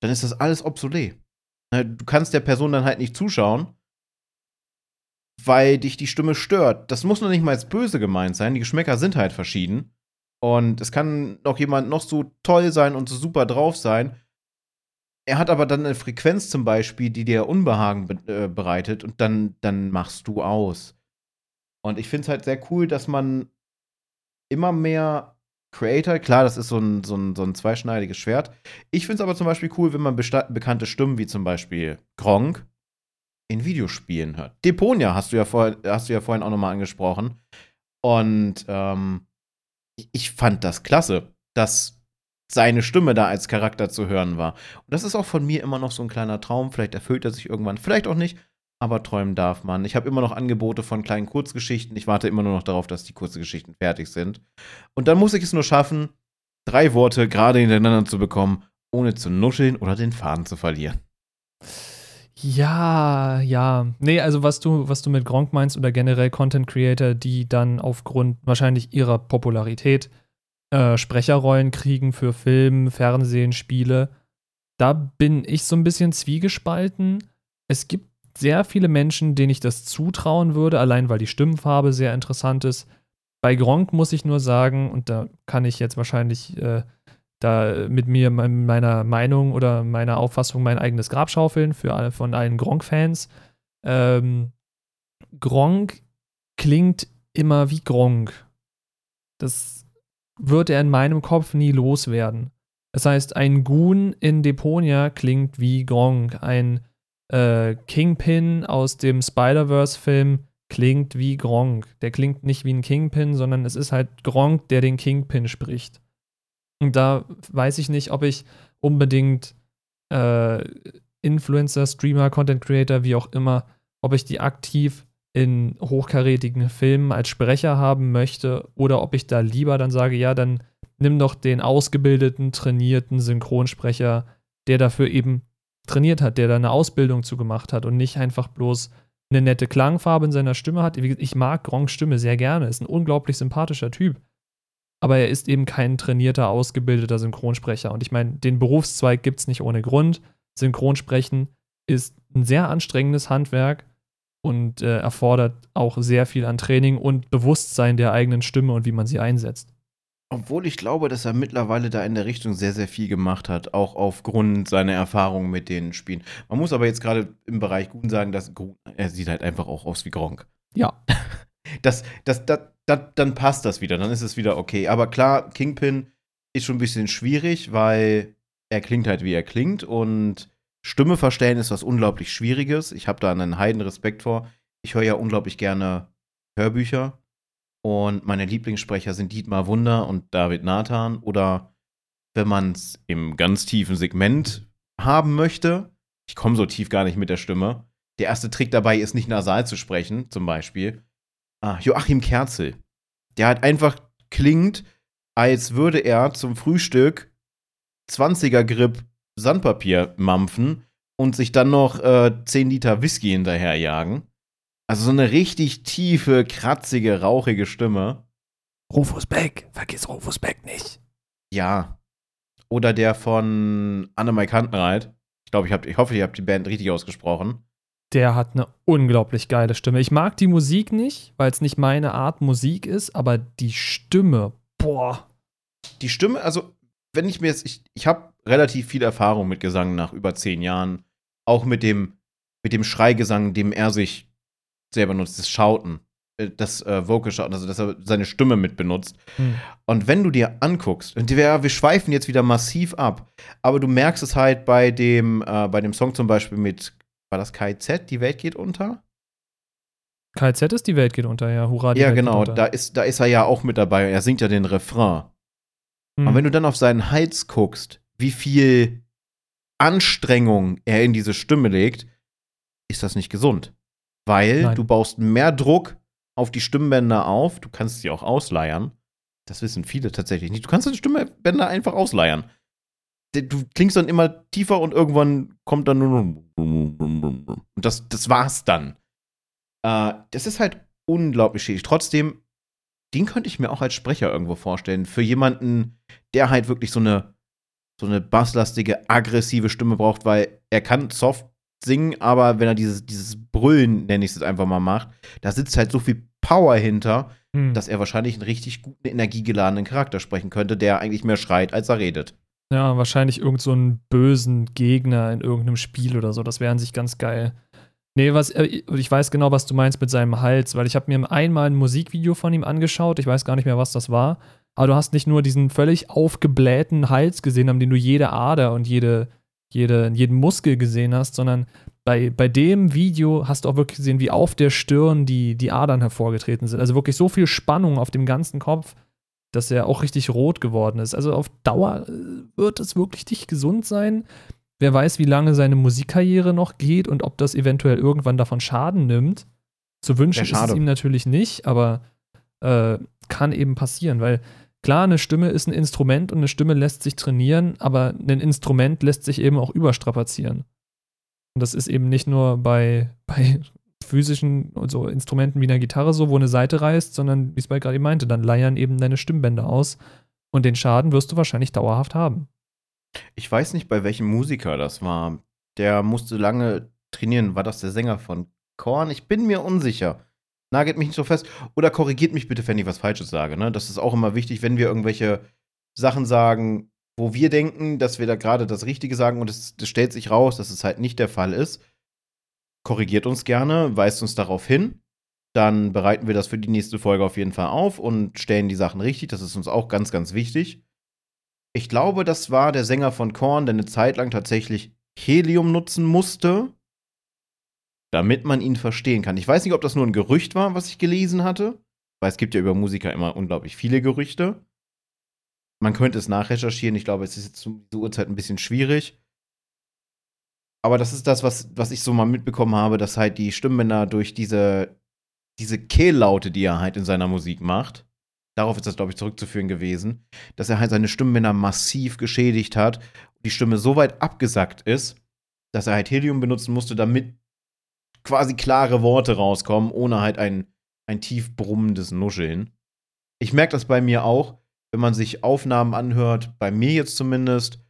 S2: dann ist das alles obsolet. Ne, du kannst der Person dann halt nicht zuschauen, weil dich die Stimme stört. Das muss noch nicht mal als böse gemeint sein. Die Geschmäcker sind halt verschieden. Und es kann noch jemand noch so toll sein und so super drauf sein. Er hat aber dann eine Frequenz zum Beispiel, die dir Unbehagen be äh, bereitet und dann, dann machst du aus. Und ich finde es halt sehr cool, dass man immer mehr Creator, klar, das ist so ein, so ein, so ein zweischneidiges Schwert. Ich finde es aber zum Beispiel cool, wenn man bekannte Stimmen wie zum Beispiel Gronk in Videospielen hört. Deponia hast du ja, vor, hast du ja vorhin auch nochmal angesprochen. Und ähm, ich fand das klasse, dass seine Stimme da als Charakter zu hören war. Und das ist auch von mir immer noch so ein kleiner Traum. Vielleicht erfüllt er sich irgendwann, vielleicht auch nicht aber träumen darf man. Ich habe immer noch Angebote von kleinen Kurzgeschichten. Ich warte immer nur noch darauf, dass die Kurzgeschichten fertig sind. Und dann muss ich es nur schaffen, drei Worte gerade hintereinander zu bekommen, ohne zu nuscheln oder den Faden zu verlieren.
S1: Ja, ja. Nee, also was du, was du mit Gronk meinst oder generell Content Creator, die dann aufgrund wahrscheinlich ihrer Popularität äh, Sprecherrollen kriegen für Film, Fernsehen, Spiele, da bin ich so ein bisschen zwiegespalten. Es gibt sehr viele Menschen, denen ich das zutrauen würde, allein weil die Stimmfarbe sehr interessant ist. Bei Gronk muss ich nur sagen, und da kann ich jetzt wahrscheinlich äh, da mit mir meiner Meinung oder meiner Auffassung mein eigenes Grab schaufeln für alle, von allen Gronk-Fans. Ähm, Gronk klingt immer wie Gronk. Das wird er in meinem Kopf nie loswerden. Das heißt, ein Goon in Deponia klingt wie Gronk. Ein äh, Kingpin aus dem Spider-Verse-Film klingt wie Gronk. Der klingt nicht wie ein Kingpin, sondern es ist halt Gronk, der den Kingpin spricht. Und da weiß ich nicht, ob ich unbedingt äh, Influencer, Streamer, Content Creator, wie auch immer, ob ich die aktiv in hochkarätigen Filmen als Sprecher haben möchte oder ob ich da lieber dann sage, ja, dann nimm doch den ausgebildeten, trainierten Synchronsprecher, der dafür eben trainiert hat, der da eine Ausbildung zu gemacht hat und nicht einfach bloß eine nette Klangfarbe in seiner Stimme hat. Ich mag Gronks Stimme sehr gerne, ist ein unglaublich sympathischer Typ. Aber er ist eben kein trainierter, ausgebildeter Synchronsprecher. Und ich meine, den Berufszweig gibt es nicht ohne Grund. Synchronsprechen ist ein sehr anstrengendes Handwerk und äh, erfordert auch sehr viel an Training und Bewusstsein der eigenen Stimme und wie man sie einsetzt.
S2: Obwohl ich glaube, dass er mittlerweile da in der Richtung sehr, sehr viel gemacht hat, auch aufgrund seiner Erfahrungen mit den Spielen. Man muss aber jetzt gerade im Bereich Grun sagen, dass Grun, er sieht halt einfach auch aus wie Gronk.
S1: Ja.
S2: Das, das, das, das, dann passt das wieder, dann ist es wieder okay. Aber klar, Kingpin ist schon ein bisschen schwierig, weil er klingt halt, wie er klingt und Stimme verstellen ist was unglaublich Schwieriges. Ich habe da einen heiden Respekt vor. Ich höre ja unglaublich gerne Hörbücher und meine Lieblingssprecher sind Dietmar Wunder und David Nathan. Oder wenn man es im ganz tiefen Segment haben möchte, ich komme so tief gar nicht mit der Stimme. Der erste Trick dabei ist nicht nasal zu sprechen, zum Beispiel. Ah, Joachim Kerzel. Der halt einfach klingt, als würde er zum Frühstück 20er Grip Sandpapier mampfen und sich dann noch äh, 10 Liter Whisky hinterherjagen. Also so eine richtig tiefe, kratzige, rauchige Stimme.
S1: Rufus Beck, vergiss Rufus Beck nicht.
S2: Ja. Oder der von Annemai Kantenreit. Ich glaube, ich, hab, ich hoffe, ihr habt die Band richtig ausgesprochen.
S1: Der hat eine unglaublich geile Stimme. Ich mag die Musik nicht, weil es nicht meine Art Musik ist, aber die Stimme, boah.
S2: Die Stimme, also, wenn ich mir jetzt, ich, ich habe relativ viel Erfahrung mit Gesang nach über zehn Jahren. Auch mit dem, mit dem Schreigesang, dem er sich selber nutzt, das Schauten, äh, das äh, Vocal Schauten, also dass er seine Stimme mit benutzt. Hm. Und wenn du dir anguckst, und wir, wir schweifen jetzt wieder massiv ab, aber du merkst es halt bei dem, äh, bei dem Song zum Beispiel mit, war das KZ, Die Welt geht unter?
S1: KZ ist Die Welt geht unter, ja, hurra,
S2: die Ja, Welt genau, da ist, da ist er ja auch mit dabei, er singt ja den Refrain. Hm. Und wenn du dann auf seinen Hals guckst, wie viel Anstrengung er in diese Stimme legt, ist das nicht gesund. Weil Nein. du baust mehr Druck auf die Stimmbänder auf. Du kannst sie auch ausleiern. Das wissen viele tatsächlich nicht. Du kannst die Stimmbänder einfach ausleiern. Du klingst dann immer tiefer und irgendwann kommt dann nur. Und das, das war's dann. Äh, das ist halt unglaublich schädlich. Trotzdem, den könnte ich mir auch als Sprecher irgendwo vorstellen. Für jemanden, der halt wirklich so eine, so eine basslastige, aggressive Stimme braucht, weil er kann soft singen, aber wenn er dieses, dieses Brüllen, nenne ich es einfach mal, macht, da sitzt halt so viel Power hinter, hm. dass er wahrscheinlich einen richtig guten, energiegeladenen Charakter sprechen könnte, der eigentlich mehr schreit, als er redet.
S1: Ja, wahrscheinlich irgendeinen so bösen Gegner in irgendeinem Spiel oder so. Das wäre an sich ganz geil. Nee, was, äh, ich weiß genau, was du meinst mit seinem Hals, weil ich habe mir einmal ein Musikvideo von ihm angeschaut. Ich weiß gar nicht mehr, was das war. Aber du hast nicht nur diesen völlig aufgeblähten Hals gesehen, an dem du jede Ader und jede, jede, jeden Muskel gesehen hast, sondern bei, bei dem Video hast du auch wirklich gesehen, wie auf der Stirn die, die Adern hervorgetreten sind. Also wirklich so viel Spannung auf dem ganzen Kopf, dass er auch richtig rot geworden ist. Also auf Dauer äh, wird es wirklich nicht gesund sein. Wer weiß, wie lange seine Musikkarriere noch geht und ob das eventuell irgendwann davon Schaden nimmt. Zu wünschen ist es ihm natürlich nicht, aber äh, kann eben passieren, weil klar, eine Stimme ist ein Instrument und eine Stimme lässt sich trainieren, aber ein Instrument lässt sich eben auch überstrapazieren. Und das ist eben nicht nur bei, bei physischen also Instrumenten wie einer Gitarre so, wo eine Seite reißt, sondern wie es bei gerade meinte, dann leiern eben deine Stimmbänder aus und den Schaden wirst du wahrscheinlich dauerhaft haben.
S2: Ich weiß nicht, bei welchem Musiker das war. Der musste lange trainieren. War das der Sänger von Korn? Ich bin mir unsicher. Nagelt mich nicht so fest. Oder korrigiert mich bitte, wenn ich was Falsches sage. Ne? Das ist auch immer wichtig, wenn wir irgendwelche Sachen sagen, wo wir denken, dass wir da gerade das Richtige sagen und es stellt sich raus, dass es halt nicht der Fall ist. Korrigiert uns gerne, weist uns darauf hin. Dann bereiten wir das für die nächste Folge auf jeden Fall auf und stellen die Sachen richtig. Das ist uns auch ganz, ganz wichtig. Ich glaube, das war der Sänger von Korn, der eine Zeit lang tatsächlich Helium nutzen musste, damit man ihn verstehen kann. Ich weiß nicht, ob das nur ein Gerücht war, was ich gelesen hatte, weil es gibt ja über Musiker immer unglaublich viele Gerüchte. Man könnte es nachrecherchieren. Ich glaube, es ist jetzt zu dieser Uhrzeit ein bisschen schwierig. Aber das ist das, was, was ich so mal mitbekommen habe, dass halt die Stimmbänder durch diese, diese Kehllaute, die er halt in seiner Musik macht, darauf ist das, glaube ich, zurückzuführen gewesen, dass er halt seine Stimmbänder massiv geschädigt hat die Stimme so weit abgesackt ist, dass er halt Helium benutzen musste, damit quasi klare Worte rauskommen, ohne halt ein, ein tief brummendes Nuscheln. Ich merke das bei mir auch, wenn man sich Aufnahmen anhört, bei mir jetzt zumindest,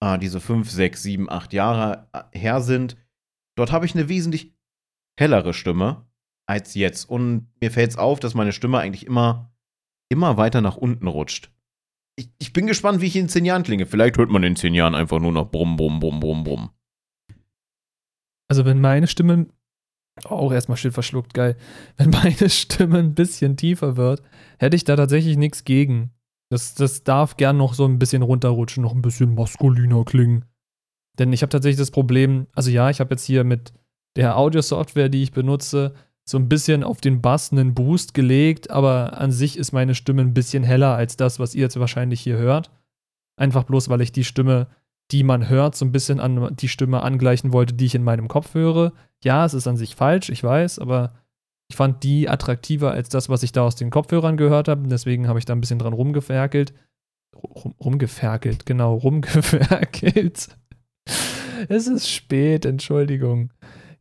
S2: äh, diese fünf, sechs, sieben, acht Jahre äh, her sind, dort habe ich eine wesentlich hellere Stimme als jetzt. Und mir fällt es auf, dass meine Stimme eigentlich immer immer weiter nach unten rutscht. Ich, ich, bin gespannt, wie ich in zehn Jahren klinge. Vielleicht hört man in zehn Jahren einfach nur noch Brumm, Brumm, Brumm, Brumm, Brumm.
S1: Also, wenn meine Stimme, auch erstmal still verschluckt, geil, wenn meine Stimme ein bisschen tiefer wird, hätte ich da tatsächlich nichts gegen. Das, das darf gern noch so ein bisschen runterrutschen, noch ein bisschen maskuliner klingen. Denn ich habe tatsächlich das Problem, also ja, ich habe jetzt hier mit der Audio-Software, die ich benutze, so ein bisschen auf den Bass einen Boost gelegt, aber an sich ist meine Stimme ein bisschen heller als das, was ihr jetzt wahrscheinlich hier hört. Einfach bloß, weil ich die Stimme, die man hört, so ein bisschen an die Stimme angleichen wollte, die ich in meinem Kopf höre. Ja, es ist an sich falsch, ich weiß, aber ich fand die attraktiver als das, was ich da aus den Kopfhörern gehört habe. Deswegen habe ich da ein bisschen dran rumgeferkelt. Rum, rumgeferkelt, genau, rumgeferkelt. es ist spät, Entschuldigung.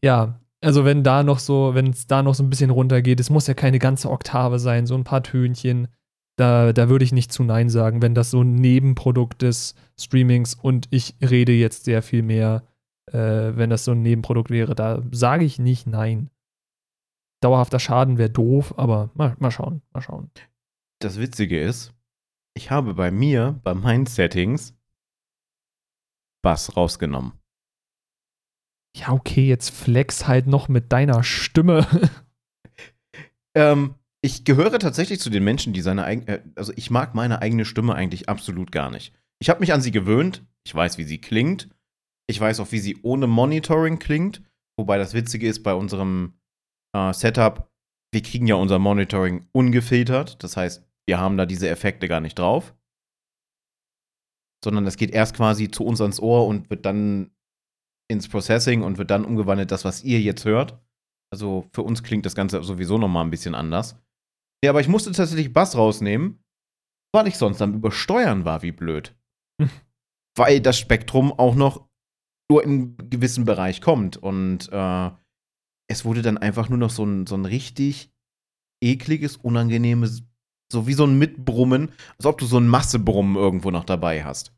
S1: Ja, also wenn da noch so, wenn es da noch so ein bisschen runtergeht, es muss ja keine ganze Oktave sein, so ein paar Tönchen. Da, da würde ich nicht zu Nein sagen, wenn das so ein Nebenprodukt des Streamings und ich rede jetzt sehr viel mehr, äh, wenn das so ein Nebenprodukt wäre. Da sage ich nicht Nein. Dauerhafter Schaden wäre doof, aber mal, mal schauen, mal schauen.
S2: Das Witzige ist, ich habe bei mir, bei meinen Settings, Bass rausgenommen
S1: ja, okay, jetzt flex halt noch mit deiner Stimme.
S2: ähm, ich gehöre tatsächlich zu den Menschen, die seine eigene, äh, also ich mag meine eigene Stimme eigentlich absolut gar nicht. Ich habe mich an sie gewöhnt. Ich weiß, wie sie klingt. Ich weiß auch, wie sie ohne Monitoring klingt. Wobei das Witzige ist bei unserem äh, Setup, wir kriegen ja unser Monitoring ungefiltert. Das heißt, wir haben da diese Effekte gar nicht drauf. Sondern es geht erst quasi zu uns ans Ohr und wird dann ins Processing und wird dann umgewandelt, das, was ihr jetzt hört. Also für uns klingt das Ganze sowieso nochmal ein bisschen anders. Ja, aber ich musste tatsächlich Bass rausnehmen, weil ich sonst am Übersteuern war, wie blöd. weil das Spektrum auch noch nur in einem gewissen Bereich kommt. Und äh, es wurde dann einfach nur noch so ein, so ein richtig ekliges, unangenehmes, so wie so ein Mitbrummen, als ob du so ein Massebrummen irgendwo noch dabei hast.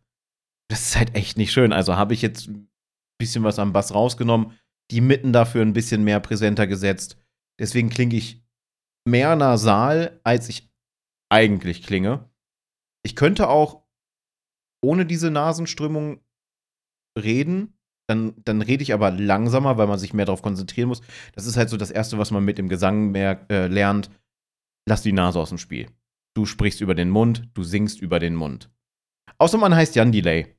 S2: Das ist halt echt nicht schön. Also habe ich jetzt bisschen was am Bass rausgenommen. die Mitten dafür ein bisschen mehr präsenter gesetzt. Deswegen klinge ich mehr nasal, als ich eigentlich klinge. Ich könnte auch ohne diese Nasenströmung reden. Dann, dann rede ich aber langsamer, weil man sich mehr darauf konzentrieren muss. Das ist halt so das Erste, was man mit dem Gesang mehr, äh, lernt. Lass die Nase aus dem Spiel. Du sprichst über den Mund, du singst über den Mund. Außer man heißt Jan Delay.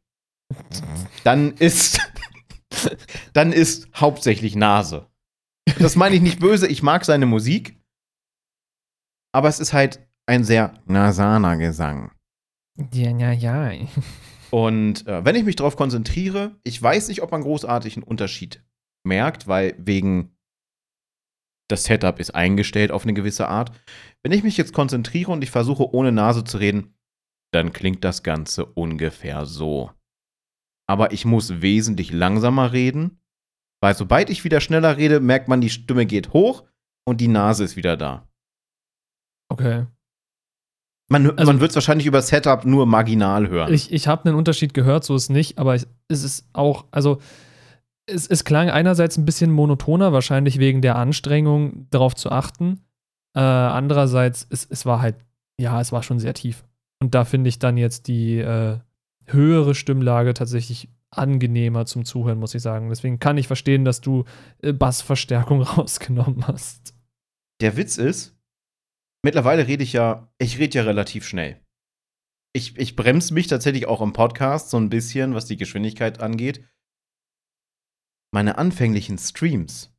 S2: Dann ist, dann ist hauptsächlich Nase. Das meine ich nicht böse, ich mag seine Musik. Aber es ist halt ein sehr nasaler Gesang.
S1: Ja, ja, ja.
S2: Und äh, wenn ich mich darauf konzentriere, ich weiß nicht, ob man großartig einen Unterschied merkt, weil wegen das Setup ist eingestellt auf eine gewisse Art. Wenn ich mich jetzt konzentriere und ich versuche ohne Nase zu reden, dann klingt das Ganze ungefähr so. Aber ich muss wesentlich langsamer reden, weil sobald ich wieder schneller rede, merkt man, die Stimme geht hoch und die Nase ist wieder da.
S1: Okay.
S2: Man, also, man wird es wahrscheinlich über Setup nur marginal hören.
S1: Ich, ich habe einen Unterschied gehört, so ist es nicht, aber es ist auch, also es, es, klang einerseits ein bisschen monotoner, wahrscheinlich wegen der Anstrengung, darauf zu achten. Äh, andererseits, es, es war halt, ja, es war schon sehr tief. Und da finde ich dann jetzt die äh, höhere Stimmlage tatsächlich angenehmer zum Zuhören, muss ich sagen. Deswegen kann ich verstehen, dass du äh, Bassverstärkung rausgenommen hast.
S2: Der Witz ist, mittlerweile rede ich ja, ich rede ja relativ schnell. Ich, ich bremse mich tatsächlich auch im Podcast so ein bisschen, was die Geschwindigkeit angeht. Meine anfänglichen Streams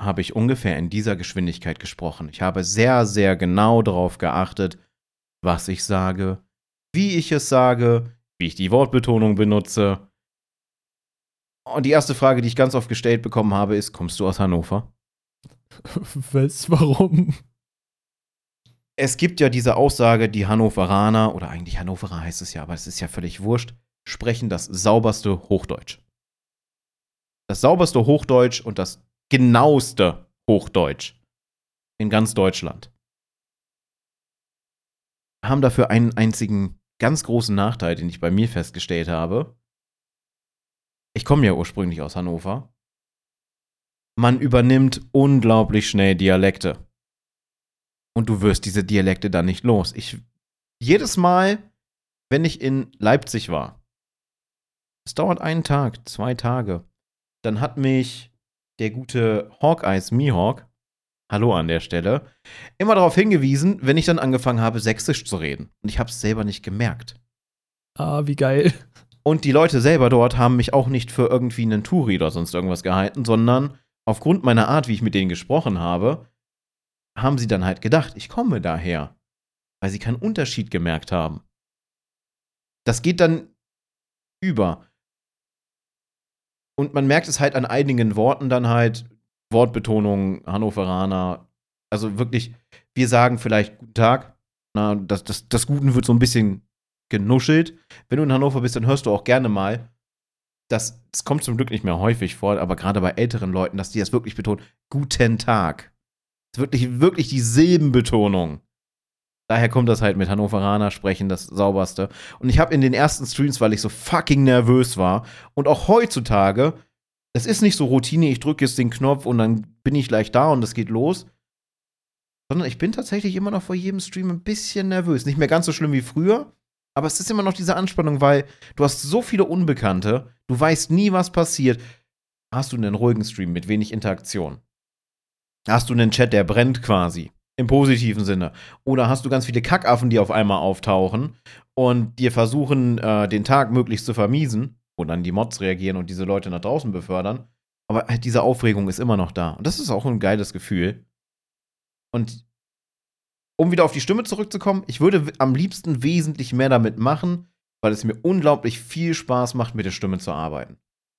S2: habe ich ungefähr in dieser Geschwindigkeit gesprochen. Ich habe sehr, sehr genau darauf geachtet, was ich sage, wie ich es sage, wie ich die Wortbetonung benutze. Und die erste Frage, die ich ganz oft gestellt bekommen habe, ist: Kommst du aus Hannover?
S1: Was? Warum?
S2: Es gibt ja diese Aussage, die Hannoveraner, oder eigentlich Hannoverer heißt es ja, aber es ist ja völlig wurscht, sprechen das sauberste Hochdeutsch. Das sauberste Hochdeutsch und das genaueste Hochdeutsch in ganz Deutschland. Haben dafür einen einzigen ganz großen Nachteil, den ich bei mir festgestellt habe. Ich komme ja ursprünglich aus Hannover. Man übernimmt unglaublich schnell Dialekte. Und du wirst diese Dialekte dann nicht los. Ich, jedes Mal, wenn ich in Leipzig war, es dauert einen Tag, zwei Tage, dann hat mich der gute Hawkeyes Mihawk, hallo an der Stelle, immer darauf hingewiesen, wenn ich dann angefangen habe, Sächsisch zu reden. Und ich habe es selber nicht gemerkt.
S1: Ah, wie geil.
S2: Und die Leute selber dort haben mich auch nicht für irgendwie einen Touri oder sonst irgendwas gehalten, sondern aufgrund meiner Art, wie ich mit denen gesprochen habe, haben sie dann halt gedacht, ich komme daher, weil sie keinen Unterschied gemerkt haben. Das geht dann über. Und man merkt es halt an einigen Worten dann halt, Wortbetonung, Hannoveraner, also wirklich, wir sagen vielleicht Guten Tag, na, das, das, das Guten wird so ein bisschen genuschelt. Wenn du in Hannover bist, dann hörst du auch gerne mal, das, das kommt zum Glück nicht mehr häufig vor, aber gerade bei älteren Leuten, dass die das wirklich betonen, Guten Tag. Wirklich, wirklich die Silbenbetonung. Daher kommt das halt mit Hannoveraner sprechen, das sauberste. Und ich habe in den ersten Streams, weil ich so fucking nervös war und auch heutzutage, das ist nicht so Routine, ich drücke jetzt den Knopf und dann bin ich gleich da und es geht los. Sondern ich bin tatsächlich immer noch vor jedem Stream ein bisschen nervös. Nicht mehr ganz so schlimm wie früher, aber es ist immer noch diese Anspannung, weil du hast so viele Unbekannte, du weißt nie, was passiert. Hast du einen ruhigen Stream mit wenig Interaktion? Hast du einen Chat, der brennt quasi. Im positiven Sinne. Oder hast du ganz viele Kackaffen, die auf einmal auftauchen und dir versuchen, äh, den Tag möglichst zu vermiesen, wo dann die Mods reagieren und diese Leute nach draußen befördern. Aber halt diese Aufregung ist immer noch da. Und das ist auch ein geiles Gefühl. Und um wieder auf die Stimme zurückzukommen, ich würde am liebsten wesentlich mehr damit machen, weil es mir unglaublich viel Spaß macht, mit der Stimme zu arbeiten.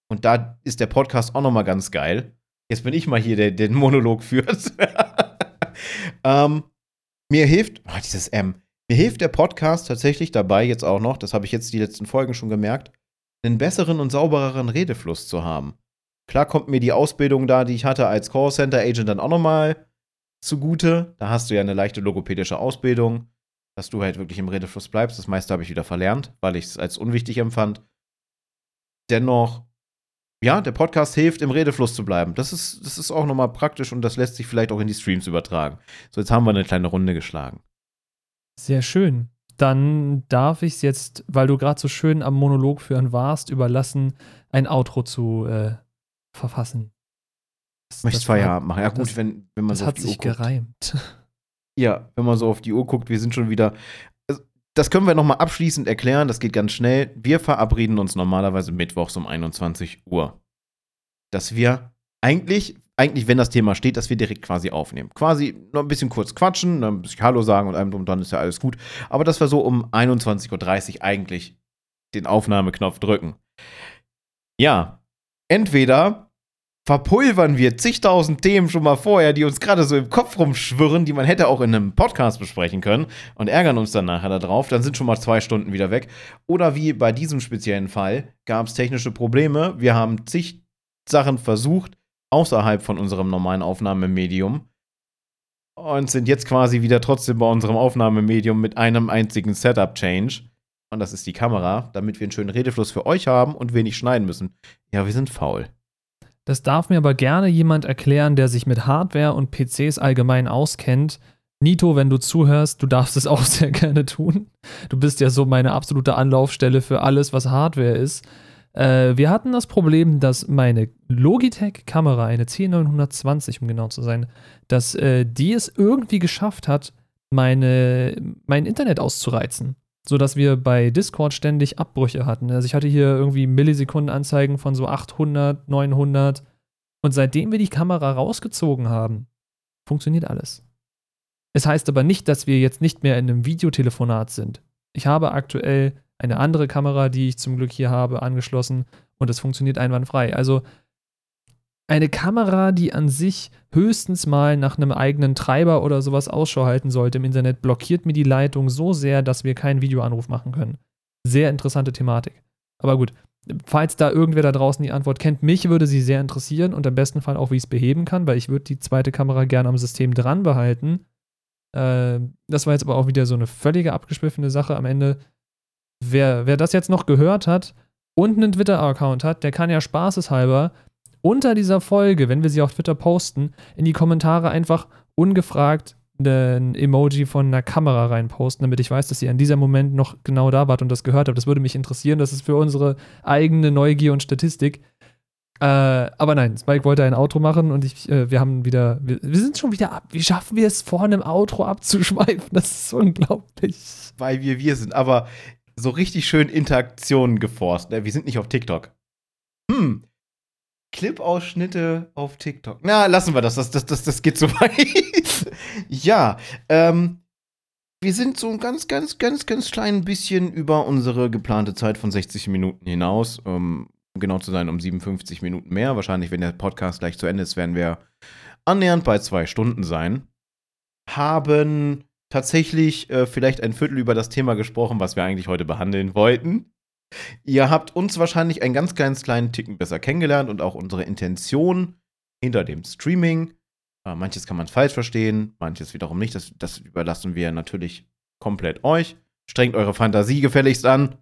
S2: Und da ist der Podcast auch noch mal ganz geil, Jetzt bin ich mal hier, der den Monolog führt. ähm, mir hilft, oh, dieses M, mir hilft der Podcast tatsächlich dabei, jetzt auch noch, das habe ich jetzt die letzten Folgen schon gemerkt, einen besseren und saubereren Redefluss zu haben. Klar kommt mir die Ausbildung da, die ich hatte als Callcenter-Agent dann auch nochmal zugute. Da hast du ja eine leichte logopädische Ausbildung, dass du halt wirklich im Redefluss bleibst. Das meiste habe ich wieder verlernt, weil ich es als unwichtig empfand. Dennoch ja, der Podcast hilft, im Redefluss zu bleiben. Das ist, das ist auch nochmal praktisch und das lässt sich vielleicht auch in die Streams übertragen. So, jetzt haben wir eine kleine Runde geschlagen.
S1: Sehr schön. Dann darf ich es jetzt, weil du gerade so schön am Monolog führen warst, überlassen, ein Outro zu äh, verfassen.
S2: Das, Möchtest Feierabend machen? Ja, gut, das, wenn, wenn man
S1: das
S2: so
S1: hat sich gereimt.
S2: Ja, wenn man so auf die Uhr guckt, wir sind schon wieder das können wir nochmal abschließend erklären, das geht ganz schnell. Wir verabreden uns normalerweise mittwochs um 21 Uhr. Dass wir eigentlich, eigentlich, wenn das Thema steht, dass wir direkt quasi aufnehmen. Quasi noch ein bisschen kurz quatschen, ein bisschen Hallo sagen und einem und dann ist ja alles gut. Aber dass wir so um 21.30 Uhr eigentlich den Aufnahmeknopf drücken. Ja, entweder verpulvern wir zigtausend Themen schon mal vorher, die uns gerade so im Kopf rumschwirren, die man hätte auch in einem Podcast besprechen können und ärgern uns dann nachher darauf, dann sind schon mal zwei Stunden wieder weg. Oder wie bei diesem speziellen Fall gab es technische Probleme. Wir haben zig Sachen versucht außerhalb von unserem normalen Aufnahmemedium und sind jetzt quasi wieder trotzdem bei unserem Aufnahmemedium mit einem einzigen Setup-Change. Und das ist die Kamera, damit wir einen schönen Redefluss für euch haben und wenig schneiden müssen. Ja, wir sind faul.
S1: Das darf mir aber gerne jemand erklären, der sich mit Hardware und PCs allgemein auskennt. Nito, wenn du zuhörst, du darfst es auch sehr gerne tun. Du bist ja so meine absolute Anlaufstelle für alles, was Hardware ist. Äh, wir hatten das Problem, dass meine Logitech-Kamera, eine C920 um genau zu sein, dass äh, die es irgendwie geschafft hat, meine, mein Internet auszureizen sodass wir bei Discord ständig Abbrüche hatten. Also ich hatte hier irgendwie Millisekundenanzeigen von so 800, 900 und seitdem wir die Kamera rausgezogen haben, funktioniert alles. Es heißt aber nicht, dass wir jetzt nicht mehr in einem Videotelefonat sind. Ich habe aktuell eine andere Kamera, die ich zum Glück hier habe, angeschlossen und es funktioniert einwandfrei. Also eine Kamera, die an sich höchstens mal nach einem eigenen Treiber oder sowas Ausschau halten sollte im Internet, blockiert mir die Leitung so sehr, dass wir keinen Videoanruf machen können. Sehr interessante Thematik. Aber gut, falls da irgendwer da draußen die Antwort kennt, mich würde sie sehr interessieren und im besten Fall auch, wie ich es beheben kann, weil ich würde die zweite Kamera gerne am System dran behalten. Äh, das war jetzt aber auch wieder so eine völlige abgeschwiffene Sache am Ende. Wer, wer das jetzt noch gehört hat und einen Twitter-Account hat, der kann ja spaßeshalber unter dieser Folge, wenn wir sie auf Twitter posten, in die Kommentare einfach ungefragt ein Emoji von einer Kamera reinposten, damit ich weiß, dass ihr an diesem Moment noch genau da wart und das gehört habt. Das würde mich interessieren. Das ist für unsere eigene Neugier und Statistik. Äh, aber nein, Spike wollte ein Outro machen und ich, äh, wir haben wieder, wir, wir, sind schon wieder ab. Wie schaffen wir es, vor einem Outro abzuschweifen? Das ist unglaublich.
S2: Weil wir wir sind, aber so richtig schön Interaktionen geforst. Ne? Wir sind nicht auf TikTok. Hm, Clip-Ausschnitte auf TikTok. Na, lassen wir das. Das, das, das, das geht so weit. ja, ähm, wir sind so ein ganz, ganz, ganz, ganz klein bisschen über unsere geplante Zeit von 60 Minuten hinaus. Um genau zu sein, um 57 Minuten mehr. Wahrscheinlich, wenn der Podcast gleich zu Ende ist, werden wir annähernd bei zwei Stunden sein. Haben tatsächlich äh, vielleicht ein Viertel über das Thema gesprochen, was wir eigentlich heute behandeln wollten. Ihr habt uns wahrscheinlich einen ganz, ganz kleinen Ticken besser kennengelernt und auch unsere Intention hinter dem Streaming. Äh, manches kann man falsch verstehen, manches wiederum nicht. Das, das überlassen wir natürlich komplett euch. Strengt eure Fantasie gefälligst an.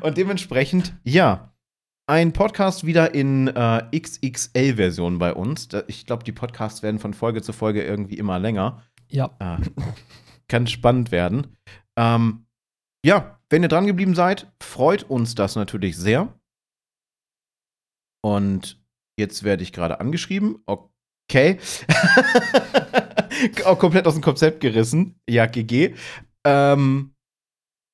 S2: Und dementsprechend, ja, ein Podcast wieder in äh, XXL-Version bei uns. Ich glaube, die Podcasts werden von Folge zu Folge irgendwie immer länger.
S1: Ja.
S2: Äh, kann spannend werden. Ähm, ja, wenn ihr dran geblieben seid, freut uns das natürlich sehr. Und jetzt werde ich gerade angeschrieben. Okay. Auch komplett aus dem Konzept gerissen. Ja, GG. Ähm,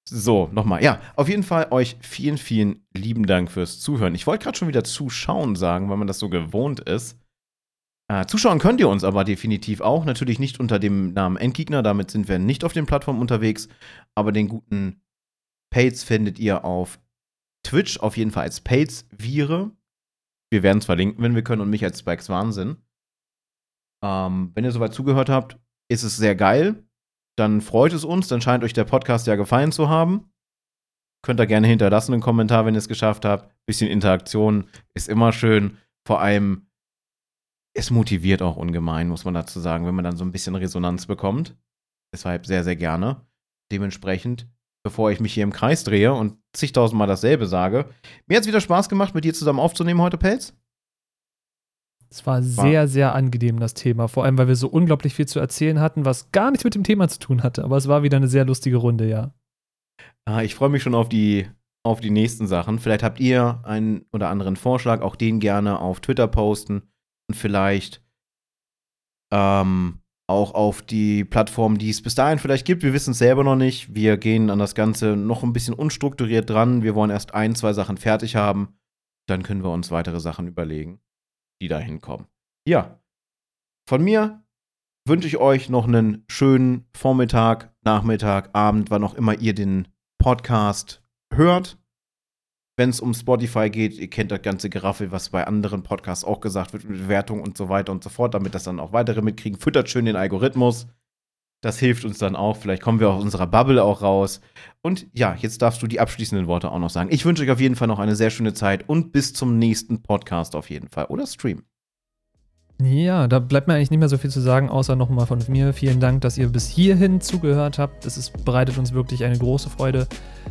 S2: so, nochmal. Ja, auf jeden Fall euch vielen, vielen lieben Dank fürs Zuhören. Ich wollte gerade schon wieder zuschauen sagen, weil man das so gewohnt ist. Äh, zuschauen könnt ihr uns aber definitiv auch. Natürlich nicht unter dem Namen Endgegner, damit sind wir nicht auf den Plattformen unterwegs. Aber den guten Pates findet ihr auf Twitch auf jeden Fall als Pates Vire. Wir werden es verlinken, wenn wir können, und mich als Spikes Wahnsinn. Ähm, wenn ihr soweit zugehört habt, ist es sehr geil. Dann freut es uns, dann scheint euch der Podcast ja gefallen zu haben. Könnt ihr gerne hinterlassen einen Kommentar, wenn ihr es geschafft habt. Bisschen Interaktion ist immer schön. Vor allem, es motiviert auch ungemein, muss man dazu sagen, wenn man dann so ein bisschen Resonanz bekommt. Deshalb sehr, sehr gerne. Dementsprechend bevor ich mich hier im Kreis drehe und zigtausendmal dasselbe sage. Mir hat es wieder Spaß gemacht, mit dir zusammen aufzunehmen heute, Pelz.
S1: Es war sehr, sehr angenehm, das Thema. Vor allem, weil wir so unglaublich viel zu erzählen hatten, was gar nichts mit dem Thema zu tun hatte. Aber es war wieder eine sehr lustige Runde, ja.
S2: Ah, ich freue mich schon auf die, auf die nächsten Sachen. Vielleicht habt ihr einen oder anderen Vorschlag, auch den gerne auf Twitter posten und vielleicht ähm, auch auf die Plattform, die es bis dahin vielleicht gibt. Wir wissen es selber noch nicht. Wir gehen an das Ganze noch ein bisschen unstrukturiert dran. Wir wollen erst ein, zwei Sachen fertig haben. Dann können wir uns weitere Sachen überlegen die da hinkommen. Ja, von mir wünsche ich euch noch einen schönen Vormittag, Nachmittag, Abend, wann auch immer ihr den Podcast hört. Wenn es um Spotify geht, ihr kennt das ganze Geraffel, was bei anderen Podcasts auch gesagt wird, mit Bewertung und so weiter und so fort, damit das dann auch weitere mitkriegen. Füttert schön den Algorithmus. Das hilft uns dann auch. Vielleicht kommen wir aus unserer Bubble auch raus. Und ja, jetzt darfst du die abschließenden Worte auch noch sagen. Ich wünsche euch auf jeden Fall noch eine sehr schöne Zeit und bis zum nächsten Podcast auf jeden Fall oder Stream.
S1: Ja, da bleibt mir eigentlich nicht mehr so viel zu sagen, außer nochmal von mir. Vielen Dank, dass ihr bis hierhin zugehört habt. Das ist, bereitet uns wirklich eine große Freude.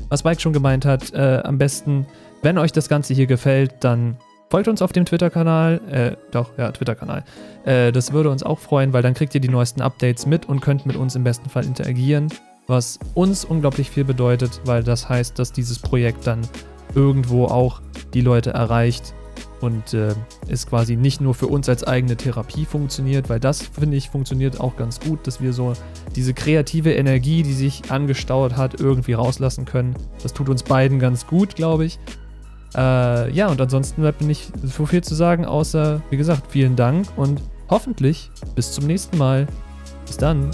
S1: Was Mike schon gemeint hat, äh, am besten, wenn euch das Ganze hier gefällt, dann Folgt uns auf dem Twitter-Kanal, äh, doch, ja, Twitter-Kanal. Äh, das würde uns auch freuen, weil dann kriegt ihr die neuesten Updates mit und könnt mit uns im besten Fall interagieren, was uns unglaublich viel bedeutet, weil das heißt, dass dieses Projekt dann irgendwo auch die Leute erreicht und äh, es quasi nicht nur für uns als eigene Therapie funktioniert, weil das, finde ich, funktioniert auch ganz gut, dass wir so diese kreative Energie, die sich angestaut hat, irgendwie rauslassen können. Das tut uns beiden ganz gut, glaube ich. Äh, ja, und ansonsten bleibt mir nicht so viel zu sagen, außer, wie gesagt, vielen Dank und hoffentlich bis zum nächsten Mal. Bis dann.